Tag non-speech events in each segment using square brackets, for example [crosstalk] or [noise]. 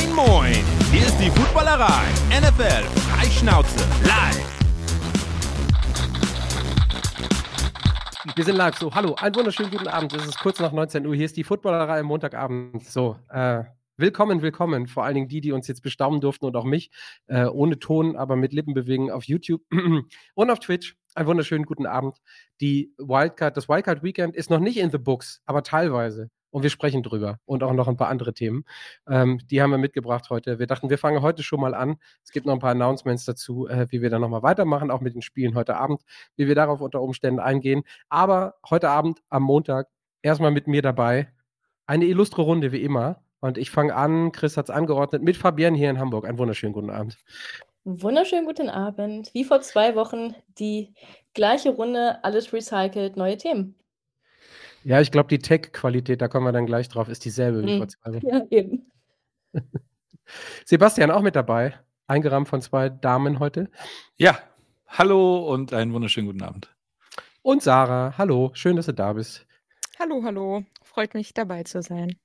Moin, moin! Hier ist die Footballerei. NFL Freischnauze live. Wir sind live. So, hallo, einen wunderschönen guten Abend. Es ist kurz nach 19 Uhr. Hier ist die Footballerei am Montagabend. So, äh, willkommen, willkommen. Vor allen Dingen die, die uns jetzt bestaunen durften und auch mich. Äh, ohne Ton, aber mit Lippenbewegen auf YouTube [clears throat] und auf Twitch. Einen wunderschönen guten Abend. Die Wildcard, das Wildcard Weekend ist noch nicht in the books, aber teilweise. Und wir sprechen drüber und auch noch ein paar andere Themen. Ähm, die haben wir mitgebracht heute. Wir dachten, wir fangen heute schon mal an. Es gibt noch ein paar Announcements dazu, äh, wie wir dann nochmal weitermachen, auch mit den Spielen heute Abend, wie wir darauf unter Umständen eingehen. Aber heute Abend am Montag erstmal mit mir dabei. Eine illustre Runde wie immer. Und ich fange an, Chris hat es angeordnet, mit Fabienne hier in Hamburg. Einen wunderschönen guten Abend. Wunderschönen guten Abend. Wie vor zwei Wochen die gleiche Runde, alles recycelt, neue Themen. Ja, ich glaube, die Tech-Qualität, da kommen wir dann gleich drauf, ist dieselbe wie Hm. vor zwei Wochen. Ja, eben. [laughs] Sebastian auch mit dabei, eingerahmt von zwei Damen heute. Ja, hallo und einen wunderschönen guten Abend. Und Sarah, hallo, schön, dass du da bist. Hallo, hallo. Freut mich, dabei zu sein.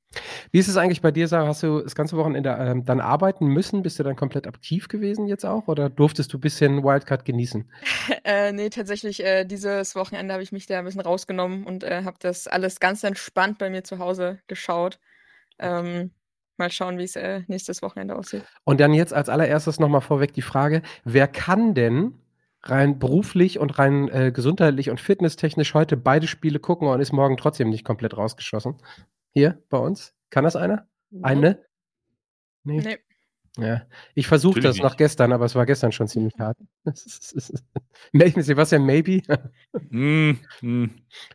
Wie ist es eigentlich bei dir, Sarah? Hast du das ganze Wochenende ähm, dann arbeiten müssen? Bist du dann komplett aktiv gewesen jetzt auch? Oder durftest du ein bisschen Wildcard genießen? [laughs] äh, nee, tatsächlich, äh, dieses Wochenende habe ich mich da ein bisschen rausgenommen und äh, habe das alles ganz entspannt bei mir zu Hause geschaut. Ähm, mal schauen, wie es äh, nächstes Wochenende aussieht. Und dann jetzt als allererstes nochmal vorweg die Frage, wer kann denn rein beruflich und rein äh, gesundheitlich und fitnesstechnisch heute beide Spiele gucken und ist morgen trotzdem nicht komplett rausgeschossen? Hier bei uns? Kann das einer? Eine? Nee. Nee. Ja, ich versuche das noch gestern, aber es war gestern schon ziemlich hart. [laughs] Maybe, [laughs] Sebastian, maybe. Hm, [laughs] hm.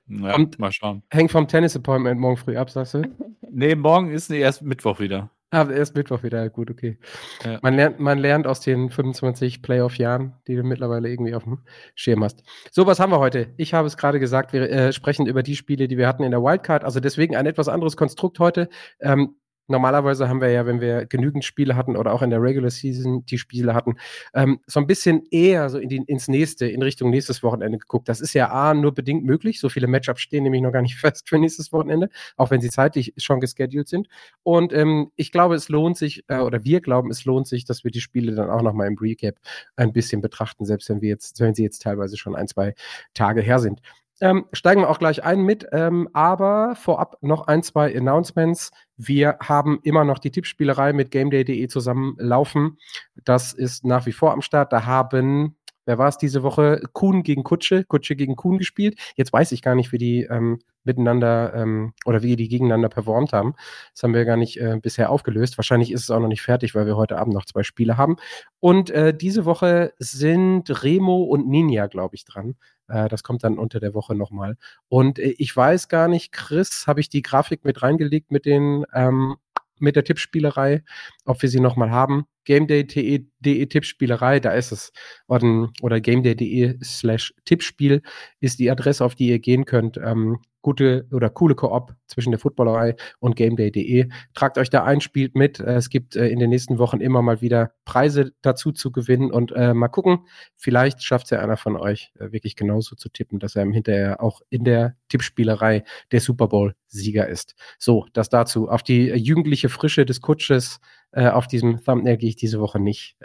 Ja, mal schauen. Hängt vom Tennis-Appointment morgen früh ab, sagst du? Nee, morgen ist nee, erst Mittwoch wieder. Ah, erst Mittwoch wieder, gut, okay. Ja. Man, lernt, man lernt aus den 25 Playoff-Jahren, die du mittlerweile irgendwie auf dem Schirm hast. So, was haben wir heute? Ich habe es gerade gesagt, wir äh, sprechen über die Spiele, die wir hatten in der Wildcard. Also deswegen ein etwas anderes Konstrukt heute. Ähm, normalerweise haben wir ja, wenn wir genügend Spiele hatten oder auch in der Regular Season die Spiele hatten, ähm, so ein bisschen eher so in die, ins nächste, in Richtung nächstes Wochenende geguckt. Das ist ja A, nur bedingt möglich. So viele Matchups stehen nämlich noch gar nicht [laughs] fest für nächstes Wochenende, auch wenn sie zeitlich schon gescheduled sind. Und ähm, ich glaube, es lohnt sich, äh, oder wir glauben, es lohnt sich, dass wir die Spiele dann auch nochmal im Recap ein bisschen betrachten, selbst wenn wir jetzt, wenn sie jetzt teilweise schon ein, zwei Tage her sind. Ähm, steigen wir auch gleich ein mit, ähm, aber vorab noch ein, zwei Announcements. Wir haben immer noch die Tippspielerei mit GameDay.de zusammen laufen. Das ist nach wie vor am Start. Da haben, wer war es diese Woche? Kuhn gegen Kutsche, Kutsche gegen Kuhn gespielt. Jetzt weiß ich gar nicht, wie die ähm, miteinander ähm, oder wie die gegeneinander performt haben. Das haben wir gar nicht äh, bisher aufgelöst. Wahrscheinlich ist es auch noch nicht fertig, weil wir heute Abend noch zwei Spiele haben. Und äh, diese Woche sind Remo und Ninja, glaube ich, dran. Äh, das kommt dann unter der Woche nochmal. Und äh, ich weiß gar nicht, Chris, habe ich die Grafik mit reingelegt mit den ähm, mit der Tippspielerei, ob wir sie nochmal haben. GameDay.de Tippspielerei, da ist es. Oder, oder GameDay.de slash Tippspiel ist die Adresse, auf die ihr gehen könnt. Ähm, gute oder coole Koop zwischen der Footballerei und GameDay.de. Tragt euch da ein, spielt mit. Äh, Es gibt äh, in den nächsten Wochen immer mal wieder Preise dazu zu gewinnen und äh, mal gucken, vielleicht schafft es ja einer von euch äh, wirklich genauso zu tippen, dass er hinterher auch in der Tippspielerei der Super Bowl-Sieger ist. So, das dazu. Auf die äh, jugendliche Frische des Kutsches äh, auf diesem Thumbnail gehe ich diese Woche nicht,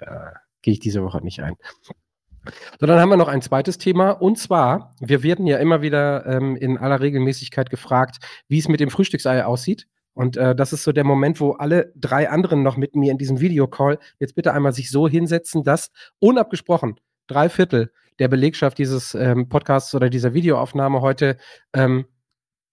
gehe ich diese Woche nicht ein. So, dann haben wir noch ein zweites Thema und zwar, wir werden ja immer wieder ähm, in aller Regelmäßigkeit gefragt, wie es mit dem Frühstücksei aussieht. Und äh, das ist so der Moment, wo alle drei anderen noch mit mir in diesem Videocall jetzt bitte einmal sich so hinsetzen, dass unabgesprochen drei Viertel der Belegschaft dieses ähm, Podcasts oder dieser Videoaufnahme heute ähm,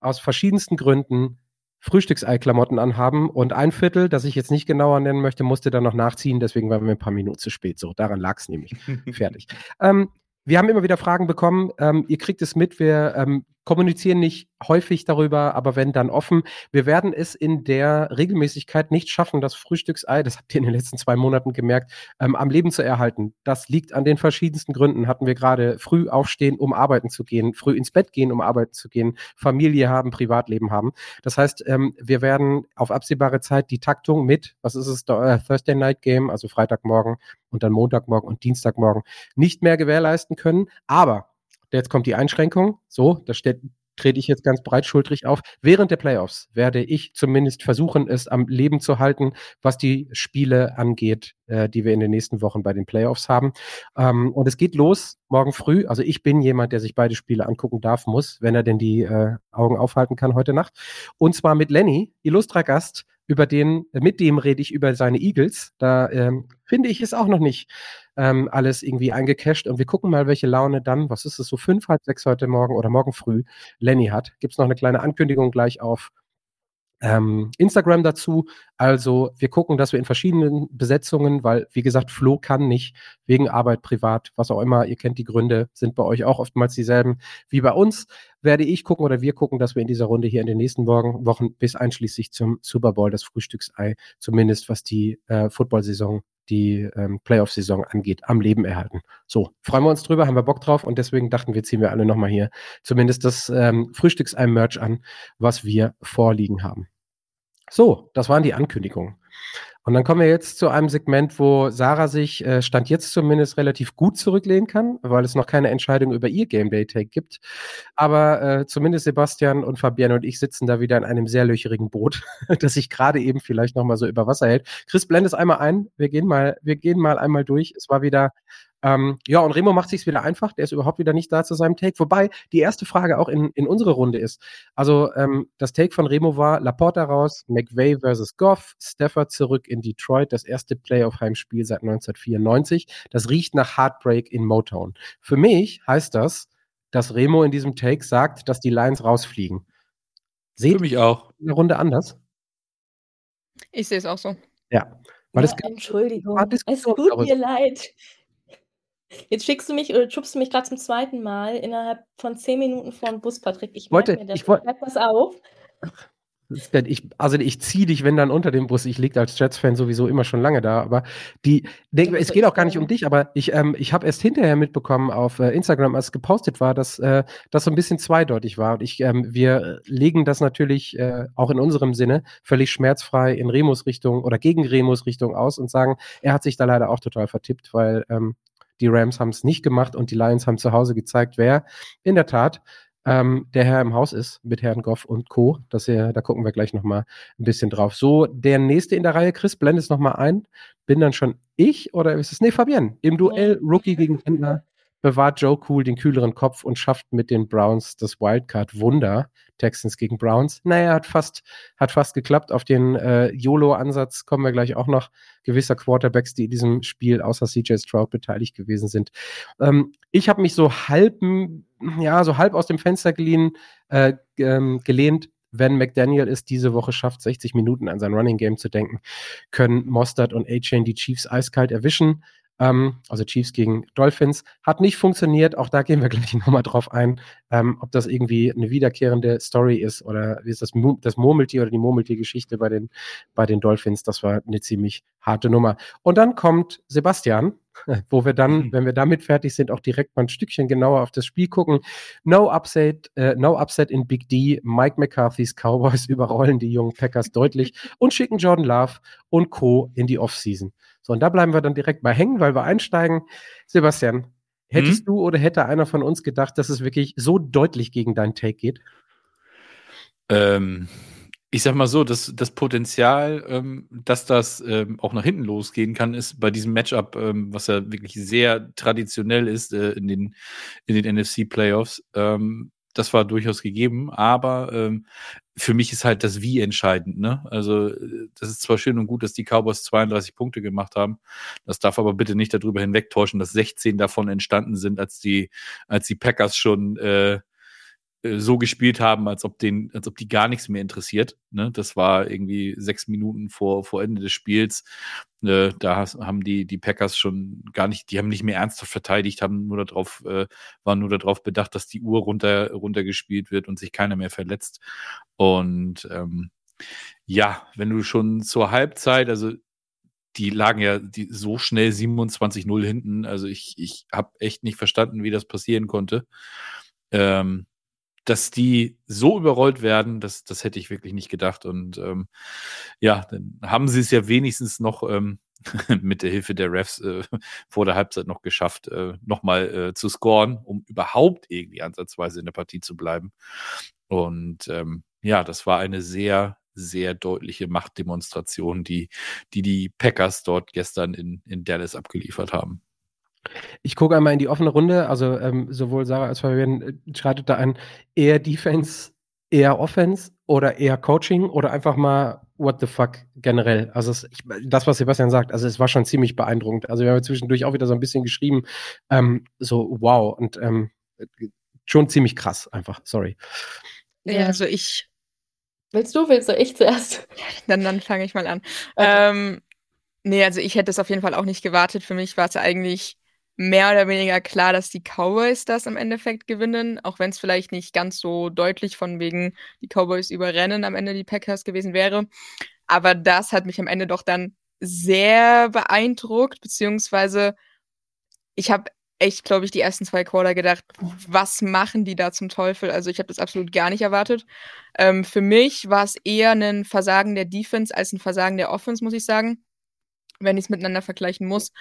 aus verschiedensten Gründen Frühstücksei-Klamotten anhaben und ein Viertel, das ich jetzt nicht genauer nennen möchte, musste dann noch nachziehen, deswegen waren wir ein paar Minuten zu spät. So, daran lag es nämlich. [laughs] Fertig. Ähm, wir haben immer wieder Fragen bekommen. Ähm, ihr kriegt es mit. Wir ähm, kommunizieren nicht häufig darüber, aber wenn dann offen. Wir werden es in der Regelmäßigkeit nicht schaffen, das Frühstücksei, das habt ihr in den letzten zwei Monaten gemerkt, ähm, am Leben zu erhalten. Das liegt an den verschiedensten Gründen. Hatten wir gerade früh aufstehen, um arbeiten zu gehen, früh ins Bett gehen, um arbeiten zu gehen, Familie haben, Privatleben haben. Das heißt, ähm, wir werden auf absehbare Zeit die Taktung mit, was ist es, äh, Thursday Night Game, also Freitagmorgen und dann Montagmorgen und Dienstagmorgen nicht mehr gewährleisten können. Aber jetzt kommt die Einschränkung. So, das steht, trete ich jetzt ganz breitschultrig auf. Während der Playoffs werde ich zumindest versuchen, es am Leben zu halten, was die Spiele angeht, äh, die wir in den nächsten Wochen bei den Playoffs haben. Ähm, und es geht los morgen früh. Also ich bin jemand, der sich beide Spiele angucken darf, muss, wenn er denn die äh, Augen aufhalten kann heute Nacht. Und zwar mit Lenny, illustrer Gast, über den, mit dem rede ich über seine Eagles. Da ähm, finde ich es auch noch nicht ähm, alles irgendwie eingecasht. Und wir gucken mal, welche Laune dann, was ist es, so fünf, halb sechs heute Morgen oder morgen früh Lenny hat. Gibt es noch eine kleine Ankündigung gleich auf ähm, Instagram dazu. Also wir gucken, dass wir in verschiedenen Besetzungen, weil wie gesagt, Flo kann nicht wegen Arbeit, privat, was auch immer, ihr kennt die Gründe, sind bei euch auch oftmals dieselben wie bei uns, werde ich gucken oder wir gucken, dass wir in dieser Runde hier in den nächsten Wochen bis einschließlich zum Super Bowl das Frühstücksei, zumindest was die äh, Football-Saison die ähm, Playoff-Saison angeht, am Leben erhalten. So, freuen wir uns drüber, haben wir Bock drauf und deswegen dachten wir, ziehen wir alle nochmal hier zumindest das ähm, Frühstücksei-Merch an, was wir vorliegen haben. So, das waren die Ankündigungen. Und dann kommen wir jetzt zu einem Segment, wo Sarah sich, äh, Stand jetzt zumindest, relativ gut zurücklehnen kann, weil es noch keine Entscheidung über ihr Game Day Take gibt. Aber äh, zumindest Sebastian und Fabienne und ich sitzen da wieder in einem sehr löcherigen Boot, [laughs] das sich gerade eben vielleicht nochmal so über Wasser hält. Chris, blend es einmal ein. Wir gehen mal, wir gehen mal einmal durch. Es war wieder ähm, ja, und Remo macht sich wieder einfach. Der ist überhaupt wieder nicht da zu seinem Take. Wobei die erste Frage auch in, in unsere Runde ist. Also ähm, das Take von Remo war Laporta raus, McVay versus Goff, Stafford zurück in Detroit, das erste Playoff-Heimspiel seit 1994. Das riecht nach Heartbreak in Motown. Für mich heißt das, dass Remo in diesem Take sagt, dass die Lions rausfliegen. Seht Für mich auch. In der Runde anders? Ich sehe es auch so. Ja. Weil ja, Entschuldigung, es tut mir leid. Jetzt schickst du mich oder schubst du mich gerade zum zweiten Mal innerhalb von zehn Minuten vor den Bus, Patrick. Ich wollte, mir das. Ich wollte, was auf. Ich, also ich ziehe dich, wenn dann unter dem Bus. Ich liege als Jets-Fan sowieso immer schon lange da. Aber die, denk, es geht auch gar nicht um dich, aber ich, ähm, ich habe erst hinterher mitbekommen auf äh, Instagram, als gepostet war, dass äh, das so ein bisschen zweideutig war. Und ich, ähm, wir legen das natürlich äh, auch in unserem Sinne völlig schmerzfrei in Remus Richtung oder gegen Remus Richtung aus und sagen, er hat sich da leider auch total vertippt, weil ähm, die Rams haben es nicht gemacht und die Lions haben zu Hause gezeigt, wer in der Tat ähm, der Herr im Haus ist mit Herrn Goff und Co. Das hier, da gucken wir gleich nochmal ein bisschen drauf. So, der nächste in der Reihe, Chris, blende es nochmal ein. Bin dann schon ich oder ist es? Nee, Fabienne. Im Duell Rookie gegen Händler bewahrt Joe Cool den kühleren Kopf und schafft mit den Browns das Wildcard-Wunder. Texans gegen Browns. Naja, hat fast, hat fast geklappt. Auf den äh, YOLO-Ansatz kommen wir gleich auch noch. Gewisser Quarterbacks, die in diesem Spiel außer CJ Stroud beteiligt gewesen sind. Ähm, ich habe mich so halb, ja, so halb aus dem Fenster geliehen, äh, ähm, gelehnt wenn McDaniel es diese Woche schafft, 60 Minuten an sein Running Game zu denken, können Mostert und A-Chain die Chiefs eiskalt erwischen. Ähm, also Chiefs gegen Dolphins. Hat nicht funktioniert. Auch da gehen wir [laughs] gleich nochmal drauf ein, ähm, ob das irgendwie eine wiederkehrende Story ist oder wie ist das, das Murmeltier oder die Murmeltier-Geschichte bei den, bei den Dolphins. Das war eine ziemlich harte Nummer. Und dann kommt Sebastian, [laughs] wo wir dann, mhm. wenn wir damit fertig sind, auch direkt mal ein Stückchen genauer auf das Spiel gucken. No upset, äh, no upset in Big D. Mike McCarthy's Cowboys [laughs] überrollen die jungen Packers deutlich und schicken Jordan Love und Co. in die Offseason. So, und da bleiben wir dann direkt mal hängen, weil wir einsteigen. Sebastian, hättest hm? du oder hätte einer von uns gedacht, dass es wirklich so deutlich gegen deinen Take geht? Ähm, ich sag mal so, das, das Potenzial, ähm, dass das ähm, auch nach hinten losgehen kann, ist bei diesem Matchup, ähm, was ja wirklich sehr traditionell ist äh, in den, in den NFC-Playoffs, ähm, das war durchaus gegeben, aber ähm, für mich ist halt das Wie entscheidend. Ne? Also das ist zwar schön und gut, dass die Cowboys 32 Punkte gemacht haben, das darf aber bitte nicht darüber hinwegtäuschen, dass 16 davon entstanden sind, als die, als die Packers schon äh, äh, so gespielt haben, als ob den, als ob die gar nichts mehr interessiert. Ne? Das war irgendwie sechs Minuten vor, vor Ende des Spiels. Äh, da haben die, die Packers schon gar nicht, die haben nicht mehr ernsthaft verteidigt, haben nur darauf, äh, waren nur darauf bedacht, dass die Uhr runter, runtergespielt wird und sich keiner mehr verletzt. Und ähm, ja, wenn du schon zur Halbzeit, also die lagen ja die, so schnell 27-0 hinten. Also ich, ich habe echt nicht verstanden, wie das passieren konnte. Ähm, dass die so überrollt werden, das, das hätte ich wirklich nicht gedacht. Und ähm, ja, dann haben sie es ja wenigstens noch, ähm, [laughs] mit der Hilfe der Refs äh, [laughs] vor der Halbzeit noch geschafft, äh, nochmal äh, zu scoren, um überhaupt irgendwie ansatzweise in der Partie zu bleiben. Und ähm, ja, das war eine sehr, sehr deutliche Machtdemonstration, die die, die Packers dort gestern in, in Dallas abgeliefert haben. Ich gucke einmal in die offene Runde, also ähm, sowohl Sarah als auch Fabian äh, schreitet da ein, eher Defense, eher Offense oder eher Coaching oder einfach mal what the fuck generell. Also es, ich, das, was Sebastian sagt, also es war schon ziemlich beeindruckend. Also wir haben zwischendurch auch wieder so ein bisschen geschrieben, ähm, so wow und ähm, schon ziemlich krass einfach, sorry. Ja, also ich. Willst du, willst du ich zuerst? Dann, dann fange ich mal an. Okay. Ähm, nee, also ich hätte es auf jeden Fall auch nicht gewartet. Für mich war es eigentlich mehr oder weniger klar, dass die Cowboys das im Endeffekt gewinnen, auch wenn es vielleicht nicht ganz so deutlich von wegen die Cowboys überrennen am Ende die Packers gewesen wäre. Aber das hat mich am Ende doch dann sehr beeindruckt, beziehungsweise ich habe echt, glaube ich, die ersten zwei Quarter gedacht, was machen die da zum Teufel? Also ich habe das absolut gar nicht erwartet. Ähm, für mich war es eher ein Versagen der Defense als ein Versagen der Offense, muss ich sagen wenn ich es miteinander vergleichen muss.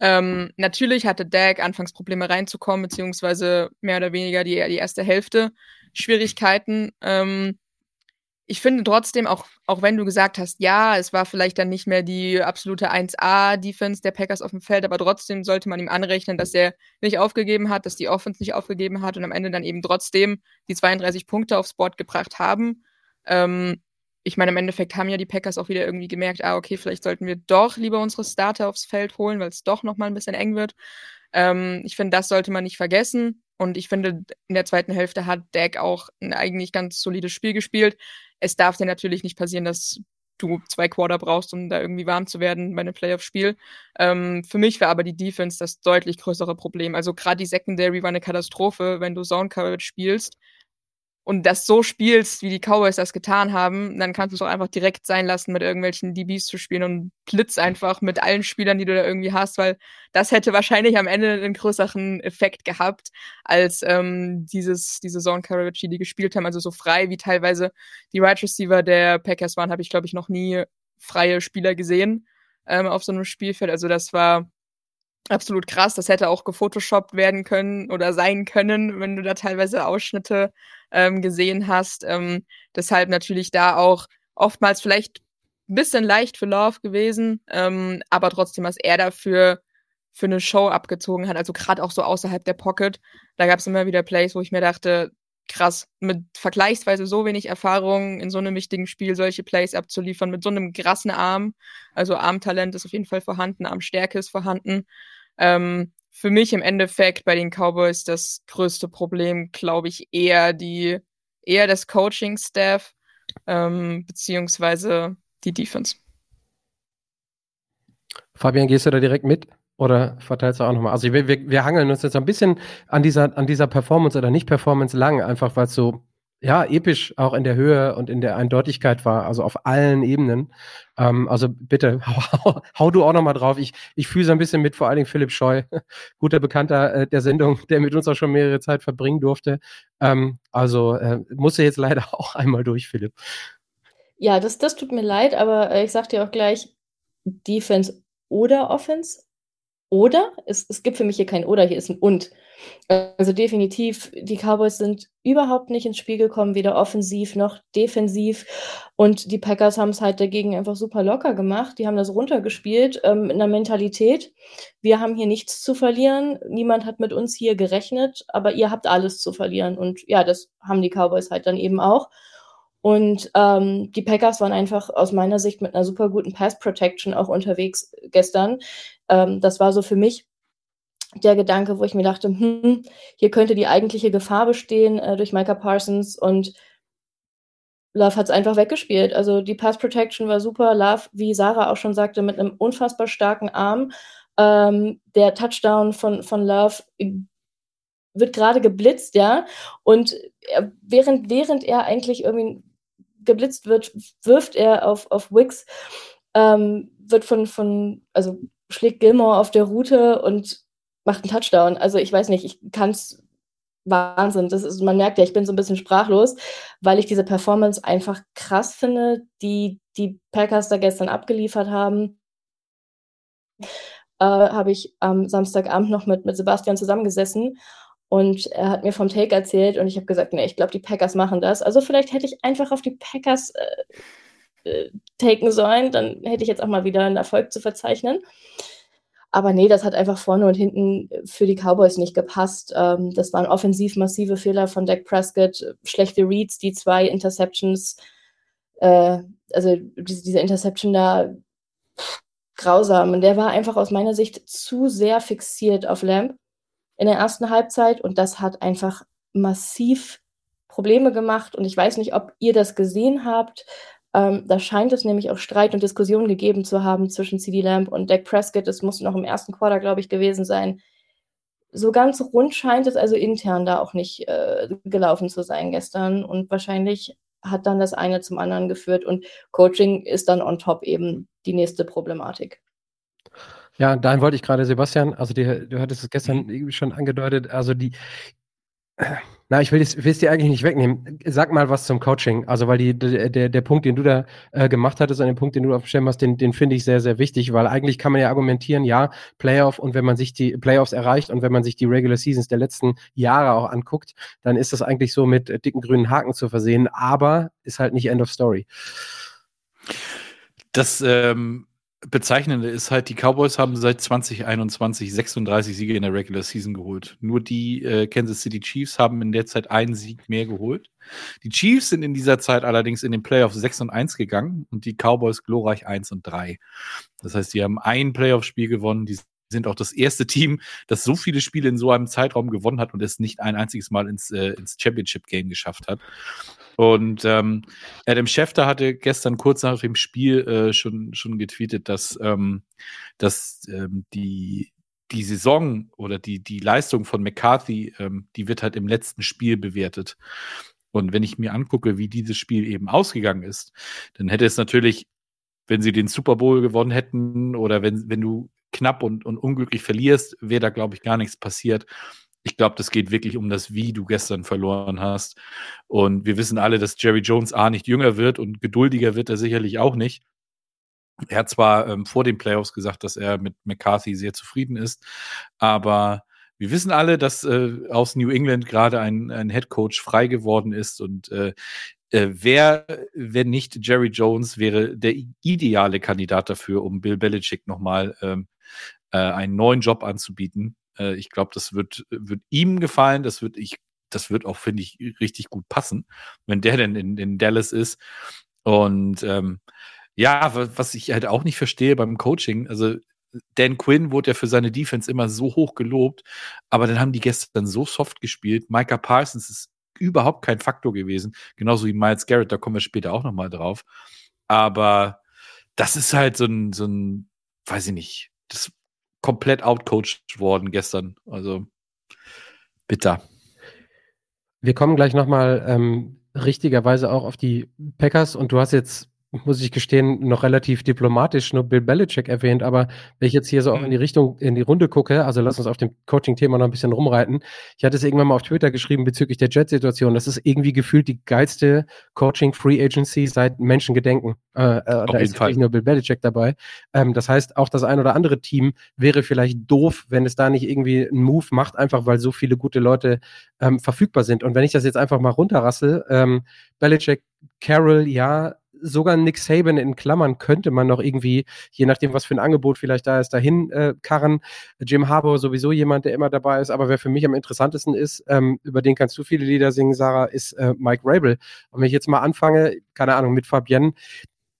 Ähm, natürlich hatte Dak anfangs Probleme reinzukommen, beziehungsweise mehr oder weniger die, die erste Hälfte Schwierigkeiten. Ähm, ich finde trotzdem, auch, auch wenn du gesagt hast, ja, es war vielleicht dann nicht mehr die absolute 1A-Defense der Packers auf dem Feld, aber trotzdem sollte man ihm anrechnen, dass er nicht aufgegeben hat, dass die Offense nicht aufgegeben hat und am Ende dann eben trotzdem die 32 Punkte aufs Board gebracht haben. Ähm, ich meine, im Endeffekt haben ja die Packers auch wieder irgendwie gemerkt, ah, okay, vielleicht sollten wir doch lieber unsere Starter aufs Feld holen, weil es doch nochmal ein bisschen eng wird. Ähm, ich finde, das sollte man nicht vergessen. Und ich finde, in der zweiten Hälfte hat Dak auch ein eigentlich ganz solides Spiel gespielt. Es darf dir natürlich nicht passieren, dass du zwei Quarter brauchst, um da irgendwie warm zu werden bei einem Playoff-Spiel. Ähm, für mich war aber die Defense das deutlich größere Problem. Also gerade die Secondary war eine Katastrophe, wenn du Zone Coverage spielst und das so spielst, wie die Cowboys das getan haben, dann kannst du es auch einfach direkt sein lassen, mit irgendwelchen DBs zu spielen und blitz einfach mit allen Spielern, die du da irgendwie hast, weil das hätte wahrscheinlich am Ende einen größeren Effekt gehabt, als ähm, dieses, diese Coverage, die die gespielt haben. Also so frei wie teilweise die Right Receiver der Packers waren, habe ich, glaube ich, noch nie freie Spieler gesehen ähm, auf so einem Spielfeld. Also das war absolut krass. Das hätte auch gefotoshoppt werden können oder sein können, wenn du da teilweise Ausschnitte ähm, gesehen hast. Ähm, deshalb natürlich da auch oftmals vielleicht ein bisschen leicht für Love gewesen, ähm, aber trotzdem, was er dafür für eine Show abgezogen hat, also gerade auch so außerhalb der Pocket, da gab es immer wieder Plays, wo ich mir dachte, krass, mit vergleichsweise so wenig Erfahrung in so einem wichtigen Spiel solche Plays abzuliefern, mit so einem krassen Arm. Also Armtalent ist auf jeden Fall vorhanden, Armstärke ist vorhanden. Ähm, für mich im Endeffekt bei den Cowboys das größte Problem, glaube ich, eher die, eher das Coaching-Staff, ähm, beziehungsweise die Defense. Fabian, gehst du da direkt mit? Oder verteilst du auch nochmal? Also wir, wir, wir hangeln uns jetzt ein bisschen an dieser, an dieser Performance oder Nicht-Performance lang, einfach weil es so ja, episch auch in der Höhe und in der Eindeutigkeit war, also auf allen Ebenen. Ähm, also bitte, [laughs] hau, hau du auch nochmal drauf. Ich, ich fühle so ein bisschen mit, vor allen Dingen Philipp Scheu, [laughs] guter Bekannter äh, der Sendung, der mit uns auch schon mehrere Zeit verbringen durfte. Ähm, also äh, musste jetzt leider [laughs] auch einmal durch, Philipp. Ja, das, das tut mir leid, aber äh, ich sag dir auch gleich, Defense oder Offense. Oder, es, es gibt für mich hier kein Oder, hier ist ein Und. Also definitiv, die Cowboys sind überhaupt nicht ins Spiel gekommen, weder offensiv noch defensiv. Und die Packers haben es halt dagegen einfach super locker gemacht. Die haben das runtergespielt ähm, in der Mentalität. Wir haben hier nichts zu verlieren. Niemand hat mit uns hier gerechnet, aber ihr habt alles zu verlieren. Und ja, das haben die Cowboys halt dann eben auch. Und ähm, die Packers waren einfach aus meiner Sicht mit einer super guten Pass Protection auch unterwegs gestern. Ähm, das war so für mich der Gedanke, wo ich mir dachte, hm, hier könnte die eigentliche Gefahr bestehen äh, durch Micah Parsons und Love hat es einfach weggespielt. Also die Pass Protection war super. Love, wie Sarah auch schon sagte, mit einem unfassbar starken Arm. Ähm, der Touchdown von, von Love wird gerade geblitzt, ja. Und er, während, während er eigentlich irgendwie geblitzt wird, wirft er auf, auf Wicks, ähm, wird von, von, also schlägt Gilmore auf der Route und macht einen Touchdown. Also ich weiß nicht, ich kann es Wahnsinn. Das ist, man merkt ja, ich bin so ein bisschen sprachlos, weil ich diese Performance einfach krass finde, die die Packers da gestern abgeliefert haben. äh, habe ich am Samstagabend noch mit, mit Sebastian zusammengesessen und er hat mir vom Take erzählt und ich habe gesagt, nee, ich glaube, die Packers machen das. Also vielleicht hätte ich einfach auf die Packers äh, äh, taken sollen, dann hätte ich jetzt auch mal wieder einen Erfolg zu verzeichnen. Aber nee, das hat einfach vorne und hinten für die Cowboys nicht gepasst. Ähm, das waren offensiv massive Fehler von Dak Prescott, schlechte Reads, die zwei Interceptions, äh, also diese, diese Interception da, pff, grausam. Und der war einfach aus meiner Sicht zu sehr fixiert auf Lamb in der ersten Halbzeit und das hat einfach massiv Probleme gemacht. Und ich weiß nicht, ob ihr das gesehen habt. Ähm, da scheint es nämlich auch Streit und Diskussionen gegeben zu haben zwischen CD Lamb und Dak Prescott. Das muss noch im ersten Quarter, glaube ich, gewesen sein. So ganz rund scheint es also intern da auch nicht äh, gelaufen zu sein gestern. Und wahrscheinlich hat dann das eine zum anderen geführt. Und Coaching ist dann on top eben die nächste Problematik. Ja, dahin wollte ich gerade, Sebastian, also die, du hattest es gestern schon angedeutet, also die, na, ich will es, dir eigentlich nicht wegnehmen. Sag mal was zum Coaching. Also, weil die, der, der Punkt, den du da äh, gemacht hattest, und den Punkt, den du auf dem Schirm hast, den, den finde ich sehr, sehr wichtig, weil eigentlich kann man ja argumentieren, ja, Playoff und wenn man sich die Playoffs erreicht und wenn man sich die Regular Seasons der letzten Jahre auch anguckt, dann ist das eigentlich so mit dicken grünen Haken zu versehen, aber ist halt nicht End of Story. Das ähm, Bezeichnende ist halt, die Cowboys haben seit 2021 36 Siege in der Regular Season geholt. Nur die äh, Kansas City Chiefs haben in der Zeit einen Sieg mehr geholt. Die Chiefs sind in dieser Zeit allerdings in den Playoffs 6 und 1 gegangen und die Cowboys glorreich 1 und 3. Das heißt, die haben ein Playoff-Spiel gewonnen. Die sind auch das erste Team, das so viele Spiele in so einem Zeitraum gewonnen hat und es nicht ein einziges Mal ins, äh, ins Championship-Game geschafft hat. Und ähm, Adam Schefter hatte gestern kurz nach dem Spiel äh, schon, schon getweetet, dass, ähm, dass ähm, die, die Saison oder die, die Leistung von McCarthy, ähm, die wird halt im letzten Spiel bewertet. Und wenn ich mir angucke, wie dieses Spiel eben ausgegangen ist, dann hätte es natürlich, wenn sie den Super Bowl gewonnen hätten oder wenn, wenn du knapp und, und unglücklich verlierst, wäre da, glaube ich, gar nichts passiert ich glaube, das geht wirklich um das, wie du gestern verloren hast. Und wir wissen alle, dass Jerry Jones A nicht jünger wird und geduldiger wird er sicherlich auch nicht. Er hat zwar ähm, vor den Playoffs gesagt, dass er mit McCarthy sehr zufrieden ist, aber wir wissen alle, dass äh, aus New England gerade ein, ein Head Coach frei geworden ist und äh, äh, wer, wenn nicht Jerry Jones, wäre der ideale Kandidat dafür, um Bill Belichick nochmal ähm, äh, einen neuen Job anzubieten. Äh, ich glaube, das wird, wird ihm gefallen. Das wird ich, das wird auch, finde ich, richtig gut passen, wenn der denn in, in Dallas ist. Und ähm, ja, was ich halt auch nicht verstehe beim Coaching, also Dan Quinn wurde ja für seine Defense immer so hoch gelobt, aber dann haben die gestern so soft gespielt. Micah Parsons ist überhaupt kein Faktor gewesen, genauso wie Miles Garrett, da kommen wir später auch nochmal drauf. Aber das ist halt so ein, so ein, weiß ich nicht, das komplett outcoached worden gestern. Also bitter. Wir kommen gleich nochmal ähm, richtigerweise auch auf die Packers und du hast jetzt muss ich gestehen, noch relativ diplomatisch nur Bill Belichick erwähnt, aber wenn ich jetzt hier so auch in die mhm. Richtung, in die Runde gucke, also lass uns auf dem Coaching-Thema noch ein bisschen rumreiten. Ich hatte es irgendwann mal auf Twitter geschrieben bezüglich der Jet-Situation. Das ist irgendwie gefühlt die geilste Coaching-Free Agency seit Menschengedenken. Äh, äh, da ist natürlich nur Bill Belichick dabei. Ähm, das heißt, auch das ein oder andere Team wäre vielleicht doof, wenn es da nicht irgendwie einen Move macht, einfach weil so viele gute Leute ähm, verfügbar sind. Und wenn ich das jetzt einfach mal runterrassel, ähm, Belichick, Carroll, ja, sogar Nick Saban in Klammern könnte man noch irgendwie, je nachdem, was für ein Angebot vielleicht da ist, dahin äh, karren. Jim Harbour sowieso jemand, der immer dabei ist, aber wer für mich am interessantesten ist, ähm, über den kannst du viele Lieder singen, Sarah, ist äh, Mike Rabel. Und wenn ich jetzt mal anfange, keine Ahnung, mit Fabienne,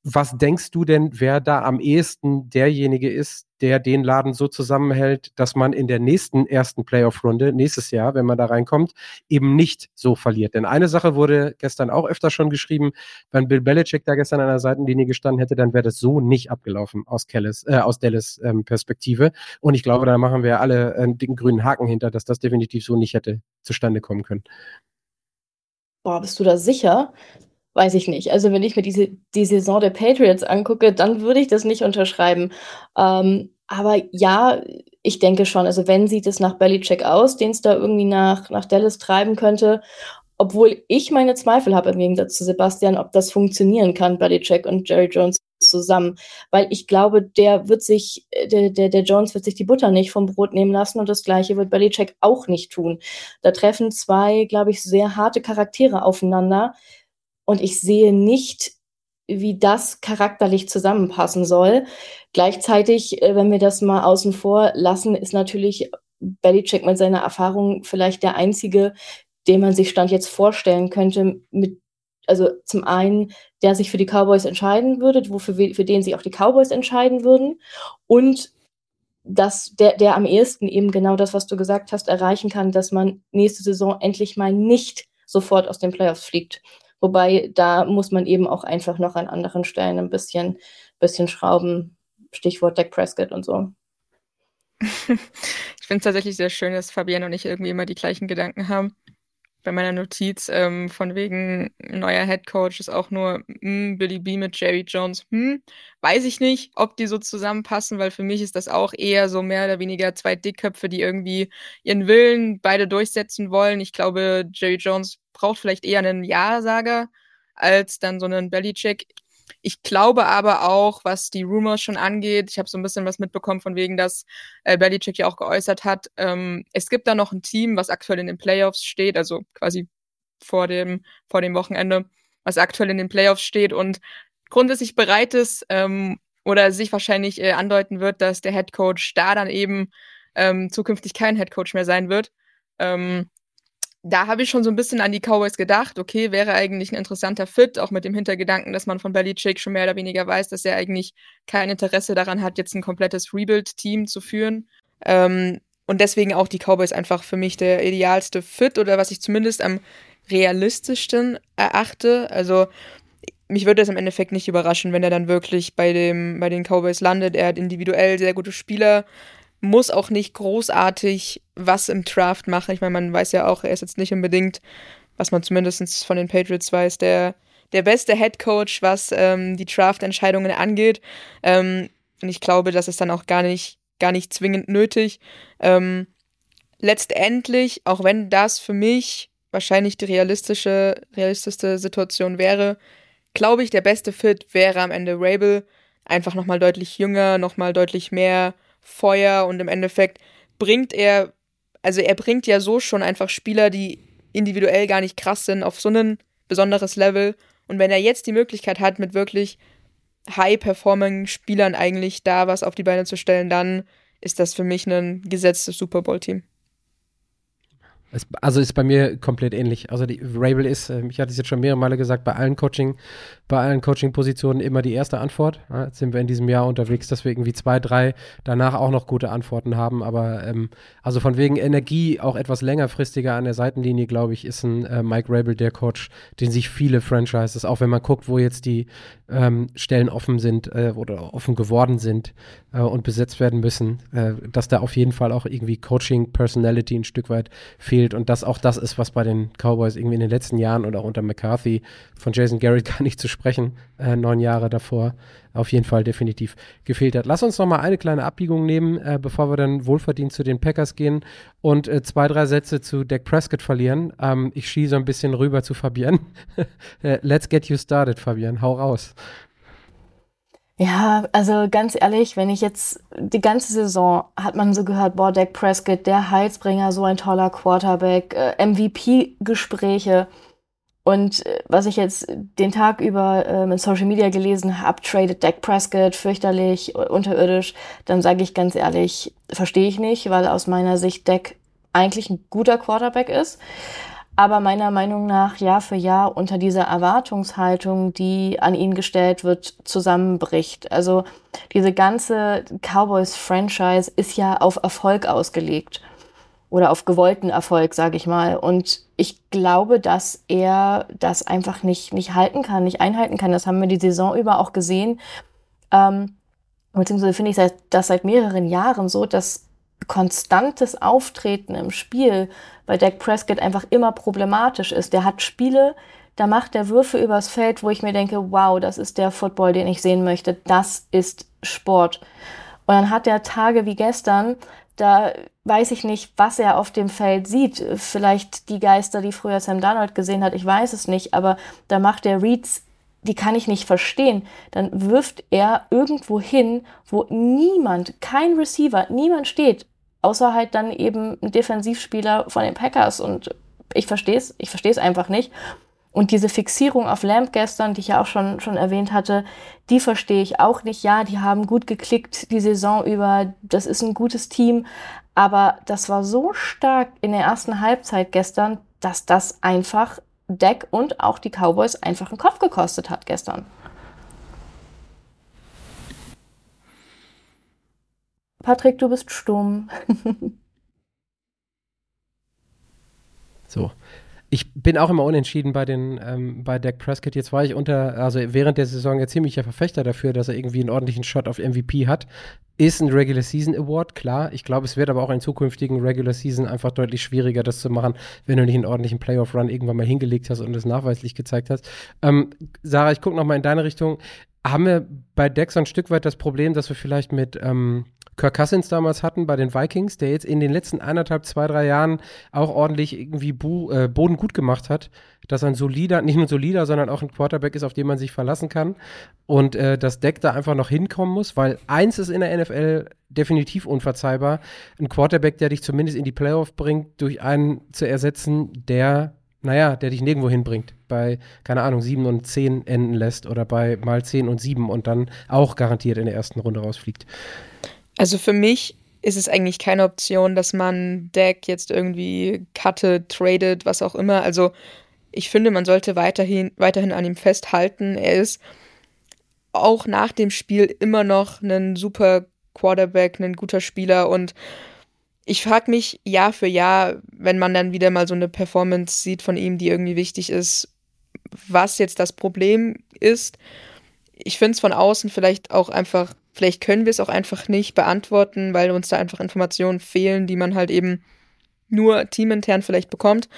was denkst du denn, wer da am ehesten derjenige ist, der den Laden so zusammenhält, dass man in der nächsten ersten Playoff-Runde, nächstes Jahr, wenn man da reinkommt, eben nicht so verliert? Denn eine Sache wurde gestern auch öfter schon geschrieben, wenn Bill Belichick da gestern an der Seitenlinie gestanden hätte, dann wäre das so nicht abgelaufen aus, Kellis, äh, aus Dallas ähm, Perspektive. Und ich glaube, da machen wir alle einen dicken grünen Haken hinter, dass das definitiv so nicht hätte zustande kommen können. Boah, bist du da sicher? Weiß ich nicht. Also wenn ich mir diese, die Saison der Patriots angucke, dann würde ich das nicht unterschreiben. Ähm, aber ja, ich denke schon, also wenn sieht es nach Belichick aus, den es da irgendwie nach, nach Dallas treiben könnte, obwohl ich meine Zweifel habe im Gegensatz zu Sebastian, ob das funktionieren kann, Belichick und Jerry Jones zusammen, weil ich glaube, der wird sich, der, der, der Jones wird sich die Butter nicht vom Brot nehmen lassen und das gleiche wird Belichick auch nicht tun. Da treffen zwei, glaube ich, sehr harte Charaktere aufeinander und ich sehe nicht, wie das charakterlich zusammenpassen soll. Gleichzeitig, äh, wenn wir das mal außen vor lassen, ist natürlich Belichick mit seiner Erfahrung vielleicht der einzige, den man sich Stand jetzt vorstellen könnte, mit, also zum einen, der sich für die Cowboys entscheiden würde, wofür, für den sich auch die Cowboys entscheiden würden und dass der, der am ehesten eben genau das, was du gesagt hast, erreichen kann, dass man nächste Saison endlich mal nicht sofort aus den Playoffs fliegt. Wobei da muss man eben auch einfach noch an anderen Stellen ein bisschen, bisschen schrauben. Stichwort Dak Prescott und so. [laughs] ich finde es tatsächlich sehr schön, dass Fabienne und ich irgendwie immer die gleichen Gedanken haben. Bei meiner Notiz ähm, von wegen neuer Head Coach ist auch nur hm, Billy B mit Jerry Jones. Hm, weiß ich nicht, ob die so zusammenpassen, weil für mich ist das auch eher so mehr oder weniger zwei Dickköpfe, die irgendwie ihren Willen beide durchsetzen wollen. Ich glaube, Jerry Jones braucht vielleicht eher einen Ja-Sager als dann so einen Bellycheck. Ich glaube aber auch, was die Rumors schon angeht, ich habe so ein bisschen was mitbekommen von wegen, dass äh, Belichick ja auch geäußert hat, ähm, es gibt da noch ein Team, was aktuell in den Playoffs steht, also quasi vor dem, vor dem Wochenende, was aktuell in den Playoffs steht und grundsätzlich bereit ist ähm, oder sich wahrscheinlich äh, andeuten wird, dass der Head Coach da dann eben ähm, zukünftig kein Head Coach mehr sein wird. Ähm, da habe ich schon so ein bisschen an die Cowboys gedacht. Okay, wäre eigentlich ein interessanter Fit, auch mit dem Hintergedanken, dass man von Belichick schon mehr oder weniger weiß, dass er eigentlich kein Interesse daran hat, jetzt ein komplettes Rebuild-Team zu führen. Ähm, und deswegen auch die Cowboys einfach für mich der idealste Fit oder was ich zumindest am realistischsten erachte. Also mich würde es im Endeffekt nicht überraschen, wenn er dann wirklich bei, dem, bei den Cowboys landet. Er hat individuell sehr gute Spieler muss auch nicht großartig was im Draft machen. Ich meine, man weiß ja auch, er ist jetzt nicht unbedingt, was man zumindest von den Patriots weiß, der, der beste Head Coach, was ähm, die Draft-Entscheidungen angeht. Ähm, und ich glaube, das ist dann auch gar nicht, gar nicht zwingend nötig. Ähm, letztendlich, auch wenn das für mich wahrscheinlich die realistische, realistischste Situation wäre, glaube ich, der beste Fit wäre am Ende Rabel. Einfach nochmal deutlich jünger, nochmal deutlich mehr Feuer und im Endeffekt bringt er, also er bringt ja so schon einfach Spieler, die individuell gar nicht krass sind, auf so ein besonderes Level. Und wenn er jetzt die Möglichkeit hat, mit wirklich High-Performing-Spielern eigentlich da was auf die Beine zu stellen, dann ist das für mich ein gesetztes Super Bowl-Team. Es, also ist bei mir komplett ähnlich. Also die Rabel ist, äh, ich hatte es jetzt schon mehrere Male gesagt, bei allen Coaching, bei allen Coaching-Positionen immer die erste Antwort. Ja, jetzt sind wir in diesem Jahr unterwegs, dass wir irgendwie zwei, drei danach auch noch gute Antworten haben. Aber ähm, also von wegen Energie auch etwas längerfristiger an der Seitenlinie, glaube ich, ist ein äh, Mike Rabel der Coach, den sich viele Franchises, auch wenn man guckt, wo jetzt die ähm, Stellen offen sind äh, oder offen geworden sind äh, und besetzt werden müssen, äh, dass da auf jeden Fall auch irgendwie Coaching-Personality ein Stück weit fehlt fehlt und das auch das ist, was bei den Cowboys irgendwie in den letzten Jahren oder auch unter McCarthy von Jason Garrett [laughs] gar nicht zu sprechen, äh, neun Jahre davor, auf jeden Fall definitiv gefehlt hat. Lass uns noch mal eine kleine Abbiegung nehmen, äh, bevor wir dann wohlverdient zu den Packers gehen und äh, zwei, drei Sätze zu Dak Prescott verlieren. Ähm, ich schieße ein bisschen rüber zu Fabian. [laughs] Äh, let's get you started, Fabian. Hau raus. Ja, also ganz ehrlich, wenn ich jetzt die ganze Saison hat man so gehört, boah, Dak Prescott, der Heilsbringer, so ein toller Quarterback, äh, MVP-Gespräche. Und äh, was ich jetzt den Tag über ähm, in Social Media gelesen habe, tradet Dak Prescott, fürchterlich, unterirdisch, dann sage ich ganz ehrlich, verstehe ich nicht, weil aus meiner Sicht Dak eigentlich ein guter Quarterback ist aber meiner Meinung nach Jahr für Jahr unter dieser Erwartungshaltung, die an ihn gestellt wird, zusammenbricht. Also diese ganze Cowboys-Franchise ist ja auf Erfolg ausgelegt oder auf gewollten Erfolg, sage ich mal. Und ich glaube, dass er das einfach nicht, nicht halten kann, nicht einhalten kann. Das haben wir die Saison über auch gesehen. Ähm, beziehungsweise finde ich das seit mehreren Jahren so, dass konstantes Auftreten im Spiel bei Dak Prescott einfach immer problematisch ist. Der hat Spiele, da macht er Würfe übers Feld, wo ich mir denke, wow, das ist der Football, den ich sehen möchte. Das ist Sport. Und dann hat er Tage wie gestern, da weiß ich nicht, was er auf dem Feld sieht. Vielleicht die Geister, die früher Sam Darnold gesehen hat, ich weiß es nicht, aber da macht er Reads die kann ich nicht verstehen. Dann wirft er irgendwo hin, wo niemand, kein Receiver, niemand steht, außer halt dann eben ein Defensivspieler von den Packers. Und ich verstehe es, ich verstehe es einfach nicht. Und diese Fixierung auf Lamp gestern, die ich ja auch schon, schon erwähnt hatte, die verstehe ich auch nicht. Ja, die haben gut geklickt die Saison über. Das ist ein gutes Team. Aber das war so stark in der ersten Halbzeit gestern, dass das einfach Deck und auch die Cowboys einfach einen Kopf gekostet hat gestern. Patrick, du bist stumm. [laughs] so. Ich bin auch immer unentschieden bei den ähm, bei Dak Prescott. Jetzt war ich unter, also während der Saison ja ziemlicher Verfechter dafür, dass er irgendwie einen ordentlichen Shot auf MVP hat. Ist ein Regular Season Award, klar. Ich glaube, es wird aber auch in zukünftigen Regular Season einfach deutlich schwieriger, das zu machen, wenn du nicht einen ordentlichen Playoff Run irgendwann mal hingelegt hast und es nachweislich gezeigt hast. Ähm, Sarah, ich gucke noch mal in deine Richtung. Haben wir bei Dak so ein Stück weit das Problem, dass wir vielleicht mit ähm, Kirk Cousins damals hatten bei den Vikings, der jetzt in den letzten eineinhalb, zwei, drei Jahren auch ordentlich irgendwie Bu äh, Boden gut gemacht hat, dass ein solider, nicht nur solider, sondern auch ein Quarterback ist, auf den man sich verlassen kann und äh, das Deck da einfach noch hinkommen muss, weil eins ist in der NFL definitiv unverzeihbar, ein Quarterback, der dich zumindest in die Playoff bringt, durch einen zu ersetzen, der naja, der dich nirgendwo hinbringt. Bei, keine Ahnung, 7 und 10 enden lässt oder bei mal 10 und 7 und dann auch garantiert in der ersten Runde rausfliegt. Also für mich ist es eigentlich keine Option, dass man Deck jetzt irgendwie cuttet, tradet, was auch immer. Also ich finde, man sollte weiterhin, weiterhin an ihm festhalten. Er ist auch nach dem Spiel immer noch ein super Quarterback, ein guter Spieler und ich frage mich Jahr für Jahr, wenn man dann wieder mal so eine Performance sieht von ihm, die irgendwie wichtig ist, was jetzt das Problem ist. Ich finde es von außen vielleicht auch einfach Vielleicht können wir es auch einfach nicht beantworten, weil uns da einfach Informationen fehlen, die man halt eben nur teamintern vielleicht bekommt.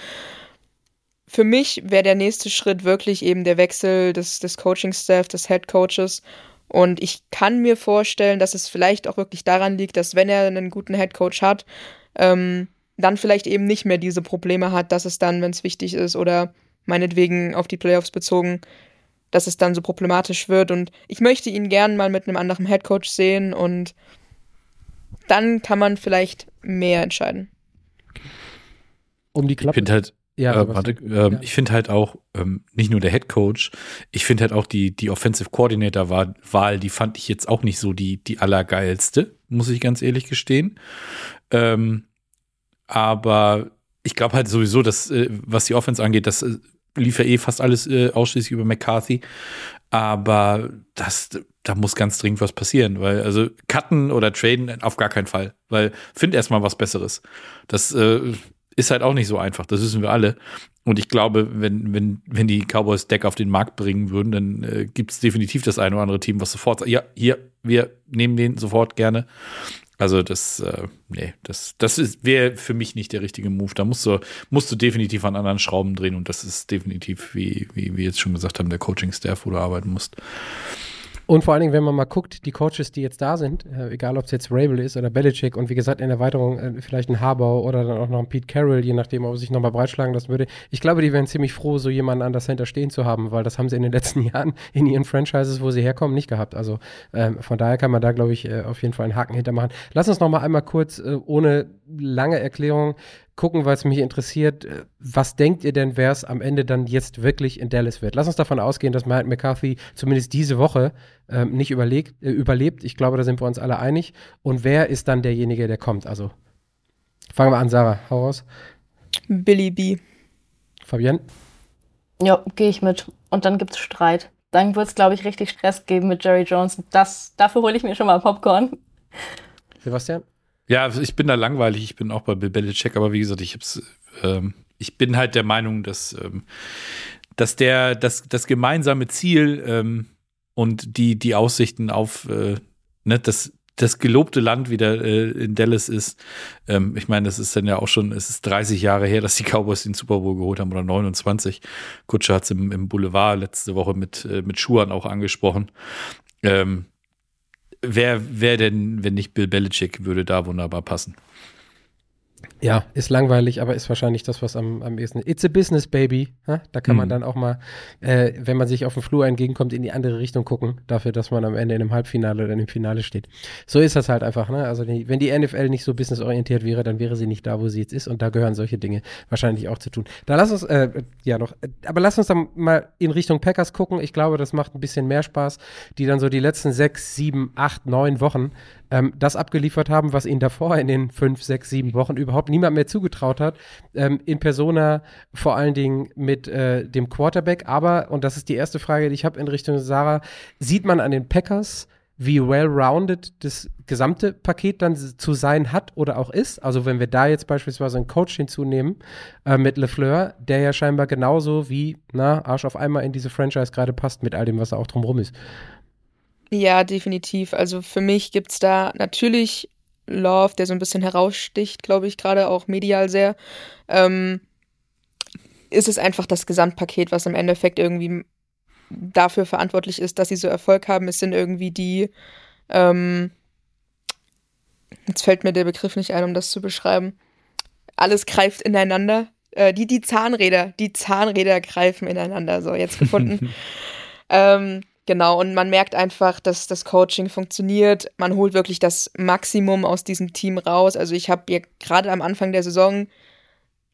Für mich wäre der nächste Schritt wirklich eben der Wechsel des, des Coaching-Staff, des Head Coaches. Und ich kann mir vorstellen, dass es vielleicht auch wirklich daran liegt, dass wenn er einen guten Head Coach hat, ähm, dann vielleicht eben nicht mehr diese Probleme hat, dass es dann, wenn es wichtig ist oder meinetwegen auf die Playoffs bezogen, dass es dann so problematisch wird. Und ich möchte ihn gern mal mit einem anderen Headcoach sehen und dann kann man vielleicht mehr entscheiden. Um die Klappe. Ich finde halt, ja, äh, warte, äh, ja. ich finde halt auch, ähm, nicht nur der Head Coach, ich finde halt auch die, die Offensive Coordinator Wahl, die fand ich jetzt auch nicht so die, die allergeilste, muss ich ganz ehrlich gestehen. Ähm, aber ich glaube halt sowieso, dass, äh, was die Offense angeht, dass äh, lief ja eh fast alles äh, ausschließlich über McCarthy. Aber das, da muss ganz dringend was passieren, weil, also, cutten oder traden auf gar keinen Fall, weil find erstmal was Besseres. Das äh, ist halt auch nicht so einfach, das wissen wir alle. Und ich glaube, wenn, wenn, wenn die Cowboys Deck auf den Markt bringen würden, dann äh, gibt es definitiv das eine oder andere Team, was sofort ja, hier, wir nehmen den sofort gerne. Also das, äh, nee, das, das wäre für mich nicht der richtige Move. Da musst du, musst du definitiv an anderen Schrauben drehen und das ist definitiv, wie, wie wir jetzt schon gesagt haben, der Coaching-Staff, wo du arbeiten musst. Und vor allen Dingen, wenn man mal guckt, die Coaches, die jetzt da sind, äh, egal ob es jetzt Rabel ist oder Belichick und wie gesagt in Erweiterung äh, vielleicht ein Habau oder dann auch noch ein Pete Carroll, je nachdem, ob er sich nochmal breitschlagen lassen würde. Ich glaube, die wären ziemlich froh, so jemanden an der Center stehen zu haben, weil das haben sie in den letzten [laughs] Jahren in ihren Franchises, wo sie herkommen, nicht gehabt. Also ähm, von daher kann man da, glaube ich, äh, auf jeden Fall einen Haken hintermachen. Lass uns nochmal einmal kurz, äh, ohne lange Erklärung, gucken, weil es mich interessiert. Äh, was denkt ihr denn, wer es am Ende dann jetzt wirklich in Dallas wird? Lass uns davon ausgehen, dass Matt McCarthy zumindest diese Woche ähm, nicht überlegt, äh, überlebt. Ich glaube, da sind wir uns alle einig. Und wer ist dann derjenige, der kommt? Also fangen wir an, Sarah. Hau raus. Billy B. Fabienne? Ja, gehe ich mit. Und dann gibt es Streit. Dann wird es, glaube ich, richtig Stress geben mit Jerry Jones. Das, dafür hole ich mir schon mal Popcorn. Sebastian? Ja, ich bin da langweilig. Ich bin auch bei Bill Belichick, aber wie gesagt, ich hab's, ähm, ich bin halt der Meinung, dass, ähm, dass der, das, das gemeinsame Ziel ähm, und die, die Aussichten auf äh, ne, das, das gelobte Land wieder äh, in Dallas ist. Ähm, ich meine, das ist dann ja auch schon, es ist 30 Jahre her, dass die Cowboys den Super Bowl geholt haben oder 29. Kutscher hat es im, im Boulevard letzte Woche mit, äh, mit Schuhan auch angesprochen. Ähm, wer, wer denn, wenn nicht Bill Belichick, würde da wunderbar passen? Ja, ist langweilig, aber ist wahrscheinlich das, was am, am ehesten. It's a business, baby. Ha? Da kann man Mhm. dann auch mal, äh, wenn man sich auf dem Flur entgegenkommt, in die andere Richtung gucken, dafür, dass man am Ende in einem Halbfinale oder in einem Finale steht. So ist das halt einfach, ne? Also die, wenn die NFL nicht so businessorientiert wäre, dann wäre sie nicht da, wo sie jetzt ist und da gehören solche Dinge wahrscheinlich auch zu tun. Da lass uns, äh, ja noch, äh, aber lass uns dann mal in Richtung Packers gucken. Ich glaube, das macht ein bisschen mehr Spaß, die dann so die letzten sechs, sieben, acht, neun Wochen ähm, das abgeliefert haben, was ihnen davor in den fünf, sechs, sieben Wochen überhaupt niemand mehr zugetraut hat. Ähm, in Persona vor allen Dingen mit äh, dem Quarterback. Aber, und das ist die erste Frage, die ich habe in Richtung Sarah, sieht man an den Packers, wie well-rounded das gesamte Paket dann zu sein hat oder auch ist. Also wenn wir da jetzt beispielsweise einen Coach hinzunehmen äh, mit LeFleur, der ja scheinbar genauso wie, na, Arsch auf einmal in diese Franchise gerade passt mit all dem, was da auch drumrum ist. Ja, definitiv. Also für mich gibt's da natürlich Love, der so ein bisschen heraussticht, glaube ich, gerade auch medial sehr. Ähm, ist es einfach das Gesamtpaket, was im Endeffekt irgendwie dafür verantwortlich ist, dass sie so Erfolg haben. Es sind irgendwie die, ähm, jetzt fällt mir der Begriff nicht ein, um das zu beschreiben. Alles greift ineinander. Äh, die, die Zahnräder, die Zahnräder greifen ineinander. So, jetzt gefunden. [laughs] ähm, Genau, und man merkt einfach, dass das Coaching funktioniert. Man holt wirklich das Maximum aus diesem Team raus. Also ich habe ja gerade am Anfang der Saison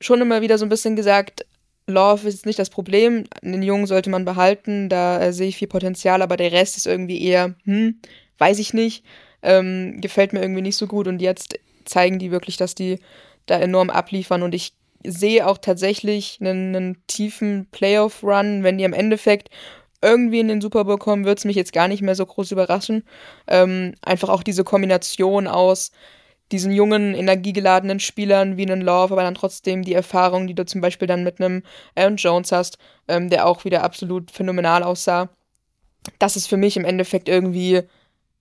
schon immer wieder so ein bisschen gesagt, Love ist nicht das Problem. Den Jungen sollte man behalten, da äh, sehe ich viel Potenzial, aber der Rest ist irgendwie eher, hm, weiß ich nicht, ähm, gefällt mir irgendwie nicht so gut. Und jetzt zeigen die wirklich, dass die da enorm abliefern. Und ich sehe auch tatsächlich einen, einen tiefen Playoff-Run, wenn die im Endeffekt irgendwie in den Super Bowl kommen, würde es mich jetzt gar nicht mehr so groß überraschen. Ähm, einfach auch diese Kombination aus diesen jungen, energiegeladenen Spielern wie einen Love, aber dann trotzdem die Erfahrung, die du zum Beispiel dann mit einem Aaron Jones hast, ähm, der auch wieder absolut phänomenal aussah. Das ist für mich im Endeffekt irgendwie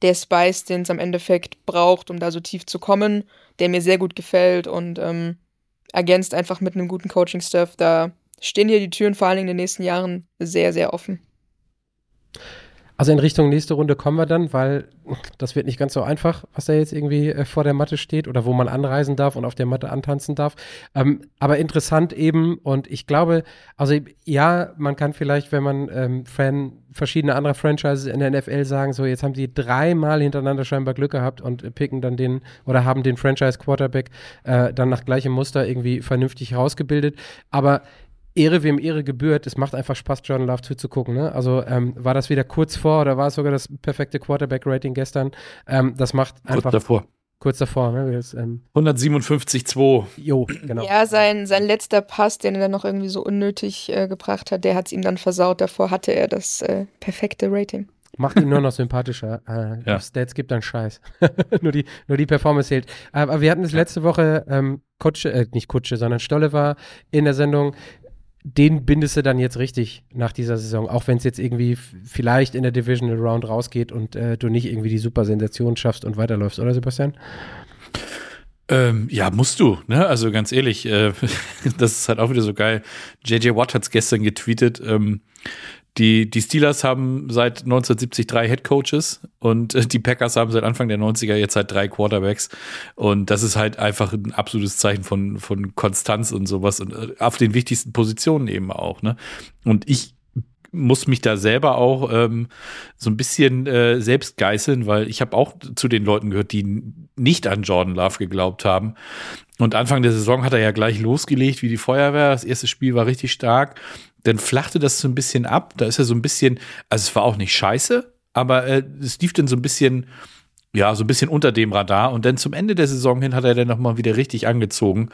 der Spice, den es am Endeffekt braucht, um da so tief zu kommen, der mir sehr gut gefällt und ähm, ergänzt einfach mit einem guten Coaching-Staff. Da stehen hier die Türen vor allen Dingen in den nächsten Jahren sehr, sehr offen. Also in Richtung nächste Runde kommen wir dann, weil das wird nicht ganz so einfach, was da jetzt irgendwie äh, vor der Matte steht oder wo man anreisen darf und auf der Matte antanzen darf. Ähm, aber interessant eben und ich glaube, also ja, man kann vielleicht, wenn man ähm, Fan verschiedener anderer Franchises in der NFL sagen, so jetzt haben sie dreimal hintereinander scheinbar Glück gehabt und picken dann den oder haben den Franchise Quarterback äh, dann nach gleichem Muster irgendwie vernünftig rausgebildet. Aber Ehre wem Ehre gebührt. Es macht einfach Spaß, Jordan Love zuzugucken. Ne? Also ähm, war das wieder kurz vor oder war es sogar das perfekte Quarterback-Rating gestern? Ähm, das macht Kurz einfach davor. kurz davor. Ne? Das, ähm, 157,2. jo, genau. Ja, sein, sein letzter Pass, den er dann noch irgendwie so unnötig äh, gebracht hat, der hat es ihm dann versaut. Davor hatte er das äh, perfekte Rating. Macht ihn nur noch sympathischer. [laughs] Äh, Ja. Stats gibt dann Scheiß. [laughs] nur, die, nur die Performance zählt. Aber wir hatten es letzte Woche, ähm, Kutsche, äh, nicht Kutsche, sondern Stolle war in der Sendung. Den bindest du dann jetzt richtig nach dieser Saison, auch wenn es jetzt irgendwie vielleicht in der Divisional Round rausgeht und äh, du nicht irgendwie die super Sensation schaffst und weiterläufst, oder Sebastian? Ähm, ja, musst du, ne? Also ganz ehrlich, äh, [laughs] das ist halt auch wieder so geil. JJ Watt hat es gestern getweetet. Ähm, die, die Steelers haben seit 1970 drei Head Coaches und äh, die Packers haben seit Anfang der 90er jetzt halt drei Quarterbacks. Und das ist halt einfach ein absolutes Zeichen von, von Konstanz und sowas und äh, auf den wichtigsten Positionen eben auch, ne? Und ich muss mich da selber auch ähm, so ein bisschen äh, selbst geißeln, weil ich habe auch zu den Leuten gehört, die nicht an Jordan Love geglaubt haben. Und Anfang der Saison hat er ja gleich losgelegt wie die Feuerwehr. Das erste Spiel war richtig stark. Dann flachte das so ein bisschen ab. Da ist er so ein bisschen, also es war auch nicht scheiße, aber äh, es lief dann so ein bisschen, ja, so ein bisschen unter dem Radar. Und dann zum Ende der Saison hin hat er dann nochmal wieder richtig angezogen.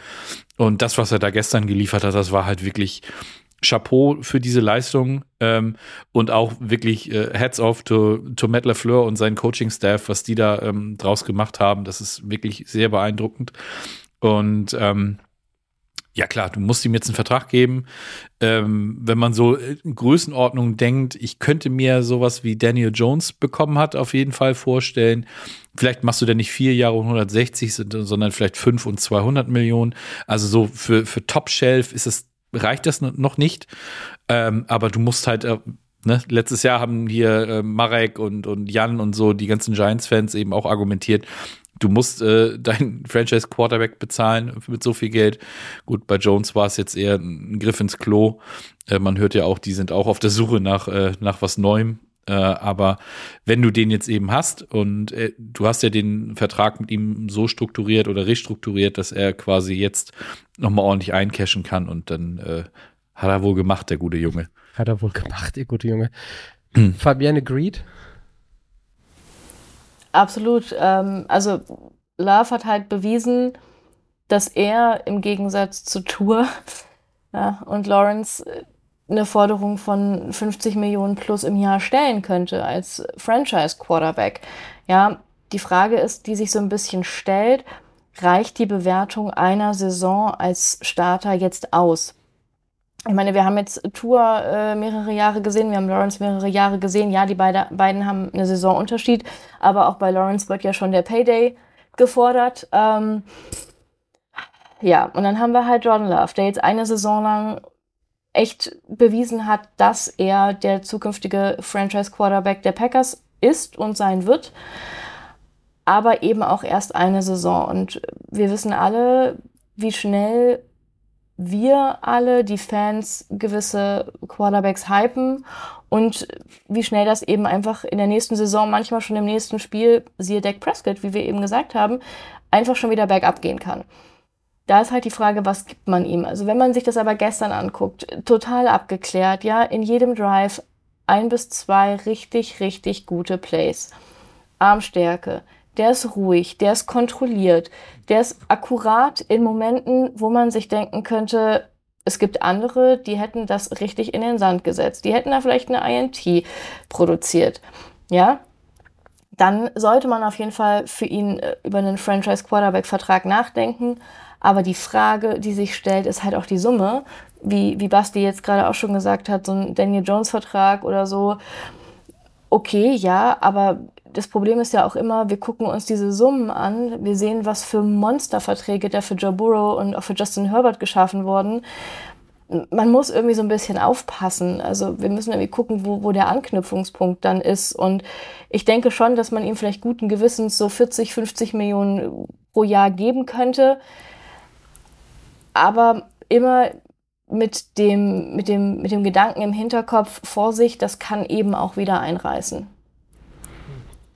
Und das, was er da gestern geliefert hat, das war halt wirklich Chapeau für diese Leistung ähm, und auch wirklich äh, Heads off to, to Matt LaFleur und seinen Coaching-Staff, was die da ähm, draus gemacht haben. Das ist wirklich sehr beeindruckend. Und ähm, ja klar, du musst ihm jetzt einen Vertrag geben. Ähm, wenn man so in Größenordnung denkt, ich könnte mir sowas wie Daniel Jones bekommen hat, auf jeden Fall vorstellen. Vielleicht machst du denn nicht vier Jahre und 160, sondern vielleicht fünf und 200 Millionen. Also so für, für Top Shelf ist es reicht das noch nicht. Ähm, aber du musst halt äh, Ne? Letztes Jahr haben hier äh, Marek und, und Jan und so, die ganzen Giants-Fans eben auch argumentiert, du musst äh, deinen [laughs] Franchise-Quarterback bezahlen mit so viel Geld. Gut, bei Jones war es jetzt eher ein Griff ins Klo. Äh, man hört ja auch, die sind auch auf der Suche nach, äh, nach was Neuem. Äh, aber wenn du den jetzt eben hast und äh, du hast ja den Vertrag mit ihm so strukturiert oder restrukturiert, dass er quasi jetzt nochmal ordentlich eincashen kann und dann äh, hat er wohl gemacht, der gute Junge. Hat er wohl gemacht, der gute Junge. Hm. Fabienne Greed? Absolut. Ähm, also Love hat halt bewiesen, dass er im Gegensatz zu Tour [laughs] ja, und Lawrence äh, eine Forderung von 50 Millionen plus im Jahr stellen könnte als Franchise Quarterback. Ja, die Frage ist, die sich so ein bisschen stellt, reicht die Bewertung einer Saison als Starter jetzt aus? Ich meine, wir haben jetzt Tour äh, mehrere Jahre gesehen, wir haben Lawrence mehrere Jahre gesehen. Ja, die beide, beiden haben eine Saisonunterschied, aber auch bei Lawrence wird ja schon der Payday gefordert. Ähm, ja, und dann haben wir halt Jordan Love, der jetzt eine Saison lang echt bewiesen hat, dass er der zukünftige Franchise-Quarterback der Packers ist und sein wird. Aber eben auch erst eine Saison. Und wir wissen alle, wie schnell wir alle, die Fans, gewisse Quarterbacks hypen und wie schnell das eben einfach in der nächsten Saison, manchmal schon im nächsten Spiel, siehe Dak Prescott, wie wir eben gesagt haben, einfach schon wieder bergab gehen kann. Da ist halt die Frage, was gibt man ihm? Also wenn man sich das aber gestern anguckt, total abgeklärt, ja, in jedem Drive ein bis zwei richtig, richtig gute Plays. Armstärke, der ist ruhig, der ist kontrolliert, der ist akkurat in Momenten, wo man sich denken könnte, es gibt andere, die hätten das richtig in den Sand gesetzt. Die hätten da vielleicht eine INT produziert. Ja, dann sollte man auf jeden Fall für ihn äh, über einen Franchise Quarterback Vertrag nachdenken. Aber die Frage, die sich stellt, ist halt auch die Summe. Wie, wie Basti jetzt gerade auch schon gesagt hat, so ein Daniel Jones Vertrag oder so. Okay, ja, aber das Problem ist ja auch immer, wir gucken uns diese Summen an, wir sehen, was für Monsterverträge da für Joe Burrow und auch für Justin Herbert geschaffen wurden. Man muss irgendwie so ein bisschen aufpassen. Also wir müssen irgendwie gucken, wo, wo der Anknüpfungspunkt dann ist. Und ich denke schon, dass man ihm vielleicht guten Gewissens so 40, 50 Millionen pro Jahr geben könnte. Aber immer mit dem, mit dem, mit dem Gedanken im Hinterkopf, Vorsicht, das kann eben auch wieder einreißen.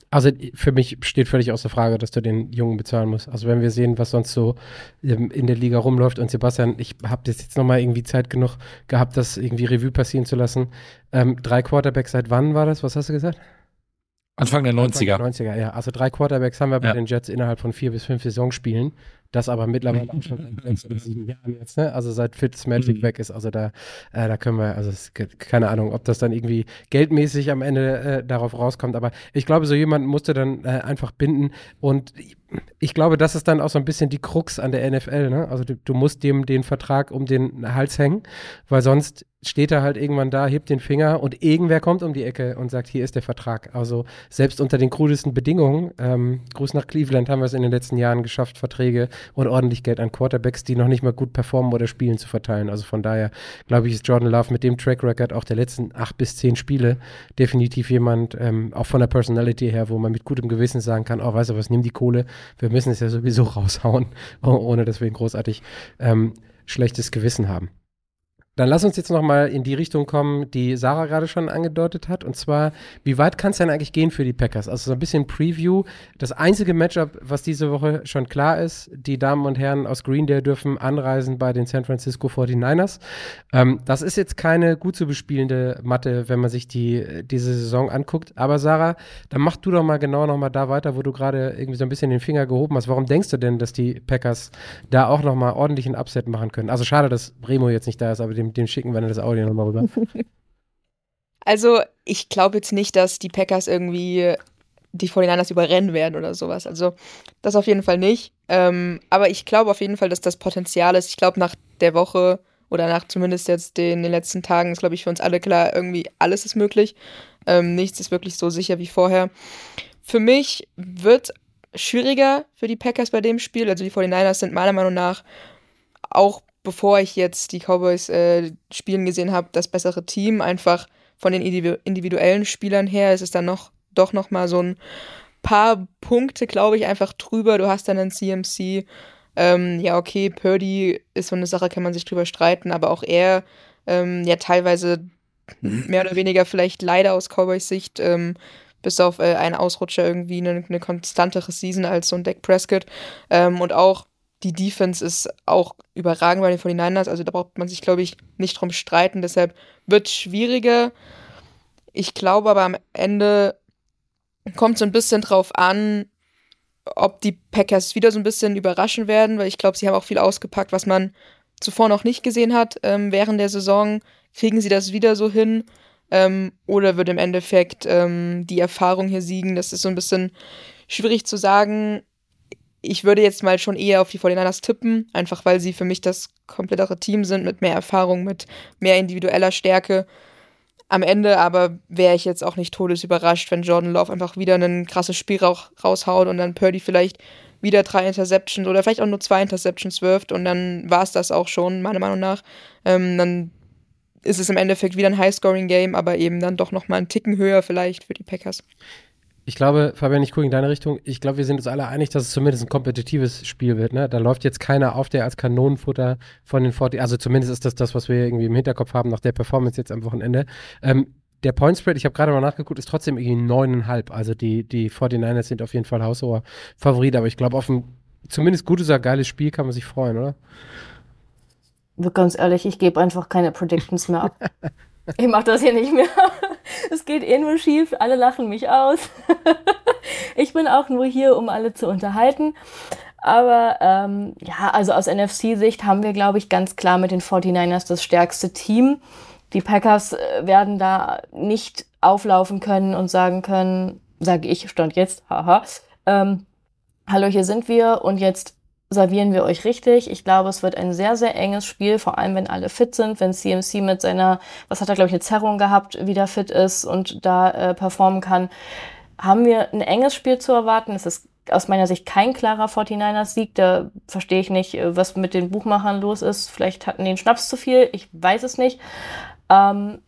Also für mich steht völlig außer Frage, dass du den Jungen bezahlen musst. Also wenn wir sehen, was sonst so ähm, in der Liga rumläuft und Sebastian, ich habe jetzt nochmal irgendwie Zeit genug gehabt, das irgendwie Revue passieren zu lassen. Ähm, drei Quarterbacks, seit wann war das? Was hast du gesagt? Anfang der 90er. Anfang der 90er, ja. Also drei Quarterbacks haben wir bei ja. den Jets innerhalb von vier bis fünf Saisonspielen. Das aber mittlerweile auch schon seit sechs oder sieben Jahren jetzt, ne? Also seit Fitzmagic mhm. weg ist. Also da, äh, da können wir, also es, keine Ahnung, ob das dann irgendwie geldmäßig am Ende äh, darauf rauskommt. Aber ich glaube, so jemand musste dann äh, einfach binden. Und ich glaube, das ist dann auch so ein bisschen die Krux an der NFL, ne? Also du, du musst dem den Vertrag um den Hals hängen, weil sonst steht er halt irgendwann da, hebt den Finger und irgendwer kommt um die Ecke und sagt, hier ist der Vertrag. Also selbst unter den krudesten Bedingungen, ähm, Gruß nach Cleveland, haben wir es in den letzten Jahren geschafft, Verträge und ordentlich Geld an Quarterbacks, die noch nicht mal gut performen oder spielen, zu verteilen. Also von daher, glaube ich, ist Jordan Love mit dem Track Record auch der letzten acht bis zehn Spiele definitiv jemand, ähm, auch von der Personality her, wo man mit gutem Gewissen sagen kann, oh, weißt du was, nimm die Kohle, wir müssen es ja sowieso [laughs] raushauen, ohne dass wir ein großartig ähm, schlechtes Gewissen haben. Dann lass uns jetzt nochmal in die Richtung kommen, die Sarah gerade schon angedeutet hat. Und zwar, wie weit kann es denn eigentlich gehen für die Packers? Also so ein bisschen Preview. Das einzige Matchup, was diese Woche schon klar ist, die Damen und Herren aus Greendale dürfen anreisen bei den San Francisco 49ers. Ähm, das ist jetzt keine gut zu bespielende Matte, wenn man sich die, diese Saison anguckt. Aber Sarah, dann mach du doch mal genau nochmal da weiter, wo du gerade irgendwie so ein bisschen den Finger gehoben hast. Warum denkst du denn, dass die Packers da auch nochmal ordentlich ein Upset machen können? Also schade, dass Remo jetzt nicht da ist, aber dem dem, dem schicken wir dann das Audio nochmal rüber. [laughs] Also, ich glaube jetzt nicht, dass die Packers irgendwie die 49ers überrennen werden oder sowas. Also, das auf jeden Fall nicht. Ähm, aber ich glaube auf jeden Fall, dass das Potenzial ist. Ich glaube, nach der Woche oder nach zumindest jetzt den, den letzten Tagen ist, glaube ich, für uns alle klar, irgendwie alles ist möglich. Ähm, nichts ist wirklich so sicher wie vorher. Für mich wird schwieriger für die Packers bei dem Spiel. Also die 49ers sind meiner Meinung nach auch bevor ich jetzt die Cowboys äh, spielen gesehen habe, das bessere Team, einfach von den individuellen Spielern her ist es dann noch doch noch mal so ein paar Punkte, glaube ich, einfach drüber. Du hast dann einen CMC. Ähm, ja, okay, Purdy ist so eine Sache, kann man sich drüber streiten, aber auch er ähm, ja teilweise mehr oder weniger vielleicht leider aus Cowboys Sicht ähm, bis auf äh, einen Ausrutscher irgendwie eine, eine konstantere Season als so ein Dak Prescott. Ähm, und auch die Defense ist auch überragend bei den 49ers. Also da braucht man sich, glaube ich, nicht drum streiten. Deshalb wird es schwieriger. Ich glaube aber am Ende kommt so ein bisschen drauf an, ob die Packers wieder so ein bisschen überraschen werden, weil ich glaube, sie haben auch viel ausgepackt, was man zuvor noch nicht gesehen hat ähm, während der Saison. Kriegen sie das wieder so hin? Ähm, oder wird im Endeffekt ähm, die Erfahrung hier siegen? Das ist so ein bisschen schwierig zu sagen. Ich würde jetzt mal schon eher auf die 49ers tippen, einfach weil sie für mich das komplettere Team sind mit mehr Erfahrung, mit mehr individueller Stärke. Am Ende aber wäre ich jetzt auch nicht todesüberrascht, wenn Jordan Love einfach wieder ein krasses Spiel raushaut und dann Purdy vielleicht wieder drei Interceptions oder vielleicht auch nur zwei Interceptions wirft und dann war es das auch schon, meiner Meinung nach. Ähm, dann ist es im Endeffekt wieder ein High-Scoring-Game, aber eben dann doch nochmal einen Ticken höher vielleicht für die Packers. Ich glaube, Fabian, ich gucke in deine Richtung. Ich glaube, wir sind uns alle einig, dass es zumindest ein kompetitives Spiel wird. Ne? Da läuft jetzt keiner auf, der als Kanonenfutter von den 40, also zumindest ist das das, was wir irgendwie im Hinterkopf haben nach der Performance jetzt am Wochenende. Ähm, der Point Spread, ich habe gerade mal nachgeguckt, ist trotzdem irgendwie neuneinhalb. Also die, die 49ers sind auf jeden Fall haushoher Favorit, aber ich glaube, auf ein zumindest gutes oder geiles Spiel kann man sich freuen, oder? Ganz ehrlich, ich gebe einfach keine Predictions mehr ab. [laughs] [laughs] ich mache das hier nicht mehr. [laughs] es geht eh nur schief, alle lachen mich aus. [laughs] ich bin auch nur hier, um alle zu unterhalten. Aber ähm, ja, also aus NFC-Sicht haben wir, glaube ich, ganz klar mit den 49ers das stärkste Team. Die Packers äh, werden da nicht auflaufen können und sagen können, sage ich, stand jetzt, haha, ähm, hallo, hier sind wir und jetzt servieren wir euch richtig. Ich glaube, es wird ein sehr, sehr enges Spiel, vor allem wenn alle fit sind, wenn CMC mit seiner, was hat er, glaube ich, eine Zerrung gehabt, wieder fit ist und da äh, performen kann. Haben wir ein enges Spiel zu erwarten? Es ist aus meiner Sicht kein klarer 49ers-Sieg. Da verstehe ich nicht, äh, was mit den Buchmachern los ist. Vielleicht hatten die einen Schnaps zu viel, ich weiß es nicht. Ähm,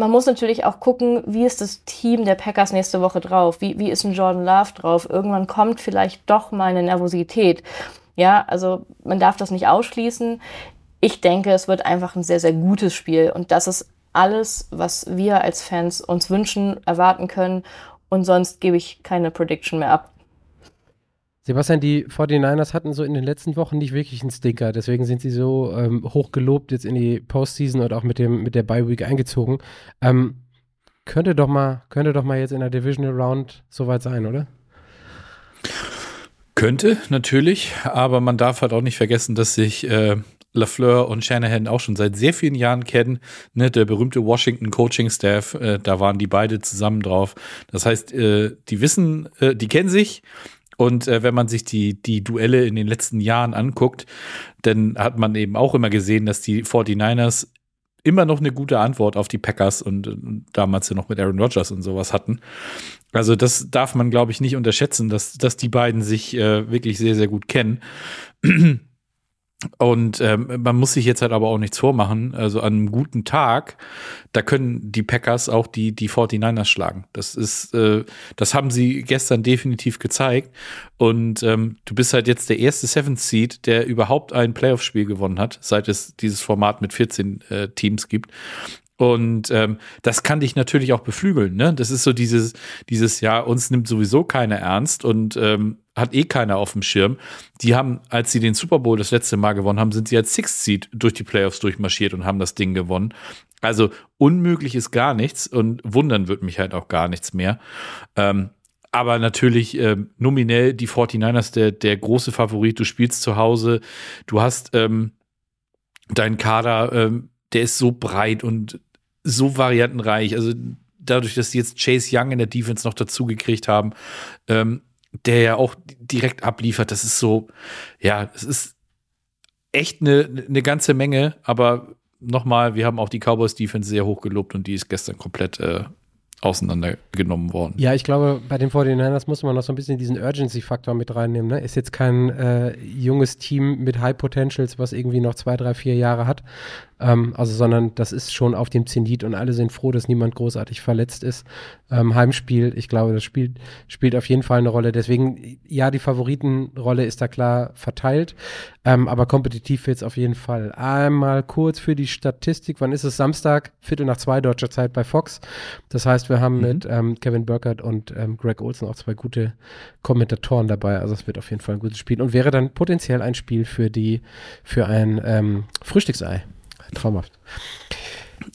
man muss natürlich auch gucken, wie ist das Team der Packers nächste Woche drauf? Wie, wie ist ein Jordan Love drauf? Irgendwann kommt vielleicht doch mal eine Nervosität. Ja, also man darf das nicht ausschließen. Ich denke, es wird einfach ein sehr, sehr gutes Spiel. Und das ist alles, was wir als Fans uns wünschen, erwarten können. Und sonst gebe ich keine Prediction mehr ab. Sebastian, die 49ers hatten so in den letzten Wochen nicht wirklich einen Stinker, deswegen sind sie so ähm, hoch gelobt jetzt in die Postseason und auch mit, dem, mit der Bye Week eingezogen. Ähm, könnte doch mal, könnte doch mal jetzt in der Divisional Round soweit sein, oder? Könnte, natürlich, aber man darf halt auch nicht vergessen, dass sich äh, LaFleur und Shanahan auch schon seit sehr vielen Jahren kennen. Ne, der berühmte Washington Coaching Staff, äh, da waren die beide zusammen drauf. Das heißt, äh, die wissen, äh, die kennen sich und äh, wenn man sich die, die Duelle in den letzten Jahren anguckt, dann hat man eben auch immer gesehen, dass die 49ers immer noch eine gute Antwort auf die Packers und, und damals ja noch mit Aaron Rodgers und sowas hatten. Also das darf man, glaube ich, nicht unterschätzen, dass, dass die beiden sich äh, wirklich sehr, sehr gut kennen. Und ähm, man muss sich jetzt halt aber auch nichts vormachen. Also an einem guten Tag, da können die Packers auch die, die 49ers schlagen. Das ist, äh, das haben sie gestern definitiv gezeigt. Und ähm, du bist halt jetzt der erste Seventh Seed, der überhaupt ein Playoff-Spiel gewonnen hat, seit es dieses Format mit 14 äh, Teams gibt. Und ähm, das kann dich natürlich auch beflügeln. Ne? Das ist so dieses, dieses, ja, uns nimmt sowieso keiner ernst und ähm, hat eh keiner auf dem Schirm. Die haben, als sie den Super Bowl das letzte Mal gewonnen haben, sind sie als Sixth Seed durch die Playoffs durchmarschiert und haben das Ding gewonnen. Also unmöglich ist gar nichts und wundern wird mich halt auch gar nichts mehr. Ähm, aber natürlich äh, nominell die 49ers der, der große Favorit. Du spielst zu Hause, du hast ähm, deinen Kader, ähm, der ist so breit und so variantenreich. Also dadurch, dass sie jetzt Chase Young in der Defense noch dazu gekriegt haben, ähm, der ja auch direkt abliefert, das ist so, ja, es ist echt eine, eine ganze Menge, aber nochmal, wir haben auch die Cowboys Defense sehr hoch gelobt und die ist gestern komplett äh, auseinandergenommen worden. Ja, ich glaube, bei den 49ers muss man noch so ein bisschen diesen Urgency-Faktor mit reinnehmen. Ne? Ist jetzt kein äh, junges Team mit High Potentials, was irgendwie noch zwei, drei, vier Jahre hat. Ähm, also, sondern das ist schon auf dem Zenit und alle sind froh, dass niemand großartig verletzt ist. Ähm, Heimspiel, ich glaube, das spielt, spielt auf jeden Fall eine Rolle. Deswegen, ja, die Favoritenrolle ist da klar verteilt. Ähm, aber kompetitiv wird es auf jeden Fall. Einmal kurz für die Statistik. Wann ist es? Samstag, Viertel nach zwei deutscher Zeit bei Fox. Das heißt, wir haben mhm. mit ähm, Kevin Burkhardt und ähm, Greg Olson auch zwei gute Kommentatoren dabei. Also es wird auf jeden Fall ein gutes Spiel und wäre dann potenziell ein Spiel für die, für ein ähm, Frühstücksei. Traumhaft.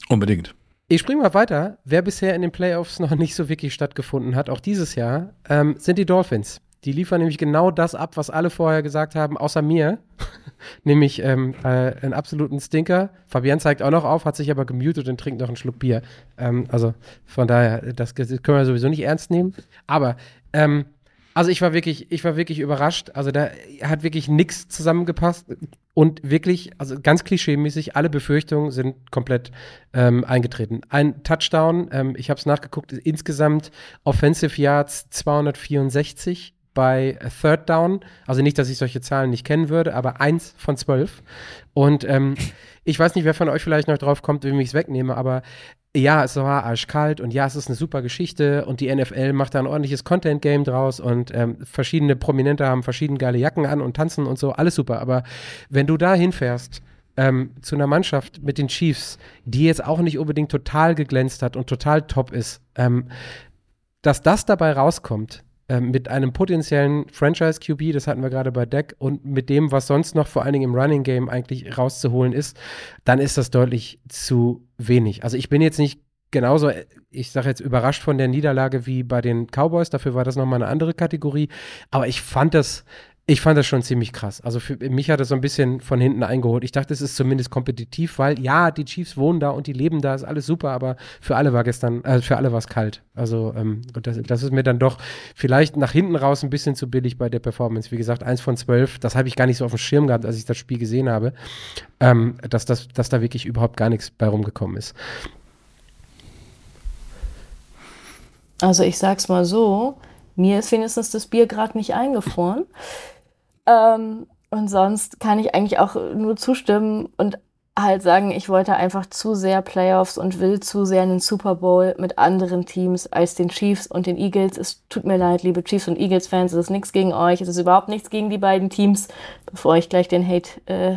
Unbedingt. Ich springe mal weiter. Wer bisher in den Playoffs noch nicht so wirklich stattgefunden hat, auch dieses Jahr, ähm, sind die Dolphins. Die liefern nämlich genau das ab, was alle vorher gesagt haben, außer mir. [laughs] nämlich ähm, äh, einen absoluten Stinker. Fabian zeigt auch noch auf, hat sich aber gemutet und trinkt noch einen Schluck Bier. Ähm, also von daher, das, können wir sowieso nicht ernst nehmen. Aber ähm, also ich war wirklich, ich war wirklich überrascht. Also da hat wirklich nichts zusammengepasst und wirklich, also ganz klischeemäßig, alle Befürchtungen sind komplett ähm, eingetreten. Ein Touchdown, ähm, ich habe es nachgeguckt, insgesamt Offensive Yards 264 bei Third Down. Also nicht, dass ich solche Zahlen nicht kennen würde, aber eins von zwölf. Und ähm, [laughs] ich weiß nicht, wer von euch vielleicht noch drauf kommt, wie ich es wegnehme, aber ja, es war arschkalt und ja, es ist eine super Geschichte und die NFL macht da ein ordentliches Content-Game draus und ähm, verschiedene Prominente haben verschiedene geile Jacken an und tanzen und so, alles super. Aber wenn du da hinfährst, ähm, zu einer Mannschaft mit den Chiefs, die jetzt auch nicht unbedingt total geglänzt hat und total top ist, ähm, dass das dabei rauskommt, ähm, mit einem potenziellen Franchise-QB, das hatten wir gerade bei Deck, und mit dem, was sonst noch vor allen Dingen im Running Game eigentlich rauszuholen ist, dann ist das deutlich zu wenig. Also ich bin jetzt nicht genauso, ich sage jetzt überrascht von der Niederlage wie bei den Cowboys, dafür war das nochmal eine andere Kategorie, aber ich fand das ich fand das schon ziemlich krass. Also für mich hat das so ein bisschen von hinten eingeholt. Ich dachte, es ist zumindest kompetitiv, weil ja, die Chiefs wohnen da und die leben da, ist alles super, aber für alle war gestern, äh, für alle war es kalt. Also ähm, das, das ist mir dann doch vielleicht nach hinten raus ein bisschen zu billig bei der Performance. Wie gesagt, eins von zwölf, das habe ich gar nicht so auf dem Schirm gehabt, als ich das Spiel gesehen habe, ähm, dass, das, dass da wirklich überhaupt gar nichts bei rumgekommen ist. Also ich sag's mal so, mir ist wenigstens das Bier gerade nicht eingefroren. Ähm, und sonst kann ich eigentlich auch nur zustimmen und halt sagen, ich wollte einfach zu sehr Playoffs und will zu sehr einen Super Bowl mit anderen Teams als den Chiefs und den Eagles. Es tut mir leid, liebe Chiefs und Eagles-Fans, es ist nichts gegen euch, es ist überhaupt nichts gegen die beiden Teams, bevor ich gleich den Hate äh,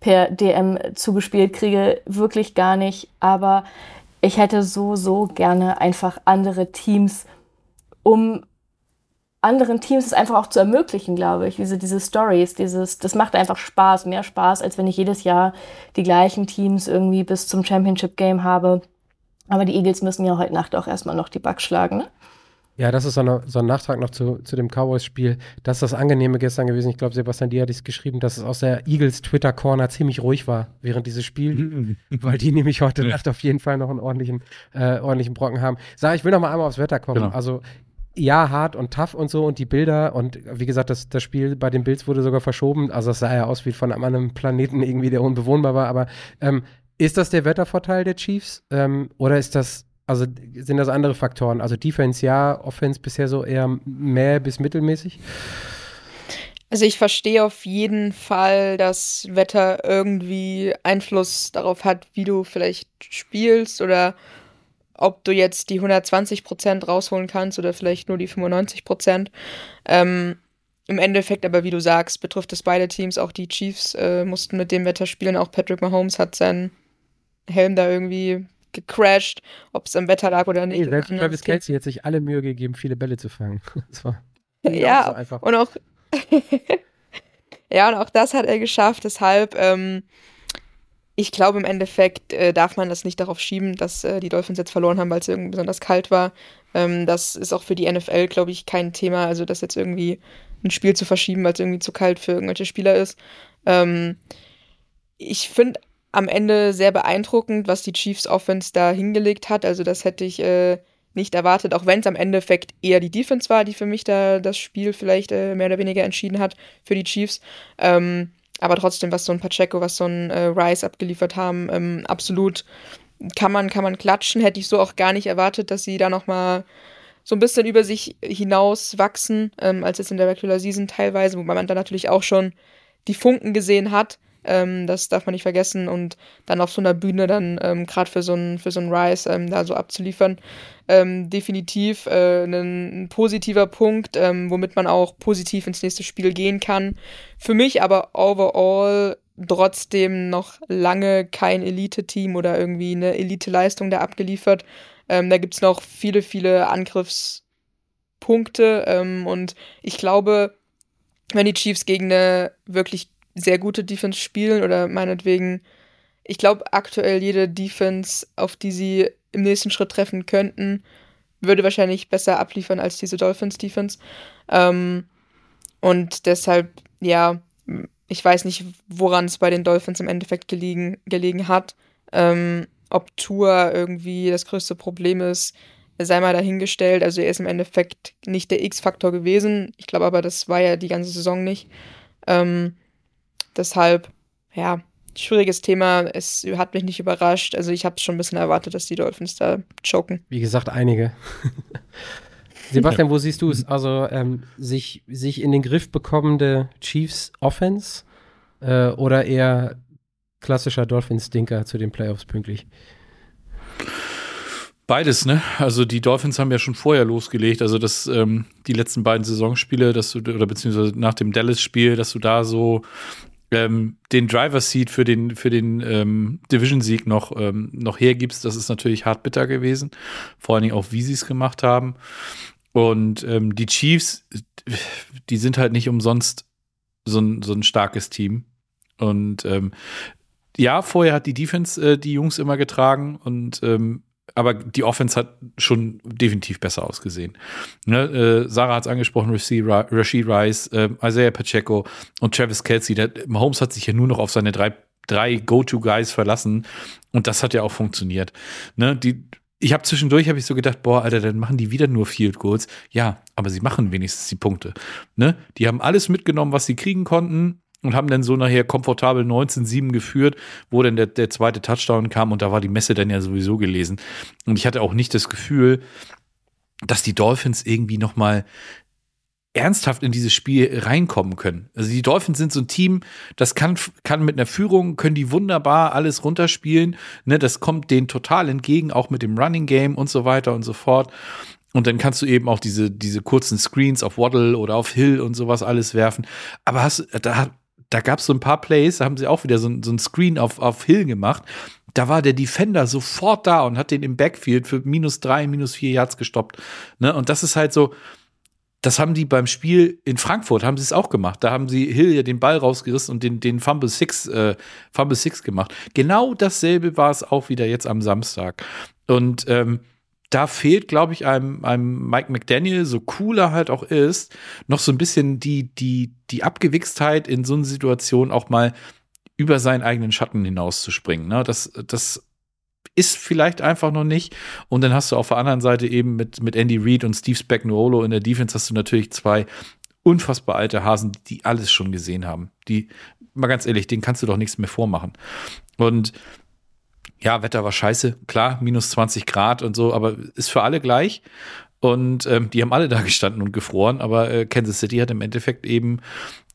per DM zugespielt kriege, wirklich gar nicht. Aber ich hätte so, so gerne einfach andere Teams, um anderen Teams es einfach auch zu ermöglichen, glaube ich. Diese, diese Stories, dieses, das macht einfach Spaß, mehr Spaß, als wenn ich jedes Jahr die gleichen Teams irgendwie bis zum Championship Game habe. Aber die Eagles müssen ja heute Nacht auch erstmal noch die Bugs schlagen, ne? Ja, das ist so, eine, so ein Nachtrag noch zu, zu dem Cowboys-Spiel. Das ist das Angenehme gestern gewesen. Ich glaube, Sebastian Diaz hat es geschrieben, dass es aus der Eagles Twitter-Corner ziemlich ruhig war während dieses Spiels, weil die nämlich heute Nacht auf jeden Fall noch einen ordentlichen, äh, ordentlichen Brocken haben. Sag, ich will noch mal einmal aufs Wetter kommen. Genau. Also ja, hart und tough und so und die Bilder und wie gesagt, das, das Spiel bei den Bills wurde sogar verschoben. Also es sah ja aus wie von einem Planeten irgendwie, der unbewohnbar war. Aber ähm, ist das der Wettervorteil der Chiefs? Ähm, oder ist das, also sind das andere Faktoren? Also Defense ja, Offense bisher so eher mehr bis mittelmäßig? Also ich verstehe auf jeden Fall, dass Wetter irgendwie Einfluss darauf hat, wie du vielleicht spielst oder ob du jetzt die 120 Prozent rausholen kannst oder vielleicht nur die 95 Prozent. Ähm, Im Endeffekt aber, wie du sagst, betrifft es beide Teams. Auch die Chiefs äh, mussten mit dem Wetter spielen. Auch Patrick Mahomes hat seinen Helm da irgendwie gecrashed, ob es am Wetter lag oder nicht. Nee, selbst Travis Kelsey hat sich alle Mühe gegeben, viele Bälle zu fangen. [laughs] Das war ja, so einfach. und auch [laughs] ja, und auch das hat er geschafft. Deshalb ähm, ich glaube, im Endeffekt äh, darf man das nicht darauf schieben, dass äh, die Dolphins jetzt verloren haben, weil es irgendwie besonders kalt war. Ähm, das ist auch für die NFL, glaube ich, kein Thema. Also, das jetzt irgendwie ein Spiel zu verschieben, weil es irgendwie zu kalt für irgendwelche Spieler ist. Ähm, ich finde am Ende sehr beeindruckend, was die Chiefs Offense da hingelegt hat. Also, das hätte ich äh, nicht erwartet, auch wenn es am Endeffekt eher die Defense war, die für mich da das Spiel vielleicht äh, mehr oder weniger entschieden hat für die Chiefs. Ähm, aber trotzdem, was so ein Pacheco, was so ein äh, Rice abgeliefert haben, ähm, absolut kann man, kann man klatschen. Hätte ich so auch gar nicht erwartet, dass sie da nochmal so ein bisschen über sich hinaus wachsen, ähm, als jetzt in der Regular Season teilweise, wobei man da natürlich auch schon die Funken gesehen hat. Ähm, das darf man nicht vergessen. Und dann auf so einer Bühne dann ähm, gerade für so einen so Rise ähm, da so abzuliefern, ähm, definitiv äh, ein, ein, positiver Punkt, ähm, womit man auch positiv ins nächste Spiel gehen kann. Für mich aber overall trotzdem noch lange kein Elite-Team oder irgendwie eine Elite-Leistung da abgeliefert. Ähm, da gibt es noch viele, viele Angriffspunkte und ich glaube, wenn die Chiefs gegen eine wirklich sehr gute Defense spielen oder meinetwegen, ich glaube, aktuell jede Defense, auf die sie im nächsten Schritt treffen könnten, würde wahrscheinlich besser abliefern als diese Dolphins-Defense. Ähm, und deshalb, ja, ich weiß nicht, woran es bei den Dolphins im Endeffekt gelegen, gelegen hat. Ähm, ob Tour irgendwie das größte Problem ist, sei mal dahingestellt. Also er ist im Endeffekt nicht der X-Faktor gewesen. Ich glaube aber, das war ja die ganze Saison nicht. Ähm, deshalb, ja, schwieriges Thema. Es hat mich nicht überrascht. Also ich habe es schon ein bisschen erwartet, dass die Dolphins da choken. Wie gesagt, einige. [laughs] Sebastian, wo siehst du es? Also ähm, sich, sich in den Griff bekommende Chiefs Offense äh, oder eher klassischer Dolphins-Stinker zu den Playoffs pünktlich? Beides, ne? Also die Dolphins haben ja schon vorher losgelegt, also das, ähm, die letzten beiden Saisonspiele, dass du, oder beziehungsweise nach dem Dallas-Spiel, dass du da so ähm, den Driver-Seat für den, für den ähm, Division-Sieg noch, ähm, noch hergibst, das ist natürlich hart bitter gewesen. Vor allen Dingen auch, wie sie es gemacht haben. Und ähm, die Chiefs, die sind halt nicht umsonst so ein, so ein starkes Team. Und ähm, ja, vorher hat die Defense äh, die Jungs immer getragen und ähm, aber die Offense hat schon definitiv besser ausgesehen. Ne, äh, Sarah hat es angesprochen, Rashid Rice, äh, Isaiah Pacheco und Travis Kelsey. Der, Mahomes hat sich ja nur noch auf seine drei, drei Go-To-Guys verlassen und das hat ja auch funktioniert. Ne, die, ich habe zwischendurch habe ich so gedacht, boah, Alter, dann machen die wieder nur Field Goals. Ja, aber sie machen wenigstens die Punkte. Ne? Die haben alles mitgenommen, was sie kriegen konnten und haben dann so nachher komfortabel 19-7 geführt, wo dann der, der zweite Touchdown kam und da war die Messe dann ja sowieso gelesen. Und ich hatte auch nicht das Gefühl, dass die Dolphins irgendwie noch mal ernsthaft in dieses Spiel reinkommen können. Also die Dolphins sind so ein Team, das kann, kann mit einer Führung, können die wunderbar alles runterspielen. Ne, das kommt denen total entgegen, auch mit dem Running Game und so weiter und so fort. Und dann kannst du eben auch diese, diese kurzen Screens auf Waddle oder auf Hill und sowas alles werfen. Aber hast, da da gab es so ein paar Plays, da haben sie auch wieder so, so ein Screen auf, auf Hill gemacht. Da war der Defender sofort da und hat den im Backfield für minus drei, minus vier Yards gestoppt. Ne? Und das ist halt so, das haben die beim Spiel in Frankfurt, haben sie es auch gemacht. Da haben sie Hill ja den Ball rausgerissen und den, den Fumble Six, äh, Fumble Six gemacht. Genau dasselbe war es auch wieder jetzt am Samstag. Und ähm, da fehlt, glaube ich, einem, einem Mike McDaniel, so cool er halt auch ist, noch so ein bisschen die, die, die Abgewichstheit in so einer Situation auch mal über seinen eigenen Schatten hinauszuspringen. Ne? Das, das ist vielleicht einfach noch nicht. Und dann hast du auf der anderen Seite eben mit, mit Andy Reid und Steve Spagnuolo in der Defense hast du natürlich zwei unfassbar alte Hasen, die alles schon gesehen haben. Die, mal ganz ehrlich, denen kannst du doch nichts mehr vormachen. Und ja, Wetter war scheiße, klar, minus 20 Grad und so, aber ist für alle gleich. Und ähm, die haben alle [laughs] da gestanden und gefroren, aber äh, Kansas City hat im Endeffekt eben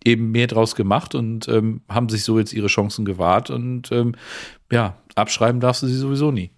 eben mehr draus gemacht und ähm, haben sich so jetzt ihre Chancen gewahrt und ähm, ja, abschreiben darfst du sie sowieso nie.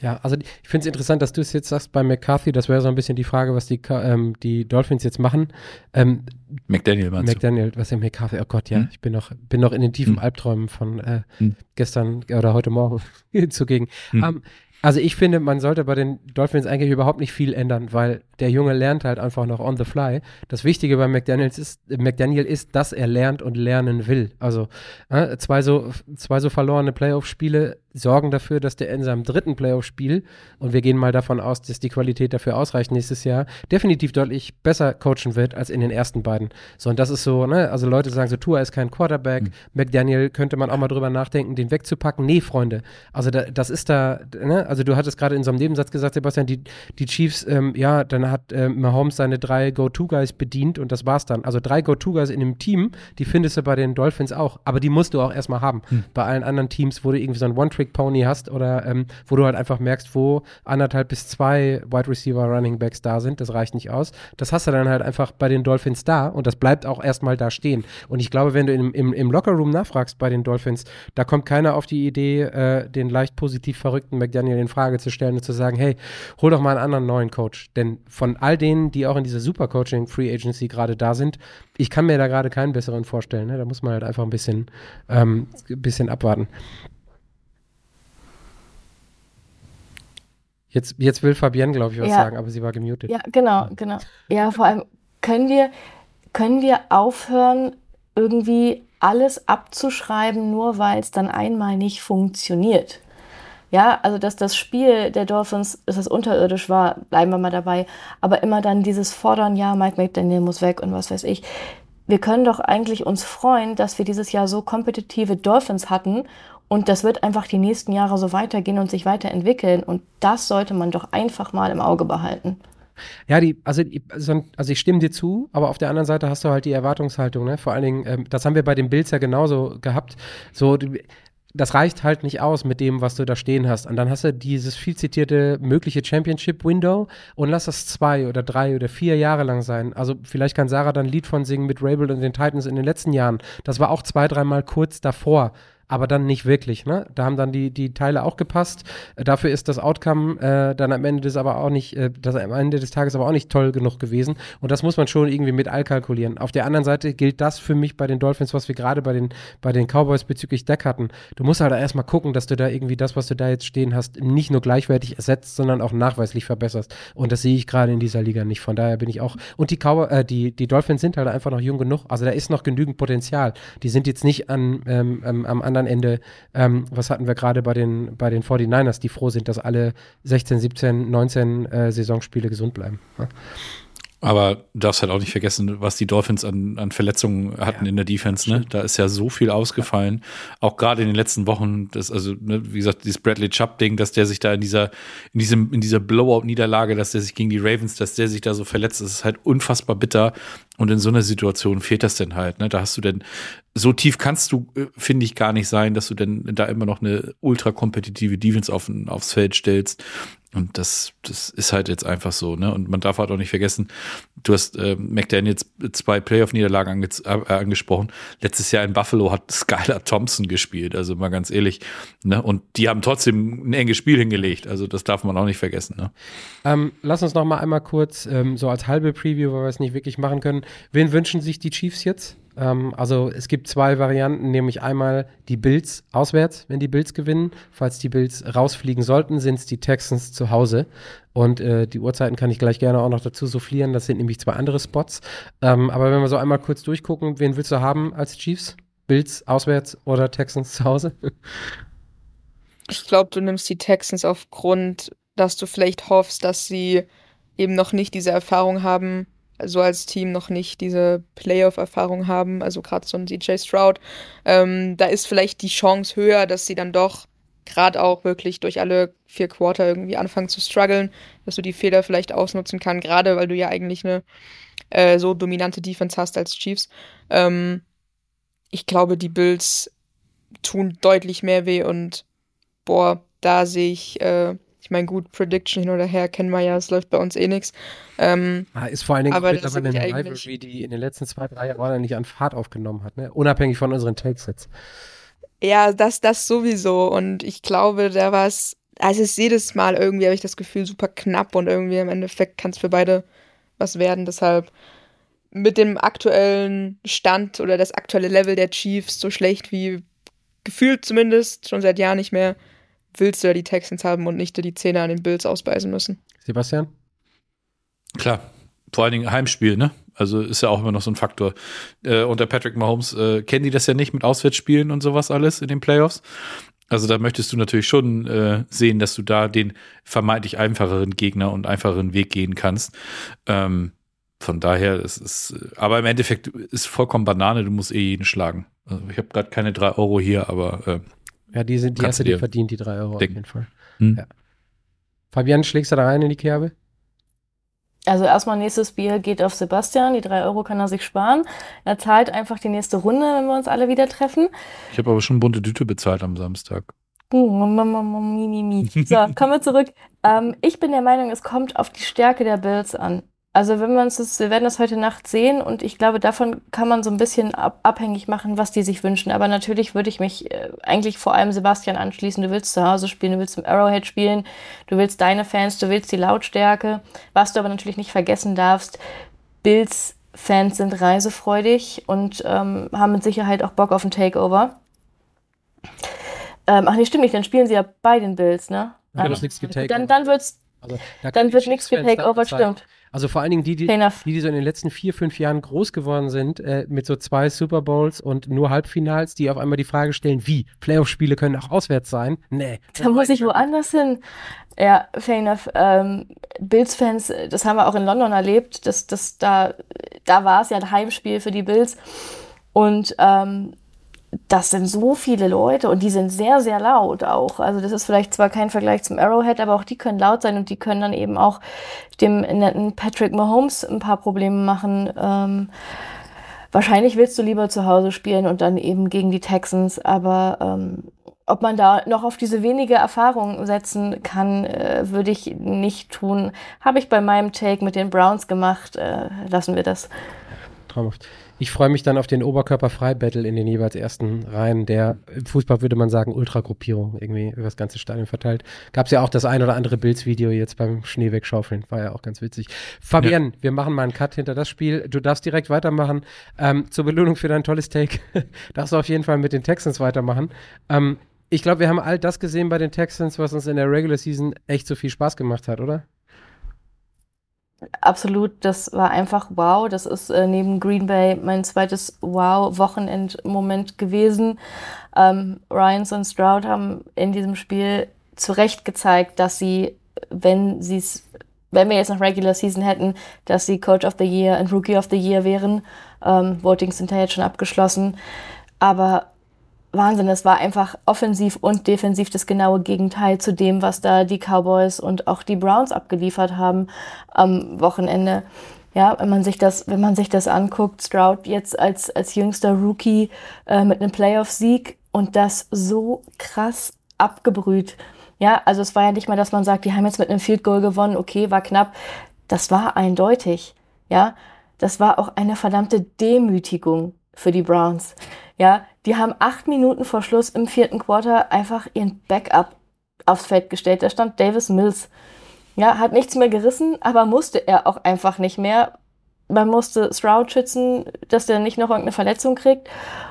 Ja, also ich finde es interessant, dass du es jetzt sagst bei McCarthy. Das wäre so ein bisschen die Frage, was die, ähm, die Dolphins jetzt machen. Ähm, McDaniel meinst McDaniel, was ist McCarthy? Oh Gott, ja. Hm? Ich bin noch, bin noch in den tiefen hm. Albträumen von äh, hm. gestern oder heute Morgen [laughs] zugegen. Um, hm. ähm, also ich finde, man sollte bei den Dolphins eigentlich überhaupt nicht viel ändern, weil der Junge lernt halt einfach noch on the fly. Das Wichtige bei McDaniels ist, McDaniel ist, dass er lernt und lernen will. Also äh, zwei, so, zwei so verlorene Playoff-Spiele sorgen dafür, dass der in seinem dritten Playoff-Spiel, und wir gehen mal davon aus, dass die Qualität dafür ausreicht nächstes Jahr, definitiv deutlich besser coachen wird als in den ersten beiden. So, und das ist so, ne, also Leute sagen so, Tua ist kein Quarterback, mhm. McDaniel könnte man auch mal drüber nachdenken, den wegzupacken. Nee, Freunde, also da, das ist da, ne, also du hattest gerade in so einem Nebensatz gesagt, Sebastian, die, die Chiefs, ähm, ja, dann hat äh, Mahomes seine drei Go-To-Guys bedient und das war's dann. Also drei Go-To-Guys in einem Team, die findest du bei den Dolphins auch, aber die musst du auch erstmal haben. Mhm. Bei allen anderen Teams, du irgendwie so ein one One-Trick-Pony hast oder ähm, wo du halt einfach merkst, wo anderthalb bis zwei Wide Receiver Running Backs da sind, das reicht nicht aus. Das hast du dann halt einfach bei den Dolphins da und das bleibt auch erstmal da stehen. Und ich glaube, wenn du im, im, im Lockerroom nachfragst bei den Dolphins, da kommt keiner auf die Idee, äh, den leicht positiv verrückten McDaniel in Frage zu stellen und zu sagen, hey, hol doch mal einen anderen neuen Coach. Denn von all denen, die auch in dieser Supercoaching Free Agency gerade da sind, ich kann mir da gerade keinen besseren vorstellen. Ne? Da muss man halt einfach ein bisschen, ähm, ein bisschen abwarten. Jetzt, jetzt will Fabienne, glaube ich, was Ja. sagen, aber sie war gemutet. Ja, genau, genau. Ja, vor allem können wir, können wir aufhören, irgendwie alles abzuschreiben, nur weil es dann einmal nicht funktioniert. Ja, also dass das Spiel der Dolphins, dass das unterirdisch war, bleiben wir mal dabei. Aber immer dann dieses Fordern, ja, Mike McDaniel muss weg und was weiß ich. Wir können doch eigentlich uns freuen, dass wir dieses Jahr so kompetitive Dolphins hatten und das wird einfach die nächsten Jahre so weitergehen und sich weiterentwickeln und das sollte man doch einfach mal im Auge behalten. Ja, die, also, die- also also ich stimme dir zu, aber auf der anderen Seite hast du halt die Erwartungshaltung, ne? Vor allen Dingen, ähm, das haben wir bei den Bills ja genauso gehabt. So, das reicht halt nicht aus mit dem, was du da stehen hast. Und dann hast du dieses viel zitierte mögliche Championship-Window und lass das zwei oder drei oder vier Jahre lang sein. Also vielleicht kann Sarah dann ein Lied von singen mit Rabel und den Titans in den letzten Jahren. Das war auch zwei, dreimal kurz davor. Aber dann nicht wirklich, ne? Da haben dann die, die Teile auch gepasst. Äh, Dafür ist das Outcome äh, dann am Ende des aber auch nicht, äh, das am Ende des Tages aber auch nicht toll genug gewesen. Und das muss man schon irgendwie mit allkalkulieren. Auf der anderen Seite gilt das für mich bei den Dolphins, was wir gerade bei den, bei den Cowboys bezüglich Deck hatten. Du musst halt erstmal gucken, dass du da irgendwie das, was du da jetzt stehen hast, nicht nur gleichwertig ersetzt, sondern auch nachweislich verbesserst. Und das sehe ich gerade in dieser Liga nicht. Von daher bin ich auch. Und die Cowboy, äh, die, die Dolphins sind halt einfach noch jung genug. Also da ist noch genügend Potenzial. Die sind jetzt nicht an, ähm, ähm, am anderen Ende, ähm, was hatten wir gerade bei den, bei den 49ers, die froh sind, dass alle 16, 17, 19 äh, Saisonspiele gesund bleiben. Ja. Aber du darfst halt auch nicht vergessen, was die Dolphins an, an Verletzungen hatten Ja. in der Defense. Ne? Da ist ja so viel ausgefallen. Auch gerade in den letzten Wochen, das, also, ne, wie gesagt, dieses Bradley Chubb-Ding, dass der sich da in dieser, in diesem, in dieser Blowout-Niederlage, dass der sich gegen die Ravens, dass der sich da so verletzt, das ist halt unfassbar bitter. Und in so einer Situation fehlt das denn halt. Ne? Da hast du denn, so tief kannst du, äh, finde ich, gar nicht sein, dass du denn da immer noch eine ultra kompetitive Defense auf, aufs Feld stellst. Und das, das ist halt jetzt einfach so, ne? Und man darf halt auch nicht vergessen, du hast äh, McDaniels zwei Playoff-Niederlagen ange äh, angesprochen. Letztes Jahr in Buffalo hat [laughs] Skylar Thompson gespielt, also mal ganz ehrlich, ne? Und die haben trotzdem ein enges Spiel hingelegt. Also das darf man auch nicht vergessen, ne? Ähm, lass uns noch mal einmal kurz, ähm, so als halbe Preview, weil wir es nicht wirklich machen können. Wen wünschen sich die Chiefs jetzt? Ähm, also es gibt zwei Varianten, nämlich einmal die Bills auswärts, wenn die Bills gewinnen. Falls die Bills rausfliegen sollten, sind es die Texans zu Hause. Und äh, die Uhrzeiten kann ich gleich gerne auch noch dazu soufflieren. Das sind nämlich zwei andere Spots. Ähm, aber wenn wir so einmal kurz durchgucken, wen willst du haben als Chiefs? Bills auswärts oder Texans zu Hause? Ich glaube, du nimmst die Texans aufgrund, dass du vielleicht hoffst, dass sie eben noch nicht diese Erfahrung haben, so als Team noch nicht diese Playoff-Erfahrung haben, also gerade so ein DJ Stroud. Ähm, da ist vielleicht die Chance höher, dass sie dann doch gerade auch wirklich durch alle vier Quarter irgendwie anfangen zu strugglen, dass du die Fehler vielleicht ausnutzen kann, gerade weil du ja eigentlich eine äh, so dominante Defense hast als Chiefs. Ähm, ich glaube, die Bills tun deutlich mehr weh und boah, da sehe ich, äh, ich meine, gut, Prediction hin oder her kennen wir ja, es läuft bei uns eh nichts. Ähm, Ah, ist vor allen Dingen Aber mittlerweile eine Rivalry, die in den letzten zwei, drei Jahren nicht an Fahrt aufgenommen hat, ne? Unabhängig von unseren Takes jetzt. ja, das, das sowieso. Und ich glaube, da war es, also es ist jedes Mal irgendwie, habe ich das Gefühl, super knapp und irgendwie im Endeffekt kann es für beide was werden. Deshalb mit dem aktuellen Stand oder das aktuelle Level der Chiefs so schlecht wie gefühlt zumindest schon seit Jahren nicht mehr, willst du ja die Texans haben und nicht die Zähne an den Bills ausbeißen müssen. Sebastian? Klar. Vor allen Dingen Heimspiel, ne? Also ist ja auch immer noch so ein Faktor. Äh, unter Patrick Mahomes äh, kennen die das ja nicht mit Auswärtsspielen und sowas alles in den Playoffs. Also da möchtest du natürlich schon äh, sehen, dass du da den vermeintlich einfacheren Gegner und einfacheren Weg gehen kannst. Ähm, von daher, es ist, aber im Endeffekt ist vollkommen Banane, du musst eh jeden schlagen. Also ich habe gerade keine drei Euro hier, aber äh, Ja, die, sind, die hast du dir verdient, die drei Euro denken. auf jeden Fall. Hm. Ja. Fabian, schlägst du da rein in die Kerbe? Also erstmal nächstes Bier geht auf Sebastian, die drei Euro kann er sich sparen. Er zahlt einfach die nächste Runde, wenn wir uns alle wieder treffen. ich habe aber schon bunte Düte bezahlt am Samstag. So, [laughs] kommen wir zurück. Ähm, ich bin der Meinung, es kommt auf die Stärke der Bills an. Also wenn wir uns das, wir werden das heute Nacht sehen und ich glaube, davon kann man so ein bisschen ab, abhängig machen, was die sich wünschen. Aber natürlich würde ich mich äh, eigentlich vor allem Sebastian anschließen. Du willst zu Hause spielen, du willst im Arrowhead spielen, du willst deine Fans, du willst die Lautstärke. Was du aber natürlich nicht vergessen darfst, Bills Fans sind reisefreudig und ähm, haben mit Sicherheit auch Bock auf ein Takeover. Ähm, ach nee, stimmt nicht, dann spielen sie ja bei den Bills, ne? Ja, das nichts getakeover. Dann, dann wird's, Also, da dann wird nichts getakeover, sein. stimmt. Also vor allen Dingen die, die, die, die so in den letzten vier, fünf Jahren groß geworden sind, äh, mit so zwei Super Bowls und nur Halbfinals, die auf einmal die Frage stellen, wie? Playoff-Spiele können auch auswärts sein? Nee. Da muss ich woanders hin. Ja, fair enough. Ähm, Bills-Fans, äh, das haben wir auch in London erlebt, dass das da, da war es ja ein Heimspiel für die Bills. Und ähm, das sind so viele Leute und die sind sehr, sehr laut auch. Also das ist vielleicht zwar kein Vergleich zum Arrowhead, aber auch die können laut sein und die können dann eben auch dem netten Patrick Mahomes ein paar Probleme machen. Ähm, wahrscheinlich willst du lieber zu Hause spielen und dann eben gegen die Texans, aber ähm, ob man da noch auf diese wenige Erfahrung setzen kann, äh, würde ich nicht tun. Habe ich bei meinem Take mit den Browns gemacht. Äh, lassen wir das. Traumhaft. Ich freue mich dann auf den Oberkörperfrei-Battle in den jeweils ersten Reihen der, im Fußball würde man sagen, Ultragruppierung, irgendwie über das ganze Stadion verteilt. Gab es ja auch das ein oder andere Bilds-Video jetzt beim Schnee wegschaufeln, war ja auch ganz witzig. Fabian, wir machen mal einen Cut hinter das Spiel. Du darfst direkt weitermachen. Ähm, zur Belohnung für dein tolles Take [laughs] darfst du auf jeden Fall mit den Texans weitermachen. Ähm, ich glaube, wir haben all das gesehen bei den Texans, was uns in der Regular Season echt so viel Spaß gemacht hat, oder? Absolut, das war einfach wow. Das ist äh, neben Green Bay mein zweites Wow-Wochenend-Moment gewesen. Ähm, Ryans und Stroud haben in diesem Spiel zu Recht gezeigt, dass sie, wenn sie es, wenn wir jetzt noch Regular Season hätten, dass sie Coach of the Year und Rookie of the Year wären. Ähm, Votings sind ja jetzt schon abgeschlossen. Aber Wahnsinn, es war einfach offensiv und defensiv das genaue Gegenteil zu dem, was da die Cowboys und auch die Browns abgeliefert haben am Wochenende. Ja, wenn man sich das, wenn man sich das anguckt, Stroud jetzt als, als jüngster Rookie äh, mit einem Playoff-Sieg und das so krass abgebrüht. Ja, also es war ja nicht mal, dass man sagt, die haben jetzt mit einem Field Goal gewonnen, okay, war knapp. Das war eindeutig. Ja, das war auch eine verdammte Demütigung für die Browns. Ja, die haben acht Minuten vor Schluss im vierten Quarter einfach ihren Backup aufs Feld gestellt. Da stand Davis Mills. Ja, hat nichts mehr gerissen, aber musste er auch einfach nicht mehr. Man musste Stroud schützen, dass der nicht noch irgendeine Verletzung kriegt.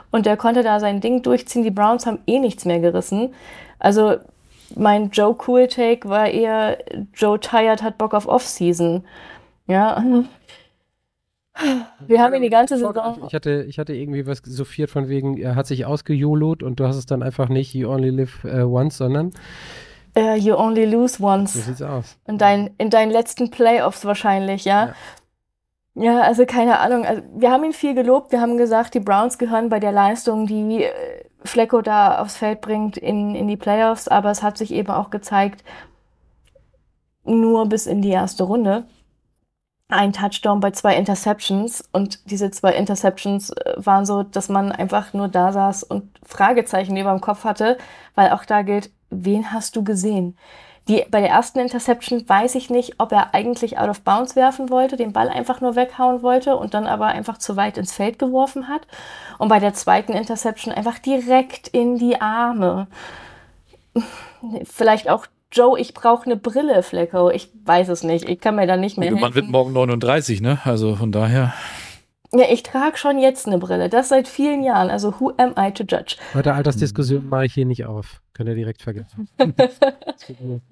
Und der konnte da sein Ding durchziehen. Die Browns haben eh nichts mehr gerissen. Also mein Joe Cool Take war eher, Joe Tired hat Bock auf Offseason. Ja, wir haben ihn die ganze Saison. Ich hatte, ich hatte irgendwie was souffliert von wegen, er hat sich ausgejolot und du hast es dann einfach nicht You Only Live uh, Once, sondern Uh, you only lose once. so sieht's aus. In, dein, in deinen letzten Playoffs wahrscheinlich, ja? ja? also keine Ahnung. Also, wir haben ihn viel gelobt. Wir haben gesagt, die Browns gehören bei der Leistung, die äh, Flecko da aufs Feld bringt, in, in die Playoffs. Aber es hat sich eben auch gezeigt, nur bis in die erste Runde. Ein Touchdown bei zwei Interceptions. Und diese zwei Interceptions äh, waren so, dass man einfach nur da saß und Fragezeichen über dem Kopf hatte, weil auch da gilt, wen hast du gesehen? Die, bei der ersten Interception weiß ich nicht, ob er eigentlich out of bounds werfen wollte, den Ball einfach nur weghauen wollte und dann aber einfach zu weit ins Feld geworfen hat. Und bei der zweiten Interception einfach direkt in die Arme. Vielleicht auch Joe, ich brauche eine Brille, Flecko. Ich weiß es nicht. Ich kann mir da nicht mehr Man wird morgen 39, ne? Also von daher. Ja, ich trage schon jetzt eine Brille. Das seit vielen Jahren. Also who am I to judge? Heute Altersdiskussion mache ich hier nicht auf. Könnt ihr direkt vergessen. [laughs]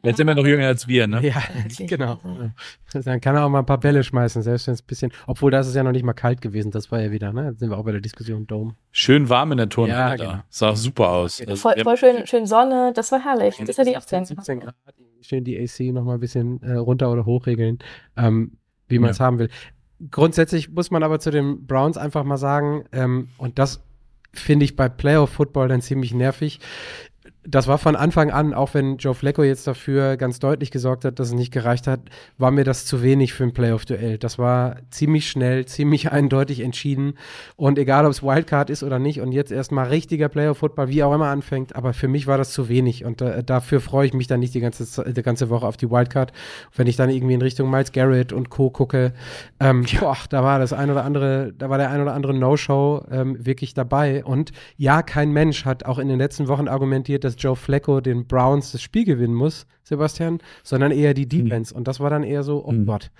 Jetzt sind wir noch jünger als wir, ne? ja, [laughs] genau. Dann kann er auch mal ein paar Bälle schmeißen, selbst wenn es ein bisschen, obwohl da ist es ja noch nicht mal kalt gewesen, das war ja wieder, ne? Jetzt sind wir auch bei der Diskussion Dome. Schön warm in der Turnhalle Ja, genau. Sah super aus. Also, Voll, voll schön, schön Sonne. Das war herrlich. Das hätte ich auch gerne 17 Grad, schön die AC noch mal ein bisschen äh, runter oder hochregeln, ähm, wie man es haben will. Grundsätzlich muss man aber zu den Browns einfach mal sagen, ähm, und das finde ich bei Playoff Football dann ziemlich nervig. Das war von Anfang an, auch wenn Joe Flacco jetzt dafür ganz deutlich gesorgt hat, dass es nicht gereicht hat, war mir das zu wenig für ein Playoff-Duell. Das war ziemlich schnell, ziemlich [laughs] eindeutig entschieden. Und egal, ob es Wildcard ist oder nicht und jetzt erstmal richtiger Playoff-Football, wie auch immer anfängt, aber für mich war das zu wenig. Und äh, dafür freue ich mich dann nicht die ganze, die ganze Woche auf die Wildcard. Wenn ich dann irgendwie in Richtung Miles Garrett und Co. gucke, ähm, [laughs] boah, da war das ein oder andere, da war der ein oder andere No-Show ähm, wirklich dabei. Und ja, kein Mensch hat auch in den letzten Wochen argumentiert, dass Joe Flacco den Browns das Spiel gewinnen muss, Sebastian, sondern eher die mhm. Defense. Mhm. Und das war dann eher so, oh mhm. Gott.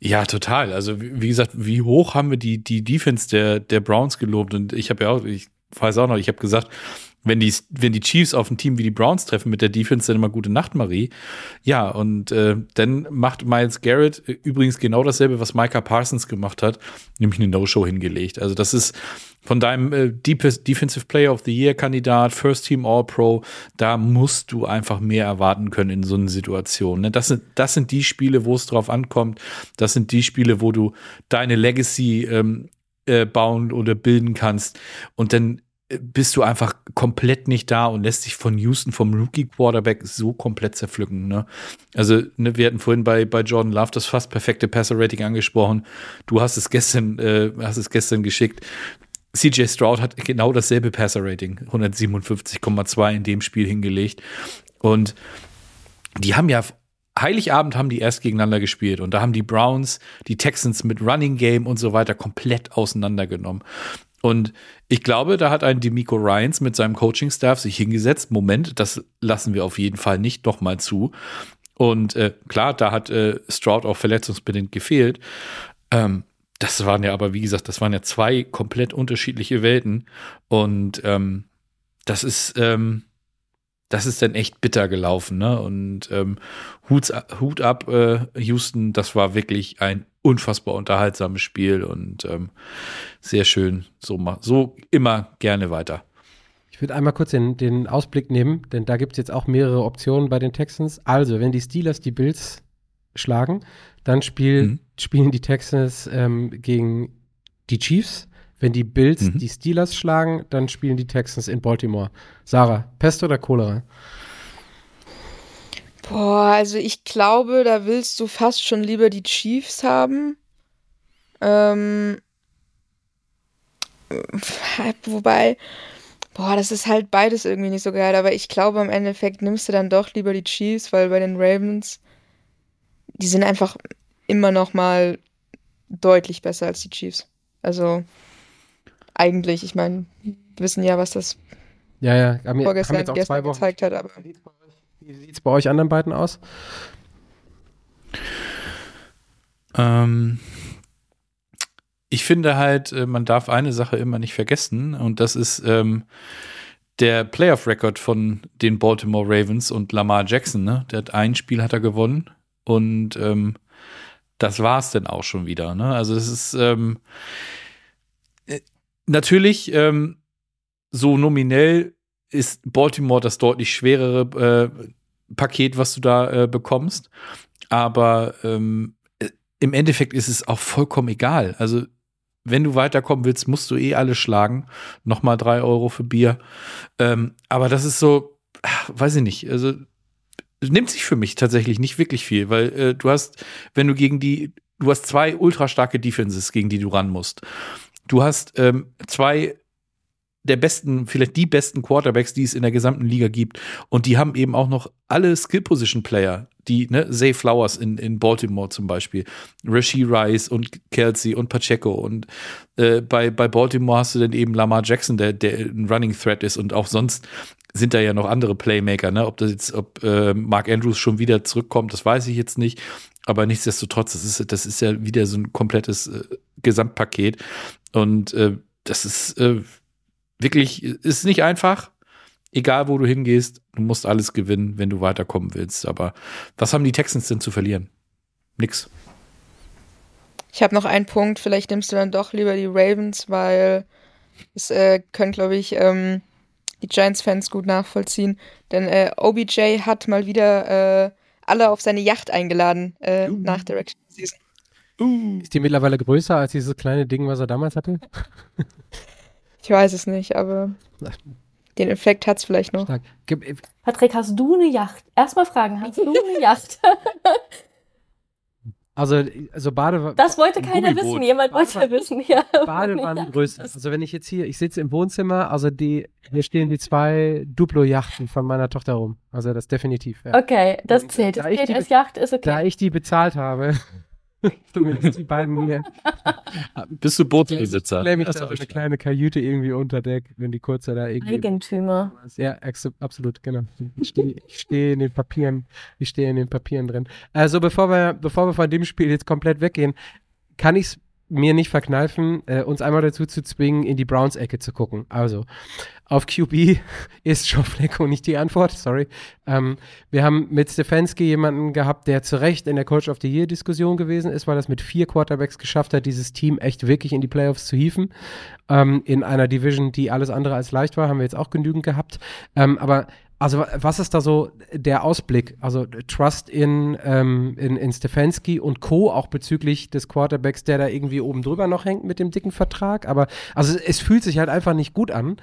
Ja, total. Also, wie gesagt, wie hoch haben wir die, die Defense der, der Browns gelobt? Und ich habe ja auch, ich weiß auch noch, ich habe gesagt, wenn die, wenn die Chiefs auf ein Team wie die Browns treffen mit der Defense, dann immer gute Nacht, Marie. Ja, und äh, dann macht Miles Garrett äh, übrigens genau dasselbe, was Micah Parsons gemacht hat, nämlich eine No-Show hingelegt. Also das ist von deinem äh, Defensive Player of the Year Kandidat, First Team All-Pro, da musst du einfach mehr erwarten können in so einer Situation. Ne? Das, sind, das sind die Spiele, wo es drauf ankommt. Das sind die Spiele, wo du deine Legacy ähm, äh, bauen oder bilden kannst. Und dann bist du einfach komplett nicht da und lässt sich von Houston, vom Rookie-Quarterback, so komplett zerpflücken. Ne? Also, ne, wir hatten vorhin bei, bei Jordan Love das fast perfekte Passer-Rating angesprochen. Du hast es gestern, äh, hast es gestern geschickt. CJ Stroud hat genau dasselbe Passer-Rating, 157,2 in dem Spiel hingelegt. Und die haben ja Heiligabend haben die erst gegeneinander gespielt und da haben die Browns die Texans mit Running Game und so weiter komplett auseinandergenommen. Und ich glaube, da hat ein Demico Ryans mit seinem Coaching-Staff sich hingesetzt. Moment, das lassen wir auf jeden Fall nicht doch mal zu. Und äh, klar, da hat äh, Stroud auch verletzungsbedingt gefehlt. Ähm, das waren ja aber, wie gesagt, das waren ja zwei komplett unterschiedliche Welten. Und ähm, das ist, ähm, das ist dann echt bitter gelaufen, ne? Und ähm, Hut, Hut ab, äh, Houston, das war wirklich ein unfassbar unterhaltsames Spiel und ähm, sehr schön. So, so immer gerne weiter. Ich würde einmal kurz den, den Ausblick nehmen, denn da gibt es jetzt auch mehrere Optionen bei den Texans. Also, wenn die Steelers die Bills schlagen, dann spiel, mhm. spielen die Texans ähm, gegen die Chiefs. Wenn die Bills mhm. die Steelers schlagen, dann spielen die Texans in Baltimore. Sarah, Pest oder Cholera? Boah, also ich glaube, da willst du fast schon lieber die Chiefs haben. Ähm, wobei, boah, das ist halt beides irgendwie nicht so geil, aber ich glaube, im Endeffekt nimmst du dann doch lieber die Chiefs, weil bei den Ravens, die sind einfach immer noch mal deutlich besser als die Chiefs. Also eigentlich, ich meine, wir wissen ja, was das ja, ja, haben, vorgestern haben jetzt auch zwei Wochen gezeigt hat, aber wie sieht es bei euch anderen beiden aus? Ähm, ich finde halt, äh, man darf eine Sache immer nicht vergessen und das ist ähm, der Playoff-Record von den Baltimore Ravens und Lamar Jackson. Ne? Der hat ein Spiel hat er gewonnen und ähm, das war es dann auch schon wieder. Ne? Also es ist ähm, äh, natürlich ähm, so nominell ist Baltimore das deutlich schwerere äh, Paket, was du da äh, bekommst. Aber ähm, äh, im Endeffekt ist es auch vollkommen egal. Also, wenn du weiterkommen willst, musst du eh alle schlagen. Nochmal drei Euro für Bier. Ähm, aber das ist so, ach, weiß ich nicht. Also, nimmt sich für mich tatsächlich nicht wirklich viel, weil äh, du hast, wenn du gegen die, du hast zwei ultra starke Defenses, gegen die du ran musst. Du hast ähm, zwei der besten, vielleicht die besten Quarterbacks, die es in der gesamten Liga gibt. Und die haben eben auch noch alle Skill-Position-Player, die, ne, Zay Flowers in, in Baltimore zum Beispiel, Rasheed Rice und Kelsey und Pacheco. Und äh, bei, bei Baltimore hast du dann eben Lamar Jackson, der, der ein Running Threat ist. Und auch sonst sind da ja noch andere Playmaker, ne? Ob das jetzt, ob äh, Mark Andrews schon wieder zurückkommt, das weiß ich jetzt nicht. Aber nichtsdestotrotz, das ist, das ist ja wieder so ein komplettes äh, Gesamtpaket. Und äh, das ist, äh, wirklich, ist nicht einfach. Egal, wo du hingehst, du musst alles gewinnen, wenn du weiterkommen willst. Aber was haben die Texans denn zu verlieren? Nix. Ich habe noch einen Punkt. Vielleicht nimmst du dann doch lieber die Ravens, weil es äh, können, glaube ich, ähm, die Giants-Fans gut nachvollziehen. Denn äh, OBJ hat mal wieder äh, alle auf seine Yacht eingeladen uh. nach der Regular Season. Uh. Ist die mittlerweile größer als dieses kleine Ding, was er damals hatte? [laughs] Ich weiß es nicht, aber Den Effekt hat es vielleicht noch. Gib, Patrick, hast du eine Yacht? Erstmal fragen, hast du eine [laughs] Yacht? also, also Bade, Das wollte keiner Gummiboot. wissen. Jemand wollte wissen, ja. Badewannengröße. Also wenn ich jetzt hier, ich sitze im Wohnzimmer, also die, hier stehen die zwei Duplo-Yachten von meiner Tochter rum. Also das definitiv. Ja. Okay, das zählt. Das Da zählt als Yacht, ist Da okay. ich die bezahlt habe, [laughs] zumindest die beiden hier, [laughs] Bist du Bootsbesitzer? klemme ich da so eine ich- kleine Kajüte irgendwie unter Deck, wenn die kurze da irgendwie. Eigentümer. Ja, absolut, genau. Ich stehe steh in den Papieren, ich stehe in den Papieren drin. Also bevor wir, bevor wir von dem Spiel jetzt komplett weggehen, kann ich es mir nicht verkneifen, äh, uns einmal dazu zu zwingen, in die Browns-Ecke zu gucken. Also, auf QB [laughs] ist Joe Flacco nicht die Antwort, sorry. Ähm, wir haben mit Stefanski jemanden gehabt, der zu Recht in der Coach of the Year-Diskussion gewesen ist, weil es mit vier Quarterbacks geschafft hat, dieses Team echt wirklich in die Playoffs zu hieven. Ähm, in einer Division, die alles andere als leicht war, haben wir jetzt auch genügend gehabt. Ähm, aber also wa- was ist da so der Ausblick? Also Trust in, ähm, in, in Stefanski und Co. auch bezüglich des Quarterbacks, der da irgendwie oben drüber noch hängt mit dem dicken Vertrag. Aber also es fühlt sich halt einfach nicht gut an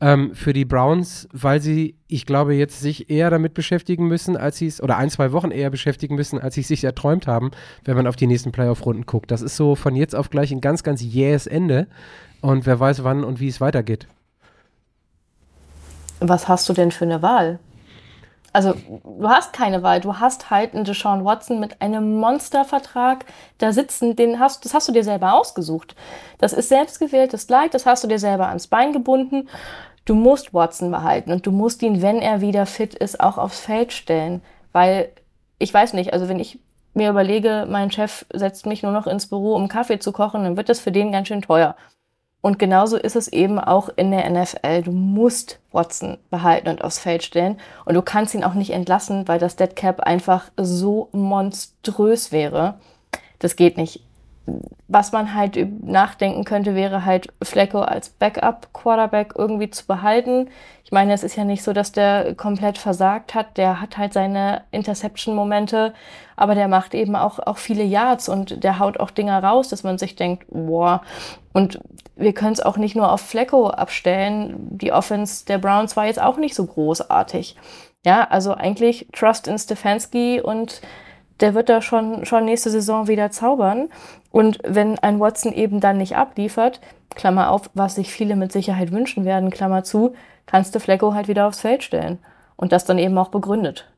ähm, für die Browns, weil sie, ich glaube, jetzt sich eher damit beschäftigen müssen, als sie es, oder ein, zwei Wochen eher beschäftigen müssen, als sie es sich erträumt haben, wenn man auf die nächsten Playoff-Runden guckt. Das ist so von jetzt auf gleich ein ganz, ganz jähes Ende. Und wer weiß, wann und wie es weitergeht. Was hast du denn für eine Wahl? Also, du hast keine Wahl. Du hast halt einen Deshaun Watson mit einem Monstervertrag da sitzen. Den hast, das hast du dir selber ausgesucht. Das ist selbstgewähltes Leid. Das hast du dir selber ans Bein gebunden. Du musst Watson behalten und du musst ihn, wenn er wieder fit ist, auch aufs Feld stellen. Weil, ich weiß nicht, also wenn ich mir überlege, mein Chef setzt mich nur noch ins Büro, um Kaffee zu kochen, dann wird das für den ganz schön teuer. Und genauso ist es eben auch in der NFL. Du musst Watson behalten und aufs Feld stellen. Und du kannst ihn auch nicht entlassen, weil das Dead Cap einfach so monströs wäre. Das geht nicht. Was man halt nachdenken könnte, wäre halt Flecko als Backup-Quarterback irgendwie zu behalten. Ich meine, es ist ja nicht so, dass der komplett versagt hat. Der hat halt seine Interception-Momente, aber der macht eben auch, auch viele Yards und der haut auch Dinger raus, dass man sich denkt, boah. Und wir können es auch nicht nur auf Flecko abstellen. Die Offense der Browns war jetzt auch nicht so großartig. Ja, also eigentlich Trust in Stefanski und der wird da schon, schon nächste Saison wieder zaubern. Und wenn ein Watson eben dann nicht abliefert, Klammer auf, was sich viele mit Sicherheit wünschen werden, Klammer zu, kannst du Flecko halt wieder aufs Feld stellen. Und das dann eben auch begründet.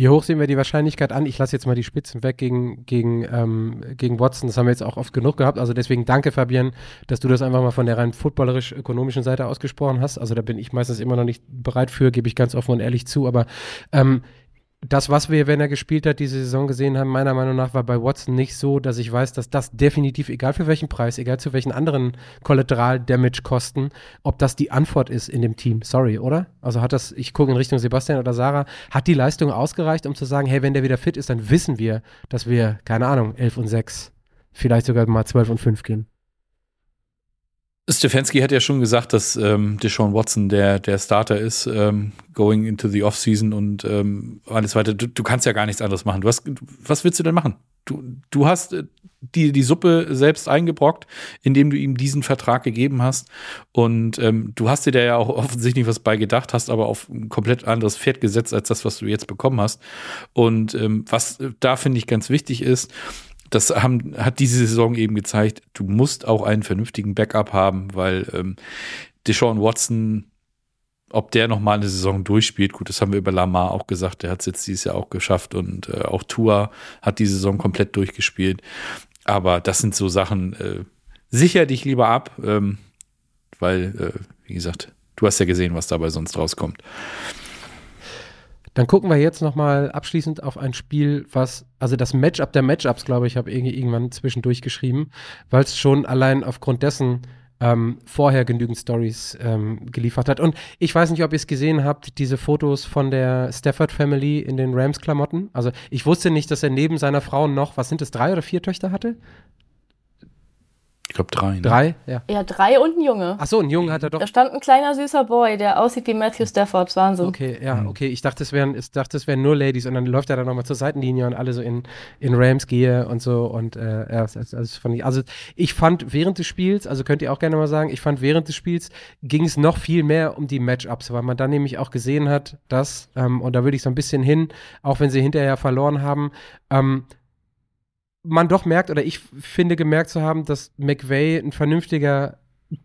Wie hoch sehen wir die Wahrscheinlichkeit an? Ich lasse jetzt mal die Spitzen weg gegen, gegen, ähm, gegen Watson. Das haben wir jetzt auch oft genug gehabt. Also deswegen danke, Fabian, dass du das einfach mal von der rein footballerisch-ökonomischen Seite ausgesprochen hast. Also da bin ich meistens immer noch nicht bereit für, gebe ich ganz offen und ehrlich zu. Aber ähm, das, was wir, wenn er gespielt hat, diese Saison gesehen haben, meiner Meinung nach war bei Watson nicht so, dass ich weiß, dass das definitiv, egal für welchen Preis, egal zu welchen anderen Kollateral-Damage-Kosten, ob das die Antwort ist in dem Team. Sorry, oder? Also hat das, ich gucke in Richtung Sebastian oder Sarah, hat die Leistung ausgereicht, um zu sagen, hey, wenn der wieder fit ist, dann wissen wir, dass wir, keine Ahnung, 11 und 6, vielleicht sogar mal 12 und 5 gehen. Stefanski hat ja schon gesagt, dass ähm, Deshaun Watson der, der Starter ist, ähm, going into the Offseason und ähm, alles weiter. Du, du kannst ja gar nichts anderes machen. Du hast, was willst du denn machen? Du, du hast äh, die, die Suppe selbst eingebrockt, indem du ihm diesen Vertrag gegeben hast. Und ähm, du hast dir da ja auch offensichtlich was bei gedacht, hast aber auf ein komplett anderes Pferd gesetzt als das, was du jetzt bekommen hast. Und ähm, was äh, da finde ich ganz wichtig ist, das haben, hat diese Saison eben gezeigt, du musst auch einen vernünftigen Backup haben, weil ähm, Deshaun Watson, ob der noch mal eine Saison durchspielt, gut, das haben wir über Lamar auch gesagt, der hat es jetzt dieses Jahr auch geschafft und äh, auch Tua hat die Saison komplett durchgespielt. Aber das sind so Sachen, äh, sicher dich lieber ab, ähm, weil, äh, wie gesagt, du hast ja gesehen, was dabei sonst rauskommt. Dann gucken wir jetzt nochmal abschließend auf ein Spiel, was, also das Matchup der Matchups, glaube ich, habe irgendwann zwischendurch geschrieben, weil es schon allein aufgrund dessen ähm, vorher genügend Stories ähm, geliefert hat. Und ich weiß nicht, ob ihr es gesehen habt, diese Fotos von der Stafford Family in den Rams-Klamotten. Also ich wusste nicht, dass er neben seiner Frau noch, was sind es, drei oder vier Töchter hatte? Ich glaube drei. Ne? Drei? Ja. Ja, drei und ein Junge. Ach so, ein Junge hat er doch. Da stand ein kleiner süßer Boy, der aussieht wie Matthew Stafford. Wahnsinn. Okay, ja, Mhm. okay. Ich dachte, es wären, ich dachte, es wären nur Ladies und dann läuft er dann nochmal zur Seitenlinie und alle so in, in Rams gehe und so und äh, ja, ich, also ich fand während des Spiels, also könnt ihr auch gerne mal sagen, ich fand während des Spiels ging es noch viel mehr um die Matchups, weil man dann nämlich auch gesehen hat, dass, ähm, und da würde ich so ein bisschen hin, auch wenn sie hinterher verloren haben, ähm, man doch merkt, oder ich finde gemerkt zu haben, dass McVay ein vernünftiger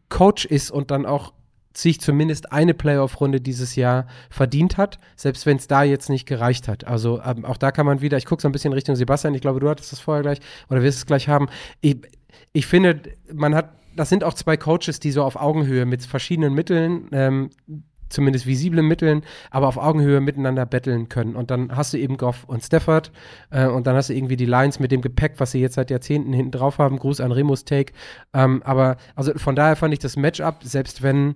Coach ist und dann auch sich zumindest eine Playoff-Runde dieses Jahr verdient hat, selbst wenn es da jetzt nicht gereicht hat. Also ähm, auch da kann man wieder, ich gucke so ein bisschen Richtung Sebastian, ich glaube, du hattest das vorher gleich oder wirst es gleich haben. Ich, ich finde, man hat, das sind auch zwei Coaches, die so auf Augenhöhe mit verschiedenen Mitteln, ähm, zumindest visiblen Mitteln, aber auf Augenhöhe miteinander betteln können. Und dann hast du eben Goff und Stafford äh, und dann hast du irgendwie die Lions mit dem Gepäck, was sie jetzt seit Jahrzehnten hinten drauf haben. Gruß an Remus Take. Ähm, aber also von daher fand ich das Matchup, selbst wenn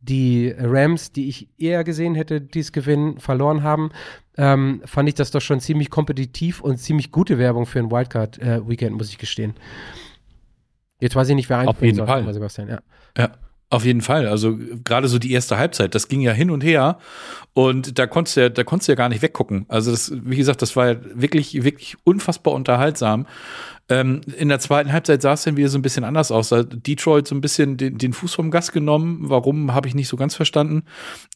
die Rams, die ich eher gesehen hätte, dies gewinnen, verloren haben, ähm, fand ich das doch schon ziemlich kompetitiv und ziemlich gute Werbung für ein Wildcard-Weekend, muss ich gestehen. Jetzt weiß ich nicht, wer Auf einspringen jeden soll, Fall. Sebastian, ja. Ja, auf jeden Fall. Also gerade so die erste Halbzeit, das ging ja hin und her und da konntest du ja, da konntest du ja gar nicht weggucken. Also das, wie gesagt, das war ja wirklich, wirklich unfassbar unterhaltsam. Ähm, in der zweiten Halbzeit sah es dann wieder so ein bisschen anders aus. Da Detroit so ein bisschen den, den Fuß vom Gas genommen. Warum, habe ich nicht so ganz verstanden.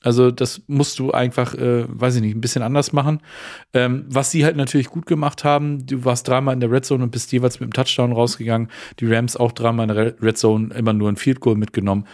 Also das musst du einfach, äh, weiß ich nicht, ein bisschen anders machen. Ähm, was sie halt natürlich gut gemacht haben, du warst dreimal in der Red Zone und bist jeweils mit dem Touchdown rausgegangen. Die Rams auch dreimal in der Red Zone immer nur ein Field Goal mitgenommen.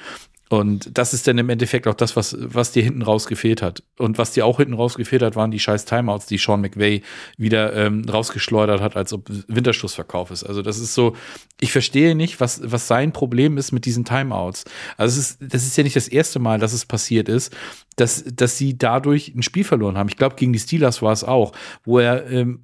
Und das ist dann im Endeffekt auch das, was, was dir hinten raus gefehlt hat. Und was dir auch hinten raus gefehlt hat, waren die scheiß Timeouts, die Sean McVay wieder ähm, rausgeschleudert hat, als ob Winterschlussverkauf ist. Also das ist so, ich verstehe nicht, was, was sein Problem ist mit diesen Timeouts. Also es ist, das ist ja nicht das erste Mal, dass es passiert ist, dass, dass sie dadurch ein Spiel verloren haben. Ich glaube, gegen die Steelers war es auch, wo er, ähm,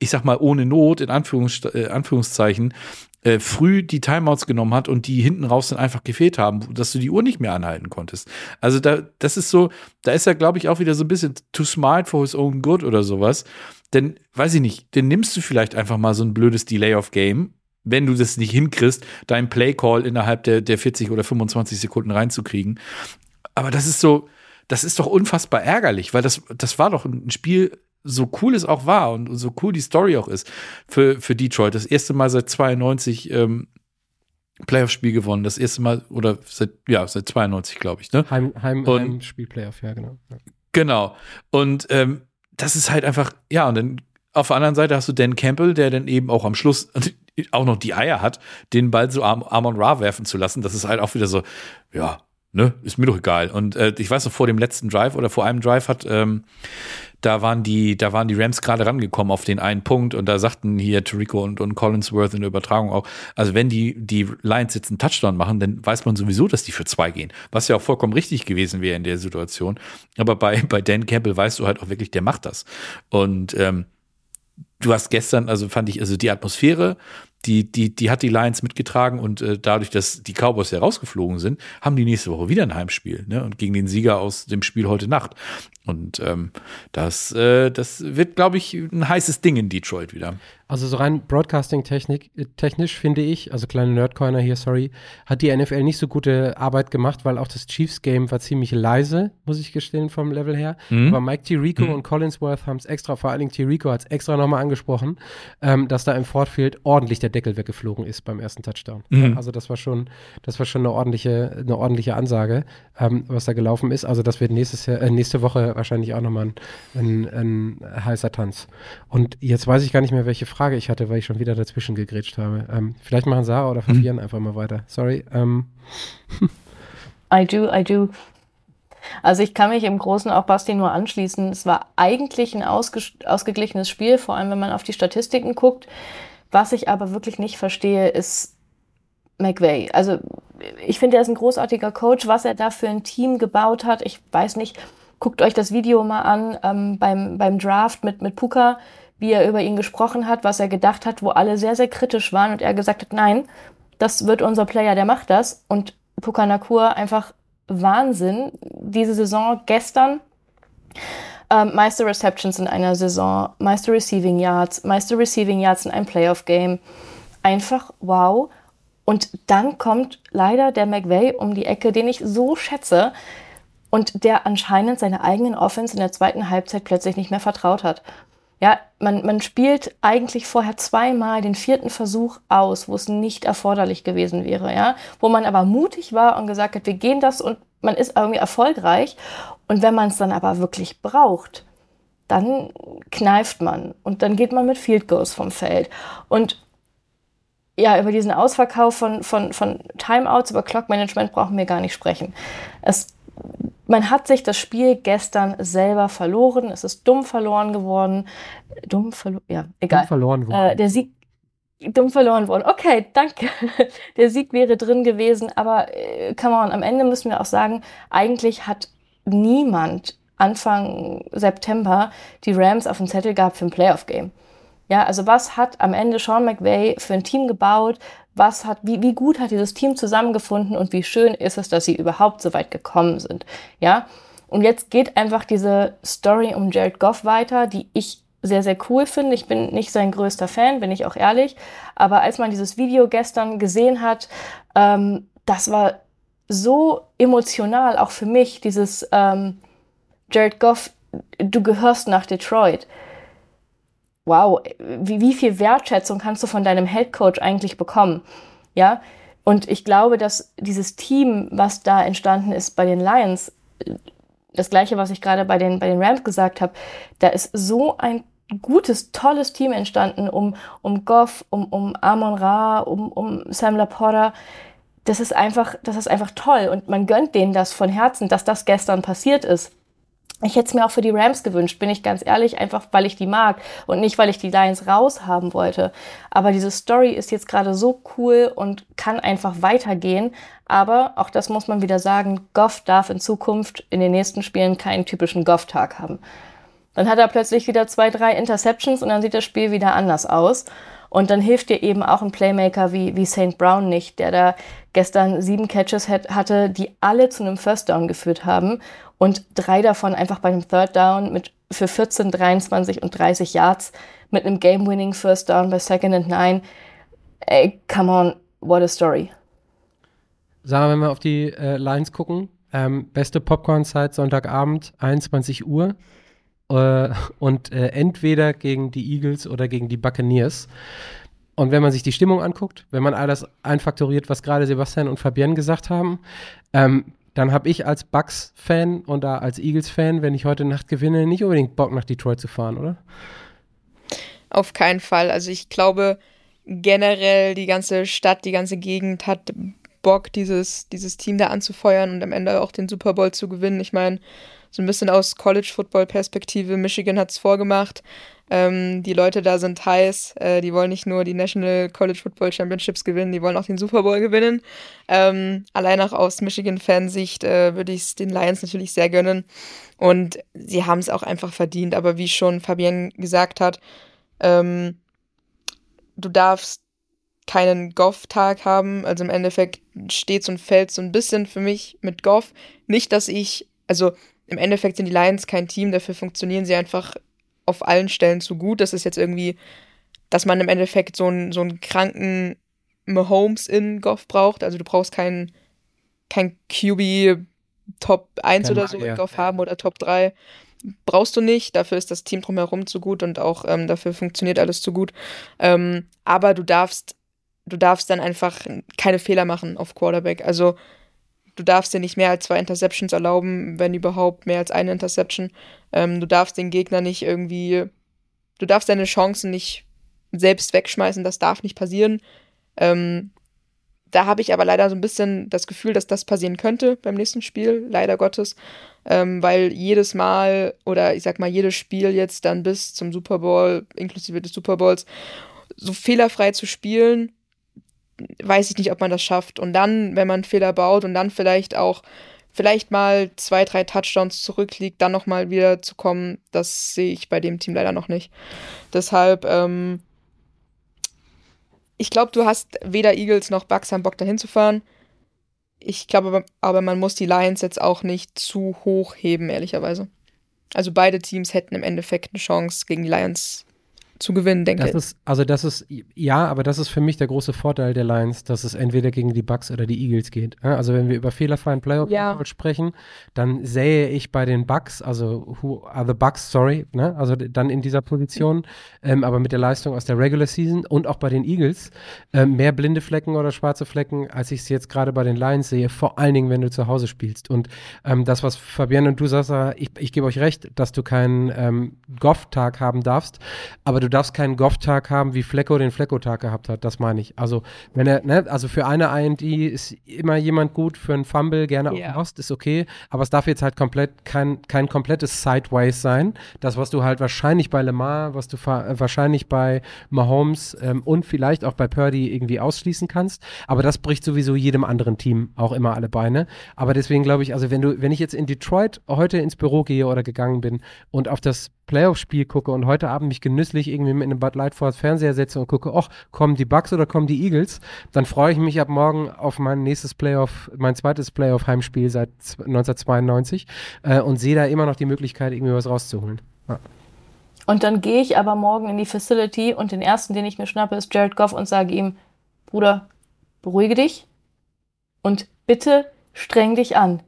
ich sag mal, ohne Not, in Anführungs äh, Anführungszeichen, äh, früh die Timeouts genommen hat und die hinten raus dann einfach gefehlt haben, dass du die Uhr nicht mehr anhalten konntest. Also da, das ist so, da ist er, glaube ich, auch wieder so ein bisschen too smart for his own good oder sowas. Denn, weiß ich nicht, dann nimmst du vielleicht einfach mal so ein blödes Delay of Game, wenn du das nicht hinkriegst, deinen Play-Call innerhalb der, der 40 oder 25 Sekunden reinzukriegen. Aber das ist so, das ist doch unfassbar ärgerlich, weil das, das war doch ein Spiel, so cool es auch war und so cool die Story auch ist für, für Detroit. Das erste Mal seit 92 ähm, Playoff-Spiel gewonnen. Das erste Mal, oder seit, ja, seit 92, glaube ich, ne? Heim, Heim, Und- Heimspiel-Playoff, ja, genau. Ja. Genau. Und ähm, das ist halt einfach, ja, und dann auf der anderen Seite hast du Dan Campbell, der dann eben auch am Schluss [laughs] auch noch die Eier hat, den Ball so Am Amon Ra werfen zu lassen. Das ist halt auch wieder so, ja, ne, ist mir doch egal. Und äh, ich weiß noch, vor dem letzten Drive oder vor einem Drive hat, ähm, da waren die, da waren die Rams gerade rangekommen auf den einen Punkt und da sagten hier Tarico und, und Collinsworth in der Übertragung auch, also wenn die, die Lions jetzt einen Touchdown machen, dann weiß man sowieso, dass die für zwei gehen. Was ja auch vollkommen richtig gewesen wäre in der Situation. Aber bei, bei Dan Campbell weißt du halt auch wirklich, der macht das. Und ähm, du hast gestern, also fand ich, also die Atmosphäre, die, die, die hat die Lions mitgetragen und äh, dadurch, dass die Cowboys ja rausgeflogen sind, haben die nächste Woche wieder ein Heimspiel, ne? Und gegen den Sieger aus dem Spiel heute Nacht. Und ähm, das, äh, das wird, glaube ich, ein heißes Ding in Detroit wieder. Also so rein Broadcasting-technisch technisch finde ich, also kleine Nerdcoiner hier, sorry, hat die NFL nicht so gute Arbeit gemacht, weil auch das Chiefs-Game war ziemlich leise, muss ich gestehen, vom Level her. Mhm. Aber Mike Tirico Mhm. und Collinsworth haben es extra, vor allen Dingen Tirico hat es extra nochmal angesprochen, ähm, dass da im Fortfield ordentlich der Deckel weggeflogen ist beim ersten Touchdown. Mhm. Also das war schon, das war schon eine ordentliche, eine ordentliche Ansage, ähm, was da gelaufen ist. Also das wird nächstes Jahr, äh, nächste Woche wahrscheinlich auch nochmal ein, ein, ein heißer Tanz. Und jetzt weiß ich gar nicht mehr, welche Frage ich hatte, weil ich schon wieder dazwischen gegrätscht habe. Ähm, vielleicht machen Sarah oder Fabian einfach mal weiter. Sorry. Ähm, [laughs] I do, I do. Also ich kann mich im Großen auch Basti nur anschließen. Es war eigentlich ein ausge ausgeglichenes Spiel, vor allem wenn man auf die Statistiken guckt. Was ich aber wirklich nicht verstehe, ist McVay. Also ich finde, er ist ein großartiger Coach. Was er da für ein Team gebaut hat, ich weiß nicht. Guckt euch das Video mal an ähm, beim, beim Draft mit, mit Puka, wie er über ihn gesprochen hat, was er gedacht hat, wo alle sehr, sehr kritisch waren und er gesagt hat, nein, das wird unser Player, der macht das. Und Puka Nakur einfach Wahnsinn. Diese Saison gestern ähm, meiste Receptions in einer Saison, meiste Receiving Yards, meiste Receiving Yards in einem Playoff-Game. Einfach wow. Und dann kommt leider der McVay um die Ecke, den ich so schätze und der anscheinend seine eigenen Offense in der zweiten Halbzeit plötzlich nicht mehr vertraut hat. Ja, man, man spielt eigentlich vorher zweimal den vierten Versuch aus, wo es nicht erforderlich gewesen wäre, ja, wo man aber mutig war und gesagt hat, wir gehen das und man ist irgendwie erfolgreich. Und wenn man es dann aber wirklich braucht, dann kneift man und dann geht man mit Field Goals vom Feld. Und ja, über diesen Ausverkauf von, von, von Timeouts, über Clock Management brauchen wir gar nicht sprechen. Es man hat sich das Spiel gestern selber verloren. Es ist dumm verloren geworden. Dumm verloren, ja, egal. Dumm verloren worden. Äh, der Sieg, dumm verloren worden. Okay, danke. [laughs] Der Sieg wäre drin gewesen, aber äh, come on, am Ende müssen wir auch sagen, eigentlich hat niemand Anfang September die Rams auf dem Zettel gehabt für ein Playoff-Game. Ja, also was hat am Ende Sean McVay für ein Team gebaut? Was hat, wie, wie gut hat dieses Team zusammengefunden und wie schön ist es, dass sie überhaupt so weit gekommen sind? Ja. Und jetzt geht einfach diese Story um Jared Goff weiter, die ich sehr, sehr cool finde. Ich bin nicht sein größter Fan, bin ich auch ehrlich. Aber als man dieses Video gestern gesehen hat, ähm, das war so emotional, auch für mich, dieses ähm, Jared Goff, du gehörst nach Detroit wow, wie, wie viel Wertschätzung kannst du von deinem Head Coach eigentlich bekommen? Ja, und ich glaube, dass dieses Team, was da entstanden ist bei den Lions, das gleiche, was ich gerade bei den, bei den Rams gesagt habe, da ist so ein gutes, tolles Team entstanden um, um Goff, um, um Amon Ra, um, um Sam Laporta. Das ist einfach, das ist einfach toll und man gönnt denen das von Herzen, dass das gestern passiert ist. Ich hätte es mir auch für die Rams gewünscht, bin ich ganz ehrlich, einfach weil ich die mag und nicht, weil ich die Lions raushaben wollte. Aber diese Story ist jetzt gerade so cool und kann einfach weitergehen. Aber auch das muss man wieder sagen, Goff darf in Zukunft in den nächsten Spielen keinen typischen Goff-Tag haben. Dann hat er plötzlich wieder zwei, drei Interceptions und dann sieht das Spiel wieder anders aus. Und dann hilft dir eben auch ein Playmaker wie, wie St. Brown nicht, der da gestern sieben Catches hatte, die alle zu einem First Down geführt haben und drei davon einfach bei einem Third Down mit für 14, 23 und 30 Yards mit einem Game-Winning First Down bei Second and Nine. Ey, come on, what a story. Wir, wenn wir auf die äh, Lines gucken, ähm, beste Popcorn-Zeit Sonntagabend, 21 Uhr. Äh, und äh, entweder gegen die Eagles oder gegen die Buccaneers. Und wenn man sich die Stimmung anguckt, wenn man all das einfaktoriert, was gerade Sebastian und Fabienne gesagt haben, ähm, dann habe ich als Bucks-Fan und da als Eagles-Fan, wenn ich heute Nacht gewinne, nicht unbedingt Bock nach Detroit zu fahren, oder? Auf keinen Fall. Also ich glaube, generell die ganze Stadt, die ganze Gegend hat Bock, dieses, dieses Team da anzufeuern und am Ende auch den Super Bowl zu gewinnen. Ich meine, so ein bisschen aus College-Football-Perspektive, Michigan hat es vorgemacht. Ähm, die Leute da sind heiß. Äh, die wollen nicht nur die National College Football Championships gewinnen, die wollen auch den Super Bowl gewinnen. Ähm, allein auch aus Michigan-Fansicht äh, würde ich es den Lions natürlich sehr gönnen. Und sie haben es auch einfach verdient. Aber wie schon Fabienne gesagt hat, ähm, du darfst keinen Goff-Tag haben. Also im Endeffekt steht und fällt so ein bisschen für mich mit Goff. Nicht, dass ich, also im Endeffekt sind die Lions kein Team, dafür funktionieren sie einfach auf allen Stellen zu gut. Das ist jetzt irgendwie, dass man im Endeffekt so einen, so einen kranken Mahomes in Goff braucht. Also du brauchst keinen kein QB Top 1 kein oder so in Goff haben oder Top 3. Brauchst du nicht, dafür ist das Team drumherum zu gut und auch ähm, dafür funktioniert alles zu gut. Ähm, aber du darfst, du darfst dann einfach keine Fehler machen auf Quarterback. Also du darfst dir nicht mehr als zwei Interceptions erlauben, wenn überhaupt mehr als eine Interception. Ähm, du darfst den Gegner nicht irgendwie, du darfst deine Chancen nicht selbst wegschmeißen, das darf nicht passieren. Ähm, da habe ich aber leider so ein bisschen das Gefühl, dass das passieren könnte beim nächsten Spiel, leider Gottes, ähm, weil jedes Mal oder ich sag mal jedes Spiel jetzt dann bis zum Super Bowl, inklusive des Super Bowls, so fehlerfrei zu spielen, weiß ich nicht, ob man das schafft. Und dann, wenn man Fehler baut und dann vielleicht auch vielleicht mal zwei, drei Touchdowns zurückliegt, dann nochmal wieder zu kommen, das sehe ich bei dem Team leider noch nicht. Deshalb, ähm, ich glaube, du hast weder Eagles noch Bucks am Bock dahin zu fahren. Ich glaube aber, aber man muss die Lions jetzt auch nicht zu hoch heben, ehrlicherweise. Also beide Teams hätten im Endeffekt eine Chance, gegen die Lions zu gewinnen, denke ich. Ist, also das ist, ja, aber das ist für mich der große Vorteil der Lions, dass es entweder gegen die Bucks oder die Eagles geht. Also wenn wir über fehlerfreien Playoff ja. sprechen, dann sähe ich bei den Bucks, also who are the Bucks, sorry, ne? also dann in dieser Position, ähm, aber mit der Leistung aus der Regular Season und auch bei den Eagles äh, mehr blinde Flecken oder schwarze Flecken, als ich es jetzt gerade bei den Lions sehe, vor allen Dingen, wenn du zu Hause spielst. Und ähm, das, was Fabian und du sagst, ich, ich gebe euch recht, dass du keinen ähm, Goff-Tag haben darfst, aber du darfst keinen Goff-Tag haben, wie Flecko den Flecko-Tag gehabt hat. Das meine ich. Also, wenn er, ne, also für eine IND ist immer jemand gut, für einen Fumble gerne yeah. auch Lost, ist okay, aber es darf jetzt halt komplett kein, kein komplettes Sideways sein. Das, was du halt wahrscheinlich bei Lamar, was du wahrscheinlich bei Mahomes ähm, und vielleicht auch bei Purdy irgendwie ausschließen kannst. Aber das bricht sowieso jedem anderen Team auch immer alle Beine. Aber deswegen glaube ich, also wenn du, wenn ich jetzt in Detroit heute ins Büro gehe oder gegangen bin und auf das Playoff-Spiel gucke und heute Abend mich genüsslich irgendwie mit einem Bud Light vor das Fernseher setze und gucke, ach, kommen die Bucks oder kommen die Eagles, dann freue ich mich ab morgen auf mein nächstes Playoff, mein zweites Playoff-Heimspiel seit 1992 äh, und sehe da immer noch die Möglichkeit, irgendwie was rauszuholen. Ja. Und dann gehe ich aber morgen in die Facility und den ersten, den ich mir schnappe, ist Jared Goff und sage ihm, Bruder, beruhige dich und bitte streng dich an.